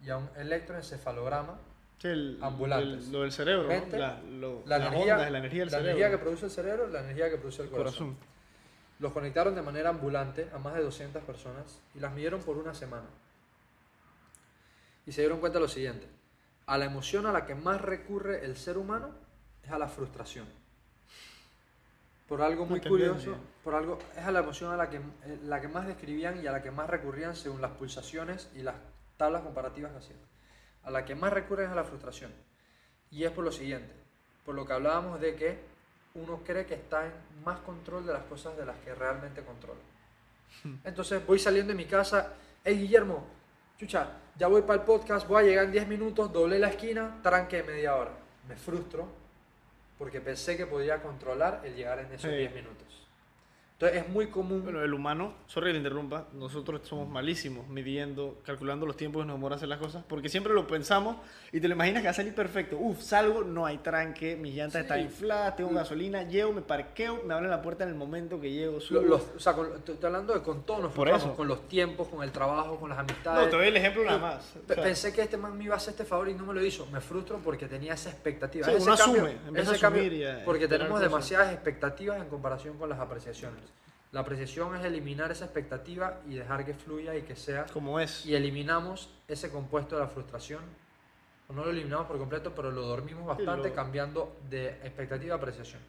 y a un electroencefalograma Sí, el- Ambulantes. el- lo del cerebro, ¿no? Mente, La, lo- la las energía, ondas, la energía del la cerebro. energía que produce el cerebro, la energía que produce el el corazón. corazón. Los conectaron de manera ambulante a más de 200 personas y las midieron por una semana. Y se dieron cuenta de lo siguiente. A la emoción a la que más recurre el ser humano es a la frustración. Por algo muy curioso, bien. por algo, es a la emoción a la que, eh, la que más describían y a la que más recurrían según las pulsaciones y las tablas comparativas que hacían. A la que más recurren es a la frustración. Y es por lo siguiente, por lo que hablábamos de que uno cree que está en más control de las cosas de las que realmente controla. Entonces voy saliendo de mi casa, hey Guillermo, chucha, ya voy para el podcast, voy a llegar en 10 minutos, doblé la esquina, tranque media hora. Me frustro porque pensé que podía controlar el llegar en esos Sí. 10 minutos. Entonces es muy común... Bueno, el humano, sorry que te interrumpa, nosotros somos malísimos midiendo, calculando los tiempos que nos demora hacer las cosas, porque siempre lo pensamos y te lo imaginas que va a salir perfecto. Uf, salgo, no hay tranque, mi llanta Sí. está inflada, tengo gasolina, llego, me parqueo, me abren la puerta en el momento que llego, subo. los- o sea, con- estoy hablando de con nos Por eso. con los tiempos, con el trabajo, con las amistades. no, te doy el ejemplo nada más. O pe- sea, Pensé que este man me iba a hacer este favor y no me lo hizo. Me frustro porque tenía esa expectativa. Sí, ese uno cambio- asume, ese cambio- porque tenemos cosas. demasiadas expectativas en comparación con las apreciaciones. La apreciación es eliminar esa expectativa y dejar que fluya y que sea. como es. Y eliminamos ese compuesto de la frustración. O no lo eliminamos por completo, pero lo dormimos bastante lo- cambiando de expectativa a apreciación.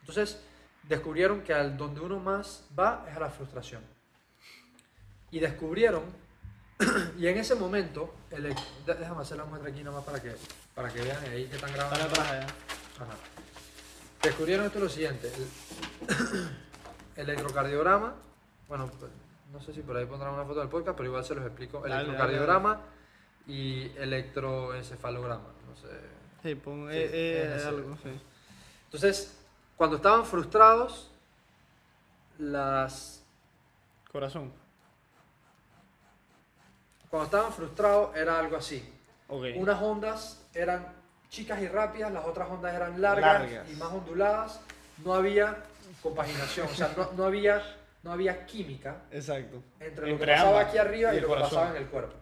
Entonces, descubrieron que al donde uno más va es a la frustración. Y descubrieron, y en ese momento, el, déjame hacer la muestra aquí nomás para que, para que vean ahí que están grabando. Para allá. Ajá. Descubrieron esto lo siguiente. El electrocardiograma, bueno, pues, no sé si por ahí pondrán una foto del podcast, pero igual se los explico. Dale, dale, Electrocardiograma y electroencefalograma. No sé. Sí, pon Sí, eh, eh, ese. algo, sí. Entonces, cuando estaban frustrados, las Corazón. cuando estaban frustrados era algo así. Ok. Unas ondas eran chicas y rápidas, las otras ondas eran largas, Largas. y más onduladas. No había compaginación, o sea, no, no había, no había química Exacto. entre lo que pasaba ambas aquí arriba y, el lo que corazón. pasaba en el cuerpo.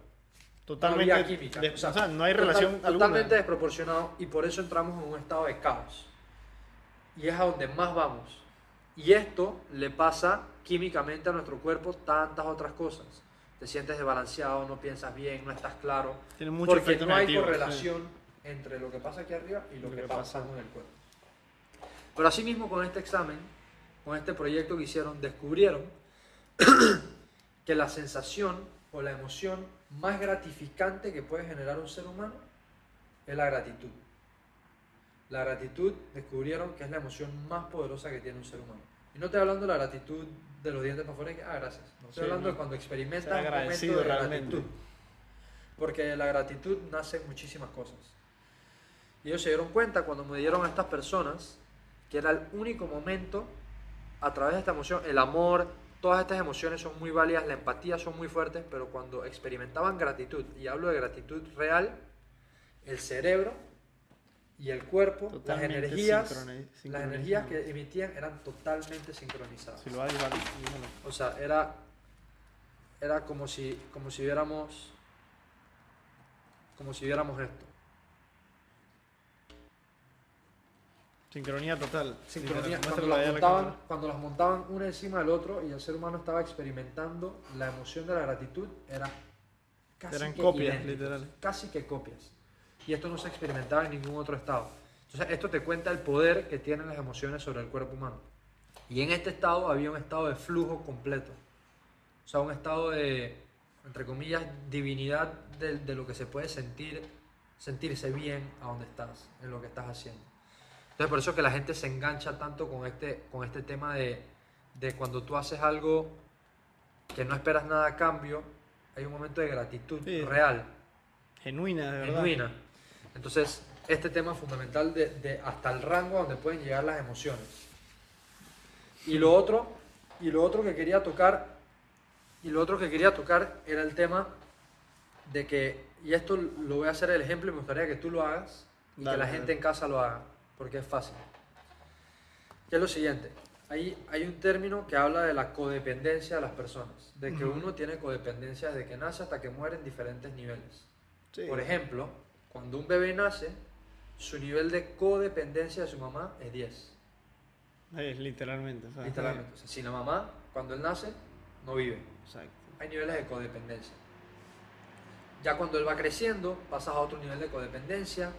Totalmente. no había química. de- o sea, no hay total- relación alguna. Totalmente desproporcionado y por eso entramos en un estado de caos. Y es a donde más vamos. Y esto le pasa químicamente a nuestro cuerpo tantas otras cosas. Te sientes desbalanceado, no piensas bien, no estás claro. Tiene mucho porque efecto no hay negativo, correlación entre lo que pasa aquí arriba y lo, Lo que, pasa. en el cuerpo. Pero asimismo con este examen, con este proyecto que hicieron, descubrieron que la sensación o la emoción más gratificante que puede generar un ser humano es la gratitud. La gratitud descubrieron que es la emoción más poderosa que tiene un ser humano. Y no estoy hablando de la gratitud de los dientes para afuera ah, gracias. No estoy Sí, hablando no. de cuando experimentas un momento de realmente. gratitud. Porque la gratitud nace en muchísimas cosas. Y ellos se dieron cuenta cuando me dieron a estas personas que era el único momento a través de esta emoción, el amor, todas estas emociones son muy válidas, la empatía son muy fuertes, pero cuando experimentaban gratitud, y hablo de gratitud real, el cerebro y el cuerpo, las Totalmente energías, sincroni- las energías que emitían eran totalmente sincronizadas. Si lo hay, vale. O sea, era, era como si, como si viéramos, como si viéramos esto. Sincronía total. Sincronía, cuando las, la montaban, cámara. cuando las montaban una encima del otro y el ser humano estaba experimentando la emoción de la gratitud, era casi Eran que copias, literal. Casi que copias. Y esto no se experimentaba en ningún otro estado. Entonces, esto te cuenta el poder que tienen las emociones sobre el cuerpo humano. Y en este estado había un estado de flujo completo. O sea, un estado de, entre comillas, divinidad de, de lo que se puede sentir, sentirse bien a donde estás, en lo que estás haciendo. Entonces, por eso que la gente se engancha tanto con este, con este tema de, de cuando tú haces algo que no esperas nada a cambio hay un momento de gratitud Sí. real, Genuina, de verdad. genuina. Entonces, este tema es fundamental de, de hasta el rango donde pueden llegar las emociones. Y lo otro, y lo otro que quería tocar, y lo otro que quería tocar era el tema de que, y esto lo voy a hacer el ejemplo y me gustaría que tú lo hagas y Dale, que la dale. gente en casa lo haga, porque es fácil. Que es lo siguiente, hay, hay un término que habla de la codependencia de las personas, de que uno tiene codependencia desde que nace hasta que muere en diferentes niveles. Sí. Por ejemplo, cuando un bebé nace, su nivel de codependencia de su mamá es 10. Es literalmente. o sea, Literalmente. O sea, sin la mamá, cuando él nace, no vive. Exacto. Hay niveles de codependencia. Ya cuando él va creciendo, pasas a otro nivel de codependencia.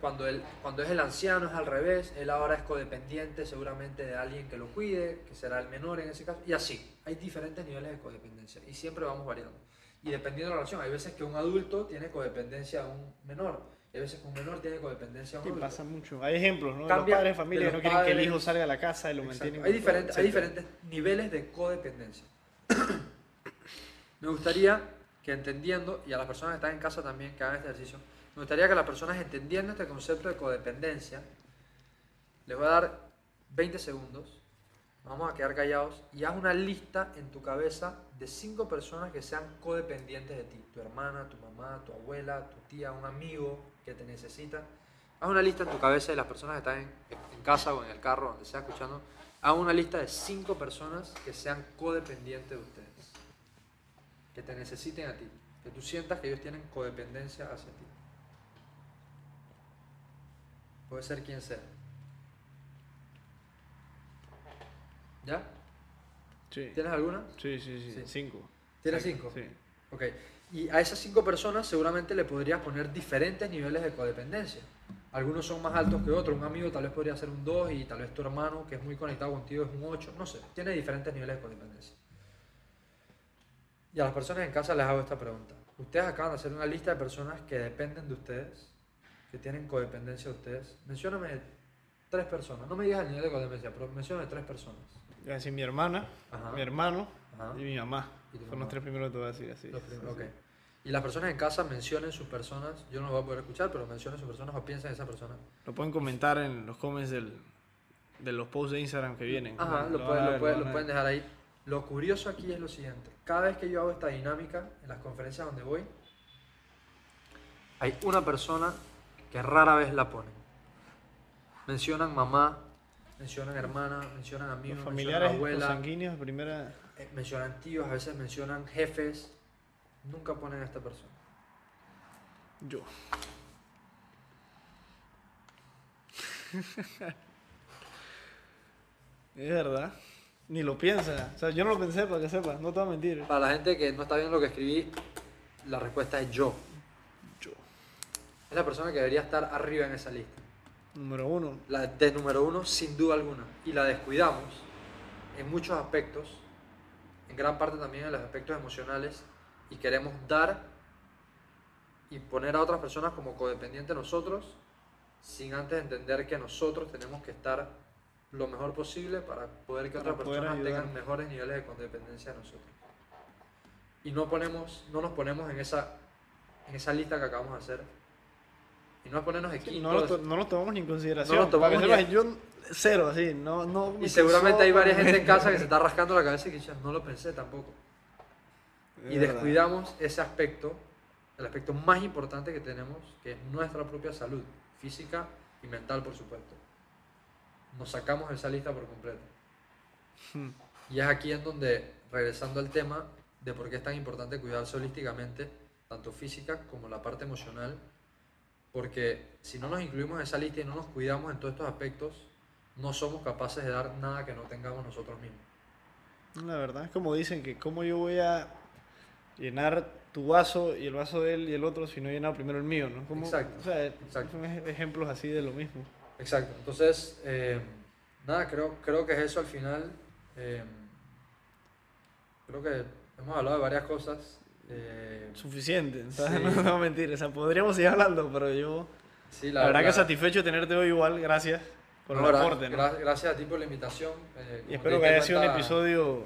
Cuando, él, cuando es el anciano es al revés, él ahora es codependiente seguramente de alguien que lo cuide, que será el menor en ese caso. Y así, hay diferentes niveles de codependencia y siempre vamos variando. Y dependiendo de la relación, hay veces que un adulto tiene codependencia a un menor, y hay veces que un menor tiene codependencia a un adulto. pasa mucho. Hay ejemplos, ¿no? Cambia los padres de de familia no quieren que el hijo salga a la casa y lo Exacto. mantienen. Hay, diferentes, hay diferentes niveles de codependencia. me gustaría que entendiendo, y a las personas que están en casa también que hagan este ejercicio, me gustaría que las personas entendiendo este concepto de codependencia, les voy a dar 20 segundos, vamos a quedar callados y haz una lista en tu cabeza de 5 personas que sean codependientes de ti, tu hermana, tu mamá, tu abuela, tu tía, un amigo que te necesita. Haz una lista en tu cabeza de las personas que están en, casa o en el carro, donde sea escuchando. Haz una lista de 5 personas que sean codependientes de ustedes. Que te necesiten a ti. Que tú sientas que ellos tienen codependencia hacia ti. Puede ser quien sea. ¿Ya? Sí. ¿Tienes alguna? Sí, sí, sí. Sí. Cinco. ¿Tienes cinco? Sí. Ok. Y a esas cinco personas seguramente le podrías poner diferentes niveles de codependencia. Algunos son más altos que otros. Un amigo tal vez podría ser un 2 y tal vez tu hermano, que es muy conectado contigo, es un 8. No sé. Tiene diferentes niveles de codependencia. Y a las personas en casa les hago esta pregunta. Ustedes acaban de hacer una lista de personas que dependen de ustedes, que tienen codependencia de ustedes. Mencióname tres personas. No me digas el nivel de codependencia, pero mencióname tres personas. Voy a decir mi hermana, Ajá. mi hermano Ajá. y mi mamá. Y Son mamá. los tres primeros que te voy a decir así. Los primeros, Sí, ok. sí. Y las personas en casa mencionen sus personas, yo no los voy a poder escuchar, pero mencionen sus personas o piensen en esa persona. Lo pueden comentar en los comments del, de los posts de Instagram que vienen. Ajá, lo, pueden, lo ver, pueden- lo a pueden dejar ahí. Lo curioso aquí es lo siguiente. Cada vez que yo hago esta dinámica en las conferencias donde voy, hay una persona que rara vez la ponen. Mencionan mamá, mencionan hermana, mencionan amigos, Los mencionan familiares abuela, sanguíneos primera. eh, mencionan tíos, a veces mencionan jefes. Nunca ponen a esta persona. Yo. es verdad. Ni lo piensa. O sea, yo no lo pensé para que sepa. No te voy a mentir. Para la gente que no está viendo lo que escribí, la respuesta es. Yo. Es la persona que debería estar arriba en esa lista. Número uno. La de número uno, sin duda alguna. Y la descuidamos en muchos aspectos, en gran parte también en los aspectos emocionales, y queremos dar y poner a otras personas como codependientes de nosotros, sin antes entender que nosotros tenemos que estar lo mejor posible para poder que Para otras poder personas ayudar. tengan mejores niveles de codependencia de nosotros. Y no, ponemos, no nos ponemos en esa, en esa lista que acabamos de hacer. Y no ponernos equipos. no, lo to- no lo tomamos ni en consideración. No lo tomamos ni- yo cero, así. No, no Y seguramente hay varias gente en casa que se está rascando la cabeza y que no lo pensé tampoco. Es Y verdad. descuidamos ese aspecto, el aspecto más importante que tenemos, que es nuestra propia salud, física y mental, por supuesto. Nos sacamos esa lista por completo. Hmm. Y es aquí en donde, regresando al tema de por qué es tan importante cuidarse holísticamente, tanto física como la parte emocional, porque si no nos incluimos en esa lista y no nos cuidamos en todos estos aspectos, no somos capaces de dar nada que no tengamos nosotros mismos. La verdad es como dicen que cómo yo voy a llenar tu vaso y el vaso de él y el otro si no he llenado primero el mío, ¿no? Como, Exacto, O sea, exacto. son ej- ejemplos así de lo mismo. Exacto. Entonces, eh, nada, creo, creo que es eso al final. Eh, creo que hemos hablado de varias cosas. Eh, Suficiente, ¿sabes? Sí. no a mentir. O sea, podríamos seguir hablando, pero yo... sí, La, verdad que satisfecho de tenerte hoy igual, gracias por no, el aporte, ¿no? gra- gracias a ti por la invitación. eh, Y espero que haya sido un episodio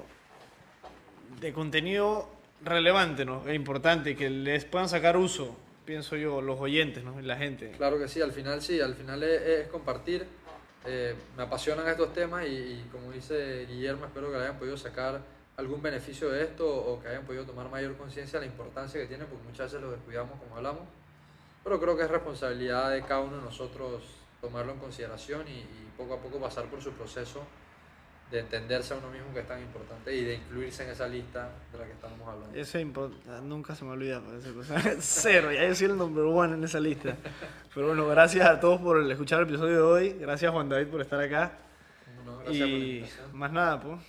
de contenido relevante, ¿no? E importante que les puedan sacar uso, pienso yo, los oyentes, ¿no? Y la gente. Claro que sí, al final sí, al final es, es compartir. Eh, me apasionan estos temas y, y como dice Guillermo, espero que le hayan podido sacar algún beneficio de esto o que hayan podido tomar mayor conciencia de la importancia que tiene, porque muchas veces lo descuidamos como hablamos. Pero creo que es responsabilidad de cada uno de nosotros tomarlo en consideración y, y poco a poco pasar por su proceso de entenderse a uno mismo que es tan importante y de incluirse en esa lista de la que estamos hablando. Es ah, nunca se me olvida, esa cosa. Cero, ya yo soy el number one en esa lista. Pero bueno, gracias a todos por escuchar el episodio de hoy. Gracias Juan David por estar acá. No, por Y invitación. más nada, pues.